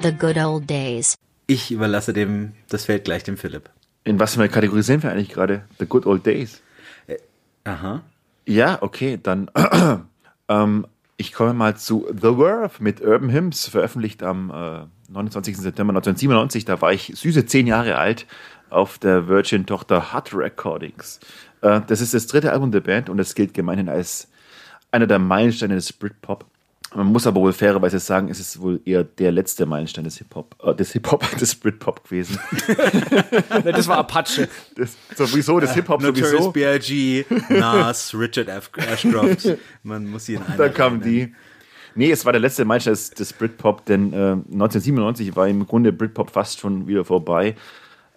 S1: The good old days.
S2: Ich überlasse dem das Feld gleich dem Philipp.
S4: In was für einer Kategorie sind wir eigentlich gerade? The Good Old Days.
S2: Aha.
S4: Ja, okay, dann ähm, ich komme mal zu The Verve mit Urban Hymns, veröffentlicht am äh, 29. September 1997. Da war ich süße zehn Jahre alt auf der Virgin-Tochter Hut Recordings. Äh, das ist das dritte Album der Band und es gilt gemeinhin als einer der Meilensteine des Britpop. Man muss aber wohl fairerweise sagen, es ist wohl eher der letzte Meilenstein des Hip-Hop, äh, des Hip-Hop, des Britpop gewesen.
S3: Das war Apache.
S4: Das, sowieso, das Hip-Hop
S2: Notorious
S4: sowieso.
S2: B.I.G., Nas, Richard F. Ashcroft. Man muss in einer
S4: Da kam
S2: Reihe nennen.
S4: die. Nee, es war der letzte Meilenstein des, des Britpop, denn äh, 1997 war im Grunde Britpop fast schon wieder vorbei.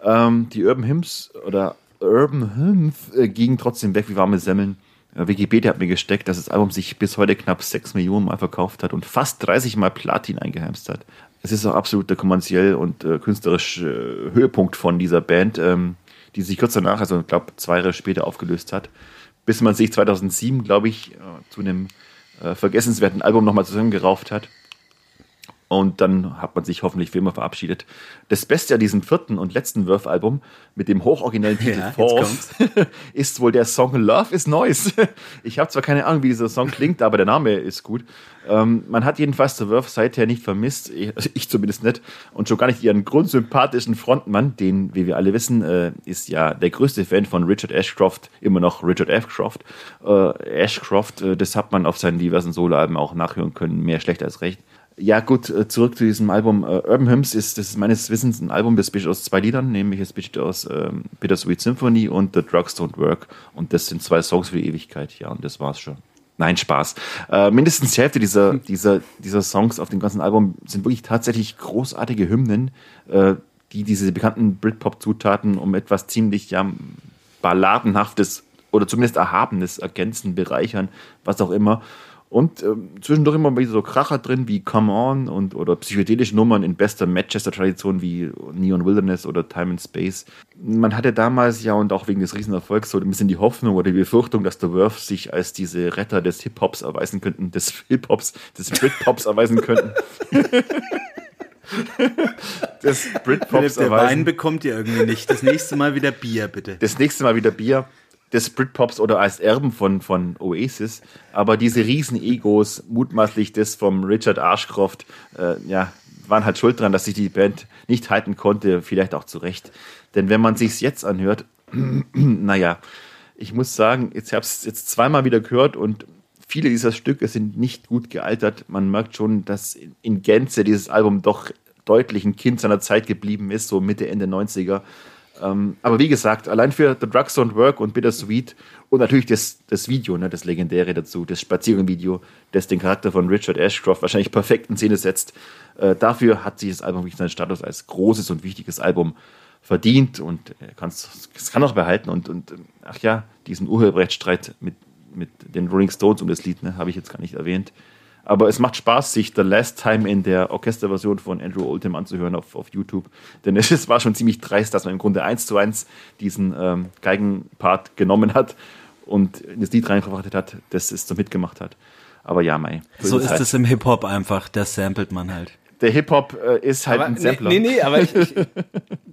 S4: Ähm, die Urban Hymns oder Urban Hymns äh, gingen trotzdem weg wie warme Semmeln. Äh, Wikipedia hat mir gesteckt, dass das Album sich bis heute knapp 6 Millionen Mal verkauft hat und fast 30 Mal Platin eingeheimst hat. Es ist auch absolut der kommerziell und äh, künstlerisch äh, Höhepunkt von dieser Band, ähm, die sich kurz danach, also ich glaube zwei Jahre später aufgelöst hat, bis man sich 2007, glaube ich, äh, zu einem äh, vergessenswerten Album nochmal zusammengerauft hat. Und dann hat man sich hoffentlich für immer verabschiedet. Das Beste an diesem vierten und letzten Wurf-Album mit dem hochoriginellen Titel
S2: Ja,
S4: Force ist wohl der Song Love is Noise. Ich habe zwar keine Ahnung, wie dieser Song klingt, aber der Name ist gut. Ähm, man hat jedenfalls The Wurf seither nicht vermisst, ich, also ich zumindest nicht, und schon gar nicht ihren grundsympathischen Frontmann, den, wie wir alle wissen, äh, ist ja der größte Fan von Richard Ashcroft, immer noch Richard Ashcroft. Äh, Ashcroft, äh, das hat man auf seinen diversen Soloalben auch nachhören können, mehr schlecht als recht. Ja, gut, äh, zurück zu diesem Album. Äh, Urban Hymns ist, das ist meines Wissens ein Album, das besteht aus zwei Liedern, nämlich es besteht aus ähm, Bittersweet Symphony und The Drugs Don't Work. Und das sind zwei Songs für die Ewigkeit, ja, und das war's schon. Nein, Spaß. Äh, mindestens die Hälfte dieser, dieser, dieser Songs auf dem ganzen Album sind wirklich tatsächlich großartige Hymnen, äh, die diese bekannten Britpop-Zutaten um etwas ziemlich ja, balladenhaftes oder zumindest erhabenes ergänzen, bereichern, was auch immer. Und ähm, zwischendurch immer wieder so Kracher drin wie Come On und oder psychedelische Nummern in bester Manchester-Tradition wie Neon Wilderness oder Time and Space. Man hatte damals ja und auch wegen des Riesenerfolgs so ein bisschen die Hoffnung oder die Befürchtung, dass The Verve sich als diese Retter des Hip-Hops erweisen könnten, des Hip-Hops, des Britpops erweisen könnten. des
S2: Philipp,
S4: Britpops
S2: der Wein
S4: erweisen.
S2: bekommt ihr irgendwie nicht. Das nächste Mal wieder Bier, bitte.
S4: Das nächste Mal wieder Bier. Des Britpops oder als Erben von, von Oasis, aber diese riesen Egos, mutmaßlich das vom Richard Ashcroft, äh, ja, waren halt schuld dran, dass sich die Band nicht halten konnte, vielleicht auch zu Recht. Denn wenn man sich's jetzt anhört, naja, ich muss sagen, jetzt habe ich jetzt zweimal wieder gehört und viele dieser Stücke sind nicht gut gealtert. Man merkt schon, dass in Gänze dieses Album doch deutlich ein Kind seiner Zeit geblieben ist, so Mitte, Ende 90er. Ähm, aber wie gesagt, allein für The Drugs Don't Work und Bittersweet und natürlich das, das Video, ne, das legendäre dazu, das Spaziergang-Video, das den Charakter von Richard Ashcroft wahrscheinlich perfekt in Szene setzt. Äh, dafür hat sich das Album wirklich seinen Status als großes und wichtiges Album verdient und es kann auch behalten. Und, und ach ja, diesen Urheberrechtsstreit mit, mit den Rolling Stones um das Lied, ne, habe ich jetzt gar nicht erwähnt. Aber es macht Spaß, sich The Last Time in der Orchesterversion von Andrew Oldham anzuhören auf, auf YouTube. Denn es war schon ziemlich dreist, dass man im Grunde eins zu eins diesen ähm, Geigenpart genommen hat und in das Lied reinverfrachtet hat, das es so mitgemacht hat. Aber ja, Mai.
S2: So ist halt. es im Hip-Hop einfach, das samplet man halt.
S4: Der Hip-Hop äh, ist halt
S3: aber
S4: ein Sampler.
S3: Nee, nee, aber ich, ich,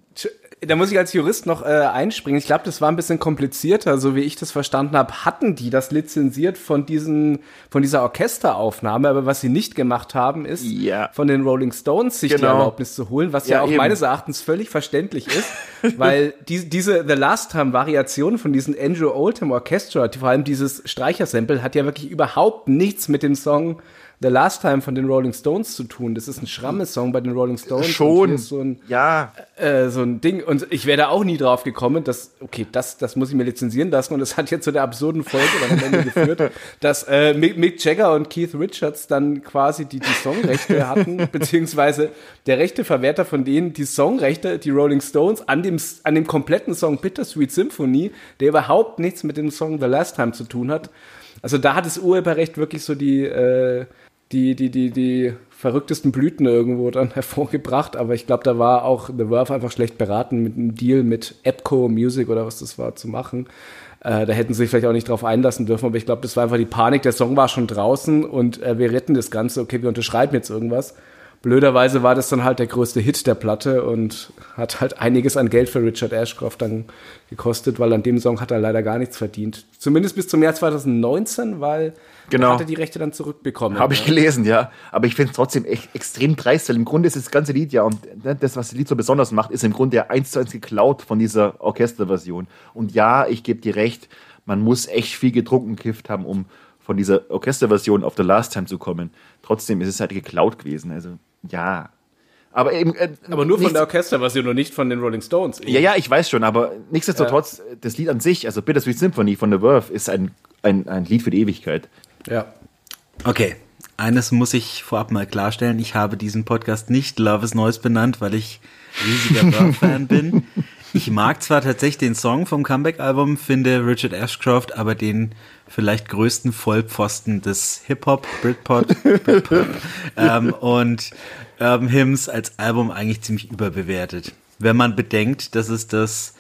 S3: da muss ich als Jurist noch äh, einspringen. Ich glaube, das war ein bisschen komplizierter, so wie ich das verstanden habe. Hatten die das lizenziert von diesen, von dieser Orchesteraufnahme, aber was sie nicht gemacht haben, ist
S4: Ja.
S3: von den Rolling Stones sich die
S4: Genau.
S3: Erlaubnis zu holen, was ja,
S4: Ja,
S3: auch
S4: eben.
S3: meines Erachtens völlig verständlich ist, weil die, diese The Last Time Variation von diesen Andrew Oldham Orchestra, die, vor allem dieses Streichersample, hat ja wirklich überhaupt nichts mit dem Song The Last Time von den Rolling Stones zu tun. Das ist ein Schramme-Song bei den Rolling Stones.
S4: Schon.
S3: so ein,
S4: ja,
S3: äh, so ein Ding. Und ich wäre da auch nie drauf gekommen, dass, okay, das, das muss ich mir lizenzieren lassen. Und das hat jetzt zu der absurden Folge dann am Ende geführt, dass äh, Mick, Mick Jagger und Keith Richards dann quasi die, die Songrechte hatten, beziehungsweise der Rechteverwerter von denen die Songrechte, die Rolling Stones, an dem, an dem kompletten Song Bittersweet Symphony, der überhaupt nichts mit dem Song The Last Time zu tun hat. Also da hat das Urheberrecht wirklich so die, äh, die, die, die, die verrücktesten Blüten irgendwo dann hervorgebracht, aber ich glaube, da war auch The Verve einfach schlecht beraten, mit einem Deal mit Epco Music oder was das war zu machen. Äh, da hätten sie sich vielleicht auch nicht drauf einlassen dürfen, aber ich glaube, das war einfach die Panik. Der Song war schon draußen und äh, wir retten das Ganze. Okay, wir unterschreiben jetzt irgendwas. Blöderweise war das dann halt der größte Hit der Platte und hat halt einiges an Geld für Richard Ashcroft dann gekostet, weil an dem Song hat er leider gar nichts verdient. Zumindest bis zum Jahr 2019, weil
S4: Genau.
S3: er hat er die Rechte dann zurückbekommen.
S4: Habe ich gelesen, ja. Aber ich finde es trotzdem echt extrem dreist, weil im Grunde ist das ganze Lied ja, und ne, das, was das Lied so besonders macht, ist im Grunde ja eins zu eins geklaut von dieser Orchesterversion. Und ja, ich gebe dir recht, man muss echt viel getrunken gekifft haben, um von dieser Orchesterversion auf The Last Time zu kommen. Trotzdem ist es halt geklaut gewesen. Also, ja. Aber eben. Äh,
S3: Aber nur von
S4: nichts-
S3: der Orchesterversion und nicht von den Rolling Stones.
S4: Ja, ja, ich weiß schon, aber nichtsdestotrotz, das Lied an sich, also Bittersweet Symphony von The Verve, ist ein, ein, ein Lied für die Ewigkeit.
S3: ja.
S2: Okay, eines muss ich vorab mal klarstellen. Ich habe diesen Podcast nicht Love is Noise benannt, weil ich riesiger Burn-Fan bin. Ich mag zwar tatsächlich den Song vom Comeback-Album, finde Richard Ashcroft aber den vielleicht größten Vollpfosten des Hip-Hop, Britpop, Britpop ähm, und Urban Hymns als Album eigentlich ziemlich überbewertet. Wenn man bedenkt, dass es das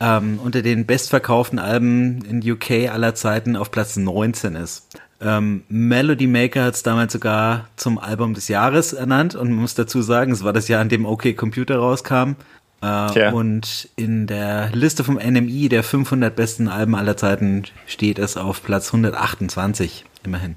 S2: ähm, unter den bestverkauften Alben in UK aller Zeiten auf Platz 19 ist. Ähm, Melody Maker hat es damals sogar zum Album des Jahres ernannt und man muss dazu sagen, es war das Jahr, in dem OK Computer rauskam. Äh,
S4: Tja.
S2: und in der Liste vom NMI der 500 besten Alben aller Zeiten steht es auf Platz 128, immerhin.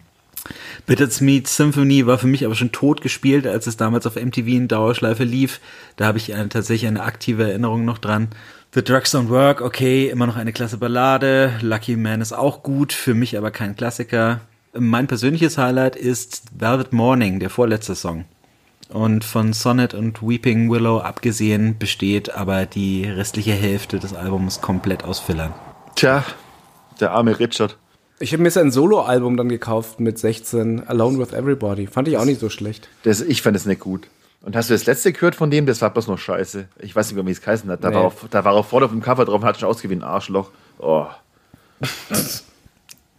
S2: Bittersweet Symphony war für mich aber schon tot gespielt, als es damals auf MTV in Dauerschleife lief. Da habe ich eine, tatsächlich eine aktive Erinnerung noch dran. The Drugs Don't Work, okay, immer noch eine klasse Ballade. Lucky Man ist auch gut, für mich aber kein Klassiker. Mein persönliches Highlight ist Velvet Morning, der vorletzte Song. Und von Sonnet und Weeping Willow abgesehen besteht aber die restliche Hälfte des Albums komplett aus Fillern.
S4: Tja, der arme Richard.
S3: Ich habe mir sein Soloalbum dann gekauft mit 16, Alone with Everybody. Fand ich auch nicht so schlecht.
S4: Das, ich fand es nicht gut. Und hast du das letzte gehört von dem? Das war bloß noch scheiße. Ich weiß nicht mehr, wie es geheißen hat. Da,
S3: Nee.
S4: war, auch, da war auch vorne auf dem Cover drauf und hat schon ausgewählt, ein Arschloch. Oh.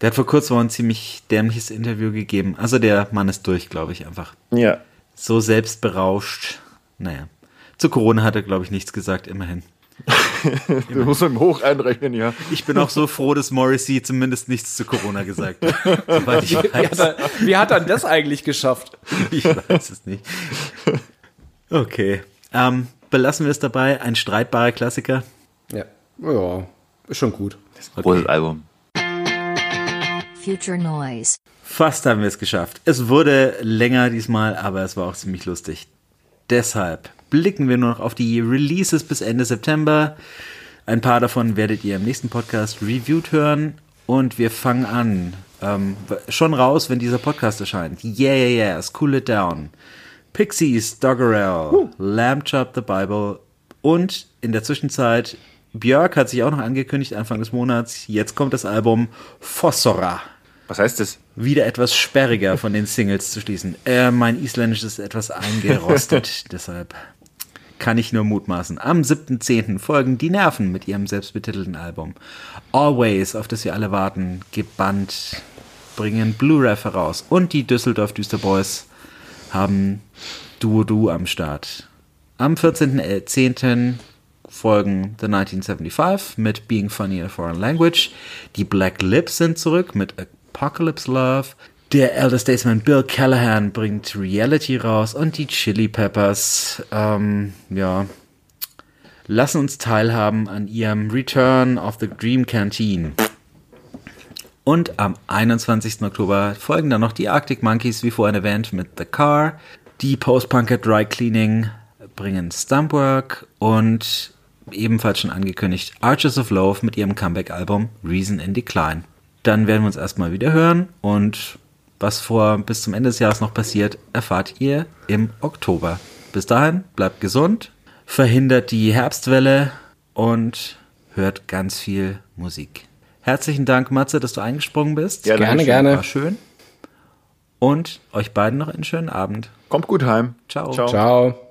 S2: Der hat vor kurzem auch ein ziemlich dämliches Interview gegeben. Also der Mann ist durch, glaube ich, einfach.
S4: Ja.
S2: So selbstberauscht. Naja. Zu Corona hat er, glaube ich, nichts gesagt, immerhin.
S4: Du musst ihm hoch einrechnen, ja.
S2: Ich bin auch so froh, dass Morrissey zumindest nichts zu Corona gesagt hat. Soweit ich
S3: Wie hat,
S2: weiß.
S3: er, wie hat er das eigentlich geschafft?
S2: Ich weiß es nicht. Okay. Ähm, belassen wir es dabei. Ein streitbarer Klassiker.
S3: Ja. Ja. Ist schon gut.
S4: Großes Album.
S1: Future Noise.
S2: Fast haben wir es geschafft. Es wurde länger diesmal, aber es war auch ziemlich lustig. Deshalb blicken wir nur noch auf die Releases bis Ende September. Ein paar davon werdet ihr im nächsten Podcast reviewed hören. Und wir fangen an. Ähm, schon raus, wenn dieser Podcast erscheint. Yeah, yeah, yeah. Cool it down. Pixies, Doggerel, Lamb Chop the Bible und in der Zwischenzeit Björk hat sich auch noch angekündigt Anfang des Monats. Jetzt kommt das Album Fossora.
S4: Was heißt das?
S2: Wieder etwas sperriger von den Singles zu schließen. Äh, mein Isländisch ist etwas eingerostet, deshalb kann ich nur mutmaßen. Am 7.10. folgen Die Nerven mit ihrem selbstbetitelten Album. Always, auf das wir alle warten, gebannt, bringen Blu-ray heraus. Und die Düsseldorf Düsterboys haben Duo Du am Start. Am 14.10. folgen The 1975 mit Being Funny in a Foreign Language. Die Black Lips sind zurück mit Apocalypse Love. Der Elder Statesman Bill Callahan bringt Reality raus und die Chili Peppers, ähm, ja, lassen uns teilhaben an ihrem Return of the Dream Canteen. Und am 21. Oktober folgen dann noch die Arctic Monkeys, wie vorhin erwähnt, mit The Car. Die Post-Punker Dry Cleaning bringen Stumpwork und ebenfalls schon angekündigt Arches of Love mit ihrem Comeback-Album Reason in Decline. Dann werden wir uns erstmal wieder hören und was vor bis zum Ende des Jahres noch passiert, erfahrt ihr im Oktober. Bis dahin, bleibt gesund, verhindert die Herbstwelle und hört ganz viel Musik. Herzlichen Dank, Matze, dass du eingesprungen bist.
S4: Ja,
S3: Gerne, gerne.
S2: War schön. Und euch beiden noch einen schönen Abend.
S4: Kommt gut heim.
S2: Ciao.
S4: Ciao.
S3: Ciao.